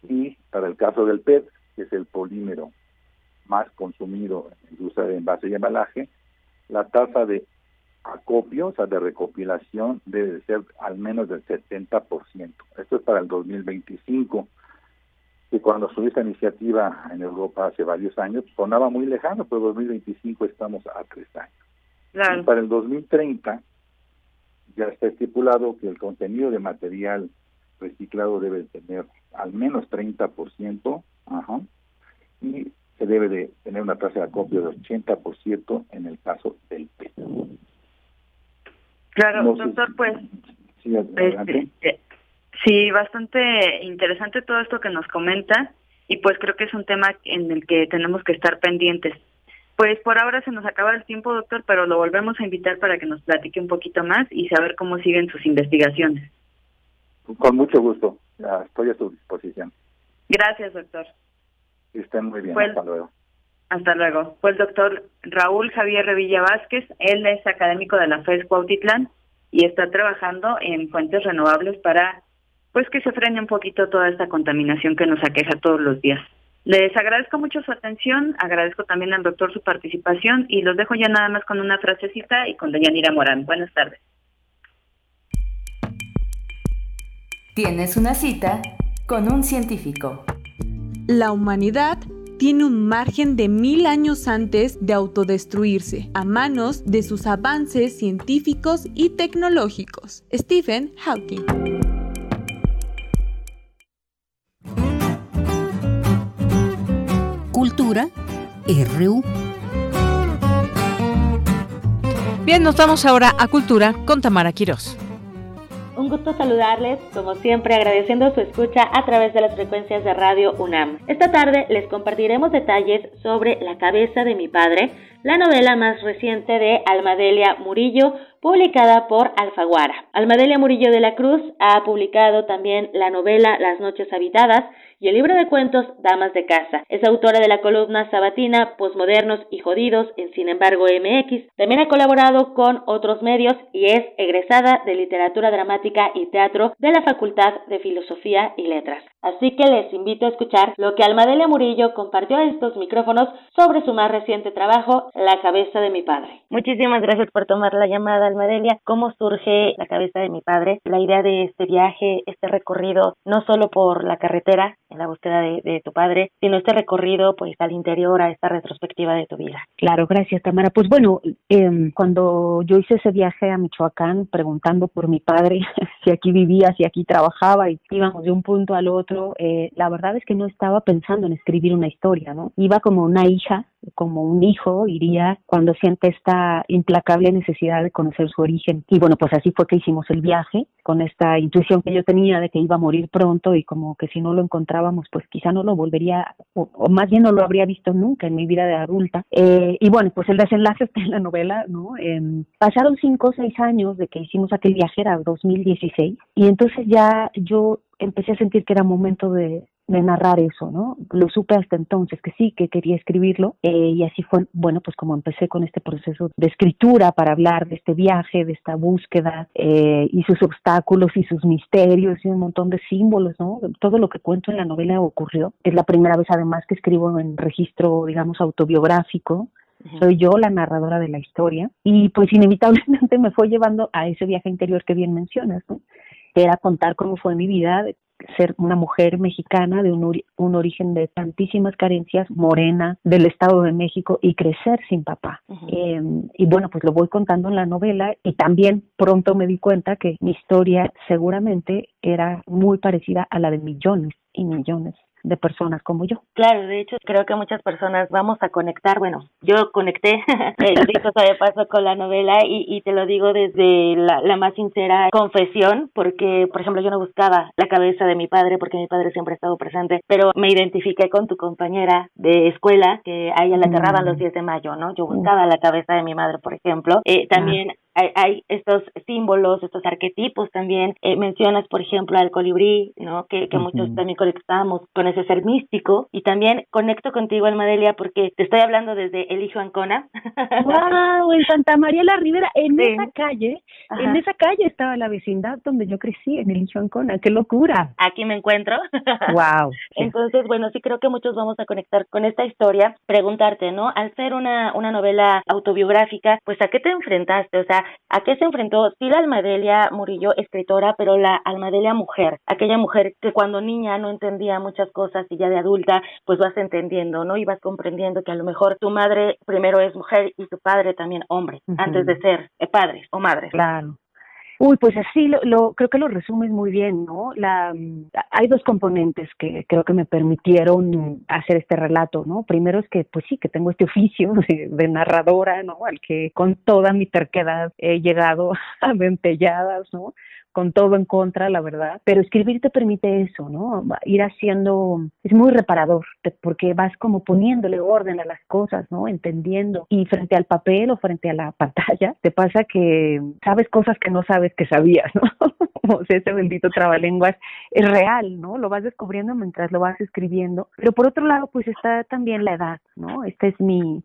[SPEAKER 31] Y para el caso del PET, que es el polímero más consumido en industria de envase y embalaje, la tasa de acopio, o sea, de recopilación, debe ser al menos del 70%. Esto es para el 2025, que cuando surgió esta iniciativa en Europa hace varios años, sonaba muy lejano, pero 2025 estamos a tres años. Y para el 2030 ya está estipulado que el contenido de material reciclado debe tener al menos 30%, ajá, y se debe de tener una tasa de acopio de 80% en el caso del PET.
[SPEAKER 29] Claro, doctor, pues este, eh, sí, bastante interesante todo esto que nos comenta y pues creo que es un tema en el que tenemos que estar pendientes. Pues por ahora se nos acaba el tiempo, doctor, pero lo volvemos a invitar para que nos platique un poquito más y saber cómo siguen sus investigaciones.
[SPEAKER 31] Con mucho gusto, estoy a su disposición.
[SPEAKER 29] Gracias, doctor.
[SPEAKER 31] estén muy bien,
[SPEAKER 29] pues
[SPEAKER 31] hasta luego.
[SPEAKER 29] Hasta luego. Fue el doctor Raúl Javier Revilla Vázquez. Él es académico de la FES Cuautitlán y está trabajando en fuentes renovables para pues que se frene un poquito toda esta contaminación que nos aqueja todos los días. Les agradezco mucho su atención, agradezco también al doctor su participación y los dejo ya nada más con una frasecita y con doña Nira Morán. Buenas tardes.
[SPEAKER 32] Tienes una cita con un científico.
[SPEAKER 30] La humanidad tiene un margen de mil años antes de autodestruirse a manos de sus avances científicos y tecnológicos. Stephen Hawking.
[SPEAKER 5] Cultura RU.
[SPEAKER 1] Bien, nos vamos ahora a Cultura con Tamara Quirós.
[SPEAKER 33] Un gusto saludarles, como siempre agradeciendo su escucha a través de las frecuencias de Radio UNAM. Esta tarde les compartiremos detalles sobre La cabeza de mi padre, la novela más reciente de Almadelia Murillo, publicada por Alfaguara. Almadelia Murillo de la Cruz ha publicado también la novela Las noches habitadas y el libro de cuentos Damas de Casa. Es autora de la columna sabatina Posmodernos y Jodidos en Sin embargo MX. También ha colaborado con otros medios y es egresada de Literatura Dramática y Teatro de la Facultad de Filosofía y Letras. Así que les invito a escuchar lo que Almadelia Murillo compartió a estos micrófonos sobre su más reciente trabajo, La cabeza de mi padre. Muchísimas gracias por tomar la llamada, Almadelia. ¿Cómo surge La cabeza de mi padre? La idea de este viaje, este recorrido, no solo por la carretera, la búsqueda de, tu padre, sino este recorrido pues al interior, a esta retrospectiva de tu vida.
[SPEAKER 34] Claro, gracias Tamara. Pues bueno, em, cuando yo hice ese viaje a Michoacán preguntando por mi padre, si aquí vivía, si aquí trabajaba y íbamos de un punto al otro, eh, la verdad es que no estaba pensando en escribir una historia, ¿no? Iba como una hija como un hijo iría cuando siente esta implacable necesidad de conocer su origen. Y bueno, pues así fue que hicimos el viaje, con esta intuición que yo tenía de que iba a morir pronto y como que si no lo encontrábamos, pues quizá no lo volvería, o, más bien no lo habría visto nunca en mi vida de adulta. Eh, y bueno, pues el desenlace está en la novela, ¿no? Eh, pasaron cinco o seis años de que hicimos aquel viaje, era 2016, y entonces ya yo empecé a sentir que era momento de, de narrar eso, ¿no? Lo supe hasta entonces que sí, que quería escribirlo eh, y así fue, bueno, pues como empecé con este proceso de escritura para hablar de este viaje, de esta búsqueda eh, y sus obstáculos y sus misterios y un montón de símbolos, ¿no? Todo lo que cuento en la novela ocurrió. Es la primera vez además que escribo en registro, digamos, autobiográfico. Soy yo la narradora de la historia y pues inevitablemente me fue llevando a ese viaje interior que bien mencionas, ¿no? era contar cómo fue mi vida, ser una mujer mexicana de un, un, origen de tantísimas carencias, morena, del Estado de México y crecer sin papá. Em, y bueno, pues lo voy contando en la novela y también pronto me di cuenta que mi historia seguramente era muy parecida a la de millones y millones de personas como yo.
[SPEAKER 33] Claro, de hecho creo que muchas personas vamos a conectar, bueno, yo conecté, dicho de paso, con la novela y, y te lo digo desde la, la, más sincera confesión, porque por ejemplo yo no buscaba la cabeza de mi padre porque mi padre siempre ha estado presente, pero me identifiqué con tu compañera de escuela que a ella la aterraban los 10 mm. de mayo, ¿no? Yo buscaba la cabeza de mi madre, por ejemplo. Eh, también hay, hay, estos símbolos, estos arquetipos también. Eh, mencionas, por ejemplo, al colibrí, ¿no? Que, que muchos también conectamos con ese ser místico. Y también conecto contigo, Almadelia, porque te estoy hablando desde El Hijo Ancona.
[SPEAKER 34] ¡Wow! En Santa María la Ribera, en esa calle, en esa calle estaba la vecindad donde yo crecí, en El Hijo Ancona. ¡Qué locura!
[SPEAKER 33] Aquí me encuentro.
[SPEAKER 34] ¡Wow!
[SPEAKER 33] Entonces, bueno, sí creo que muchos vamos a conectar con esta historia. Preguntarte, ¿no? Al ser una, una novela autobiográfica, pues ¿a qué te enfrentaste? O sea, ¿A qué se enfrentó? Sí, la Almadelia Murillo, escritora, pero la Almadelia mujer, aquella mujer que cuando niña no entendía muchas cosas y ya de adulta, pues vas entendiendo, ¿no? Y vas comprendiendo que a lo mejor tu madre primero es mujer y tu padre también hombre, antes de ser eh, padres o madres.
[SPEAKER 34] Claro. Uy, pues así lo, lo, creo que lo resumes muy bien, ¿no? La, hay dos componentes que creo que me permitieron hacer este relato, ¿no? Primero es que, pues sí, que tengo este oficio de, narradora, ¿no? Al que con toda mi terquedad he llegado a ¿no? Con todo en contra, la verdad, pero escribir te permite eso, ¿no? Ir haciendo, es muy reparador, porque vas como poniéndole orden a las cosas, ¿no? Entendiendo. Y frente al papel o frente a la pantalla, te pasa que sabes cosas que no sabes que sabías, ¿no? o sea, ese bendito trabalenguas es real, ¿no? Lo vas descubriendo mientras lo vas escribiendo. Pero por otro lado, pues está también la edad, ¿no? Esta es mi,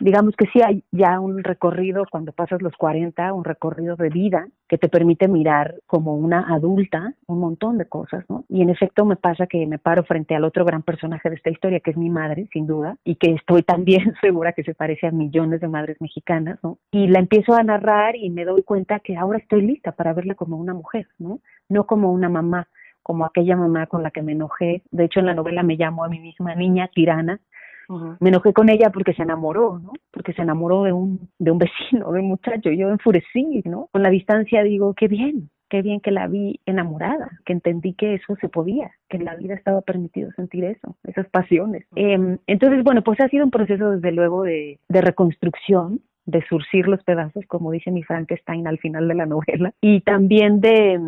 [SPEAKER 34] digamos que sí hay ya un recorrido cuando pasas los 40, un recorrido de vida que te permite mirar como una adulta un montón de cosas, ¿no? Y en efecto me pasa que me paro frente al otro gran personaje de esta historia, que es mi madre, sin duda, y que estoy también segura que se parece a millones de madres mexicanas, ¿no? Y la empiezo a narrar y me doy cuenta que ahora estoy lista para verla como una mujer, ¿no? No como una mamá como aquella mamá con la que me enojé. De hecho, en la novela me llamo a mí misma niña tirana, me enojé con ella porque se enamoró, ¿no? Porque se enamoró de un, de un vecino, de un muchacho. Yo enfurecí, ¿no? Con la distancia digo, qué bien, qué bien que la vi enamorada, que entendí que eso se podía, que en la vida estaba permitido sentir eso, esas pasiones. Em, entonces, bueno, pues ha sido un proceso desde luego de, de reconstrucción, de surcir los pedazos, como dice mi Frankenstein al final de la novela, y también de,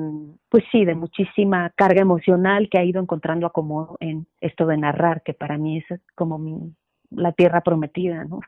[SPEAKER 34] pues sí, de muchísima carga emocional que ha ido encontrando acomodo en esto de narrar, que para mí es como mi, la tierra prometida, ¿no?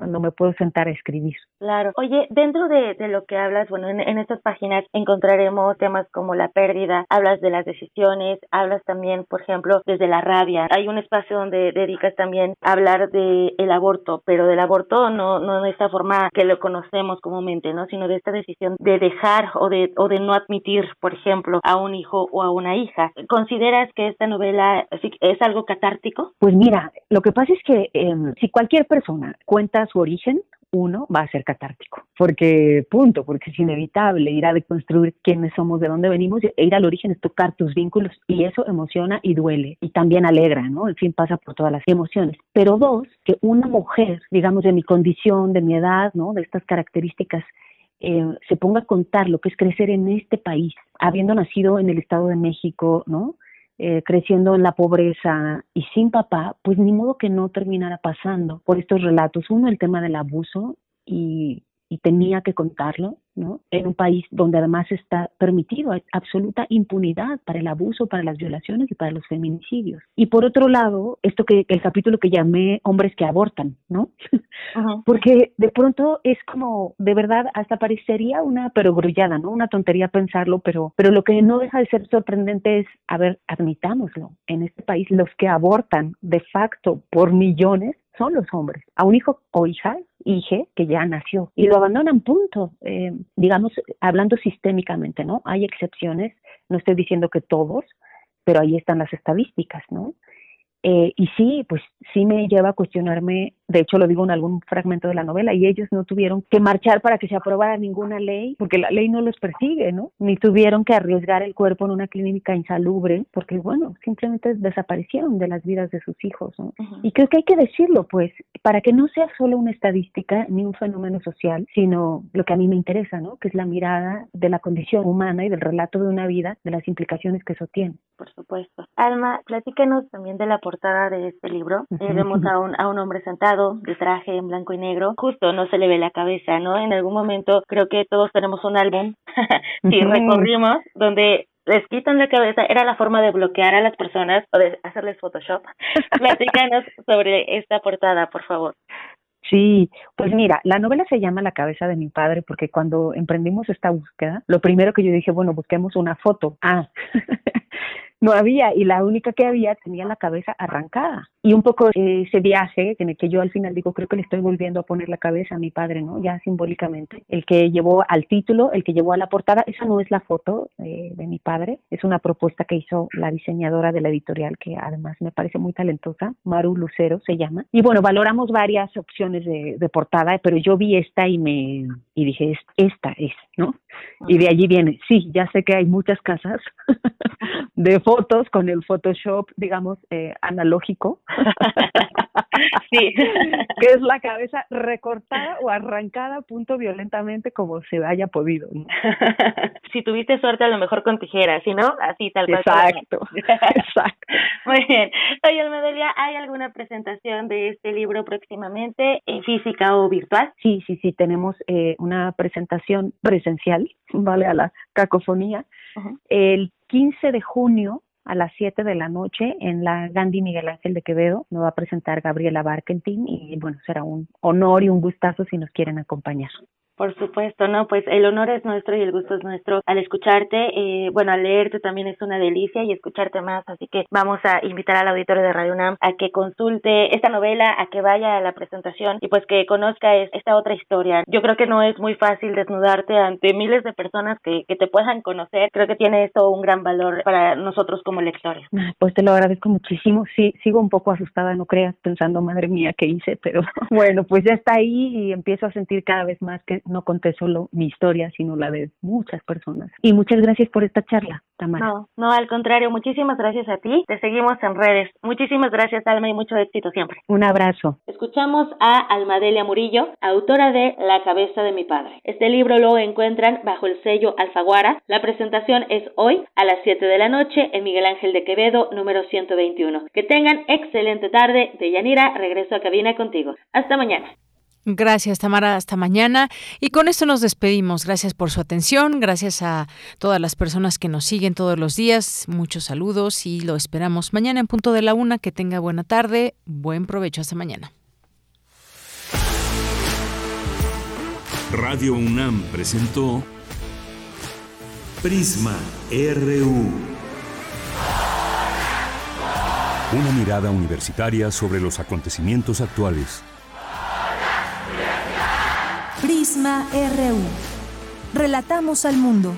[SPEAKER 34] Cuando me puedo sentar a escribir.
[SPEAKER 33] Claro. Oye, dentro de, de lo que hablas, bueno, en, en, estas páginas encontraremos temas como la pérdida, hablas de las decisiones, hablas también, por ejemplo, desde la rabia. Hay un espacio donde dedicas también a hablar de el aborto, pero del aborto no, no de esta forma que lo conocemos comúnmente, ¿no? Sino de esta decisión de dejar o de, o de no admitir, por ejemplo, a un hijo o a una hija. ¿Consideras que esta novela es algo catártico?
[SPEAKER 34] Pues mira, lo que pasa es que eh, si cualquier persona cuenta su origen, uno va a ser catártico, porque punto, porque es inevitable ir a deconstruir quiénes somos, de dónde venimos, e ir al origen es tocar tus vínculos y eso emociona y duele y también alegra, ¿no? En fin, pasa por todas las emociones. Pero dos, que una mujer, digamos, de mi condición, de mi edad, ¿no? De estas características, eh, se ponga a contar lo que es crecer en este país, habiendo nacido en el Estado de México, ¿no? Eh, creciendo en la pobreza y sin papá, pues ni modo que no terminara pasando por estos relatos. Uno, el tema del abuso y, y tenía que contarlo, ¿no? En un país donde además está permitido absoluta impunidad para el abuso, para las violaciones y para los feminicidios. Y por otro lado, esto que el capítulo que llamé hombres que abortan, ¿no? Porque de pronto es como, de verdad, hasta parecería una perogrullada, ¿no? Una tontería pensarlo, pero, pero lo que no deja de ser sorprendente es, a ver, admitámoslo, en este país los que abortan de facto por millones son los hombres, a un hijo o hija, hije que ya nació y lo abandonan, punto. Eh, digamos, hablando sistémicamente, ¿no? Hay excepciones, no estoy diciendo que todos, pero ahí están las estadísticas, ¿no? Eh, y sí, pues sí me lleva a cuestionarme, de hecho lo digo en algún fragmento de la novela, y ellos no tuvieron que marchar para que se aprobara ninguna ley, porque la ley no los persigue, ¿no? Ni tuvieron que arriesgar el cuerpo en una clínica insalubre, porque bueno, simplemente desaparecieron de las vidas de sus hijos, ¿no? Y creo que hay que decirlo, pues, para que no sea solo una estadística ni un fenómeno social, sino lo que a mí me interesa, ¿no? Que es la mirada de la condición humana y del relato de una vida, de las implicaciones que eso tiene.
[SPEAKER 33] Por supuesto. Alma, platícanos también de la portada de este libro. Eh, vemos a un, a un hombre sentado de traje en blanco y negro. Justo no se le ve la cabeza, ¿no? En algún momento creo que todos tenemos un álbum y recorrimos donde les quitan la cabeza, era la forma de bloquear a las personas o de hacerles Photoshop. Platícanos sobre esta portada, por favor.
[SPEAKER 34] Sí, pues mira, la novela se llama La cabeza de mi padre porque cuando emprendimos esta búsqueda, lo primero que yo dije, bueno, busquemos una foto. Ah, no había y la única que había tenía la cabeza arrancada. Y un poco ese viaje en el que yo al final digo, creo que le estoy volviendo a poner la cabeza a mi padre, ¿no? Ya simbólicamente. El que llevó al título, el que llevó a la portada, esa no es la foto eh, de mi padre, es una propuesta que hizo la diseñadora de la editorial que además me parece muy talentosa, Maru Lucero se llama. Y bueno, valoramos varias opciones de, de portada, pero yo vi esta y me y dije, esta es, ¿no? Y de allí viene, sí, ya sé que hay muchas casas de fotos con el Photoshop, digamos, eh, analógico.
[SPEAKER 33] sí.
[SPEAKER 34] que es la cabeza recortada o arrancada punto violentamente como se haya podido.
[SPEAKER 33] si tuviste suerte, a lo mejor con tijeras, si no, así tal cual.
[SPEAKER 34] Exacto, exacto.
[SPEAKER 33] Muy bien. Oye, Almedelia, ¿hay alguna presentación de este libro próximamente, en física o virtual?
[SPEAKER 34] Sí, sí, sí, tenemos eh, una presentación presencial, vale, a la cacofonía, el 15 de junio a las 7 de la noche en la Gandhi Miguel Ángel de Quevedo. Nos va a presentar Gabriela Barkentin y bueno, será un honor y un gustazo si nos quieren acompañar.
[SPEAKER 33] Por supuesto, no, pues el honor es nuestro y el gusto es nuestro al escucharte. Eh, bueno, al leerte también es una delicia y escucharte más, así que vamos a invitar al auditorio de Radio UNAM a que consulte esta novela, a que vaya a la presentación y pues que conozca esta otra historia. Yo creo que no es muy fácil desnudarte ante miles de personas que, que te puedan conocer. Creo que tiene esto un gran valor para nosotros como lectores.
[SPEAKER 34] Pues te lo agradezco muchísimo. Sí, sigo un poco asustada, no creas, pensando, madre mía, ¿qué hice? Pero bueno, pues ya está ahí y empiezo a sentir cada vez más que no conté solo mi historia, sino la de muchas personas. Y muchas gracias por esta charla, Tamara.
[SPEAKER 33] No, no, al contrario, muchísimas gracias a ti. Te seguimos en redes. Muchísimas gracias, Alma, y mucho éxito siempre.
[SPEAKER 34] Un abrazo.
[SPEAKER 33] Escuchamos a Almadelia Murillo, autora de La cabeza de mi padre. Este libro lo encuentran bajo el sello Alfaguara. La presentación es hoy a las 7 de la noche en Miguel Ángel de Quevedo, número 121. Que tengan excelente tarde. De Yanira, regreso a cabina contigo. Hasta mañana.
[SPEAKER 1] Gracias, Tamara. Hasta mañana. Y con esto nos despedimos. Gracias por su atención. Gracias a todas las personas que nos siguen todos los días. Muchos saludos y lo esperamos mañana en punto de la una. Que tenga buena tarde. Buen provecho. Hasta mañana.
[SPEAKER 2] Radio UNAM presentó Prisma RU. Una mirada universitaria sobre los acontecimientos actuales.
[SPEAKER 3] RU. Relatamos al mundo.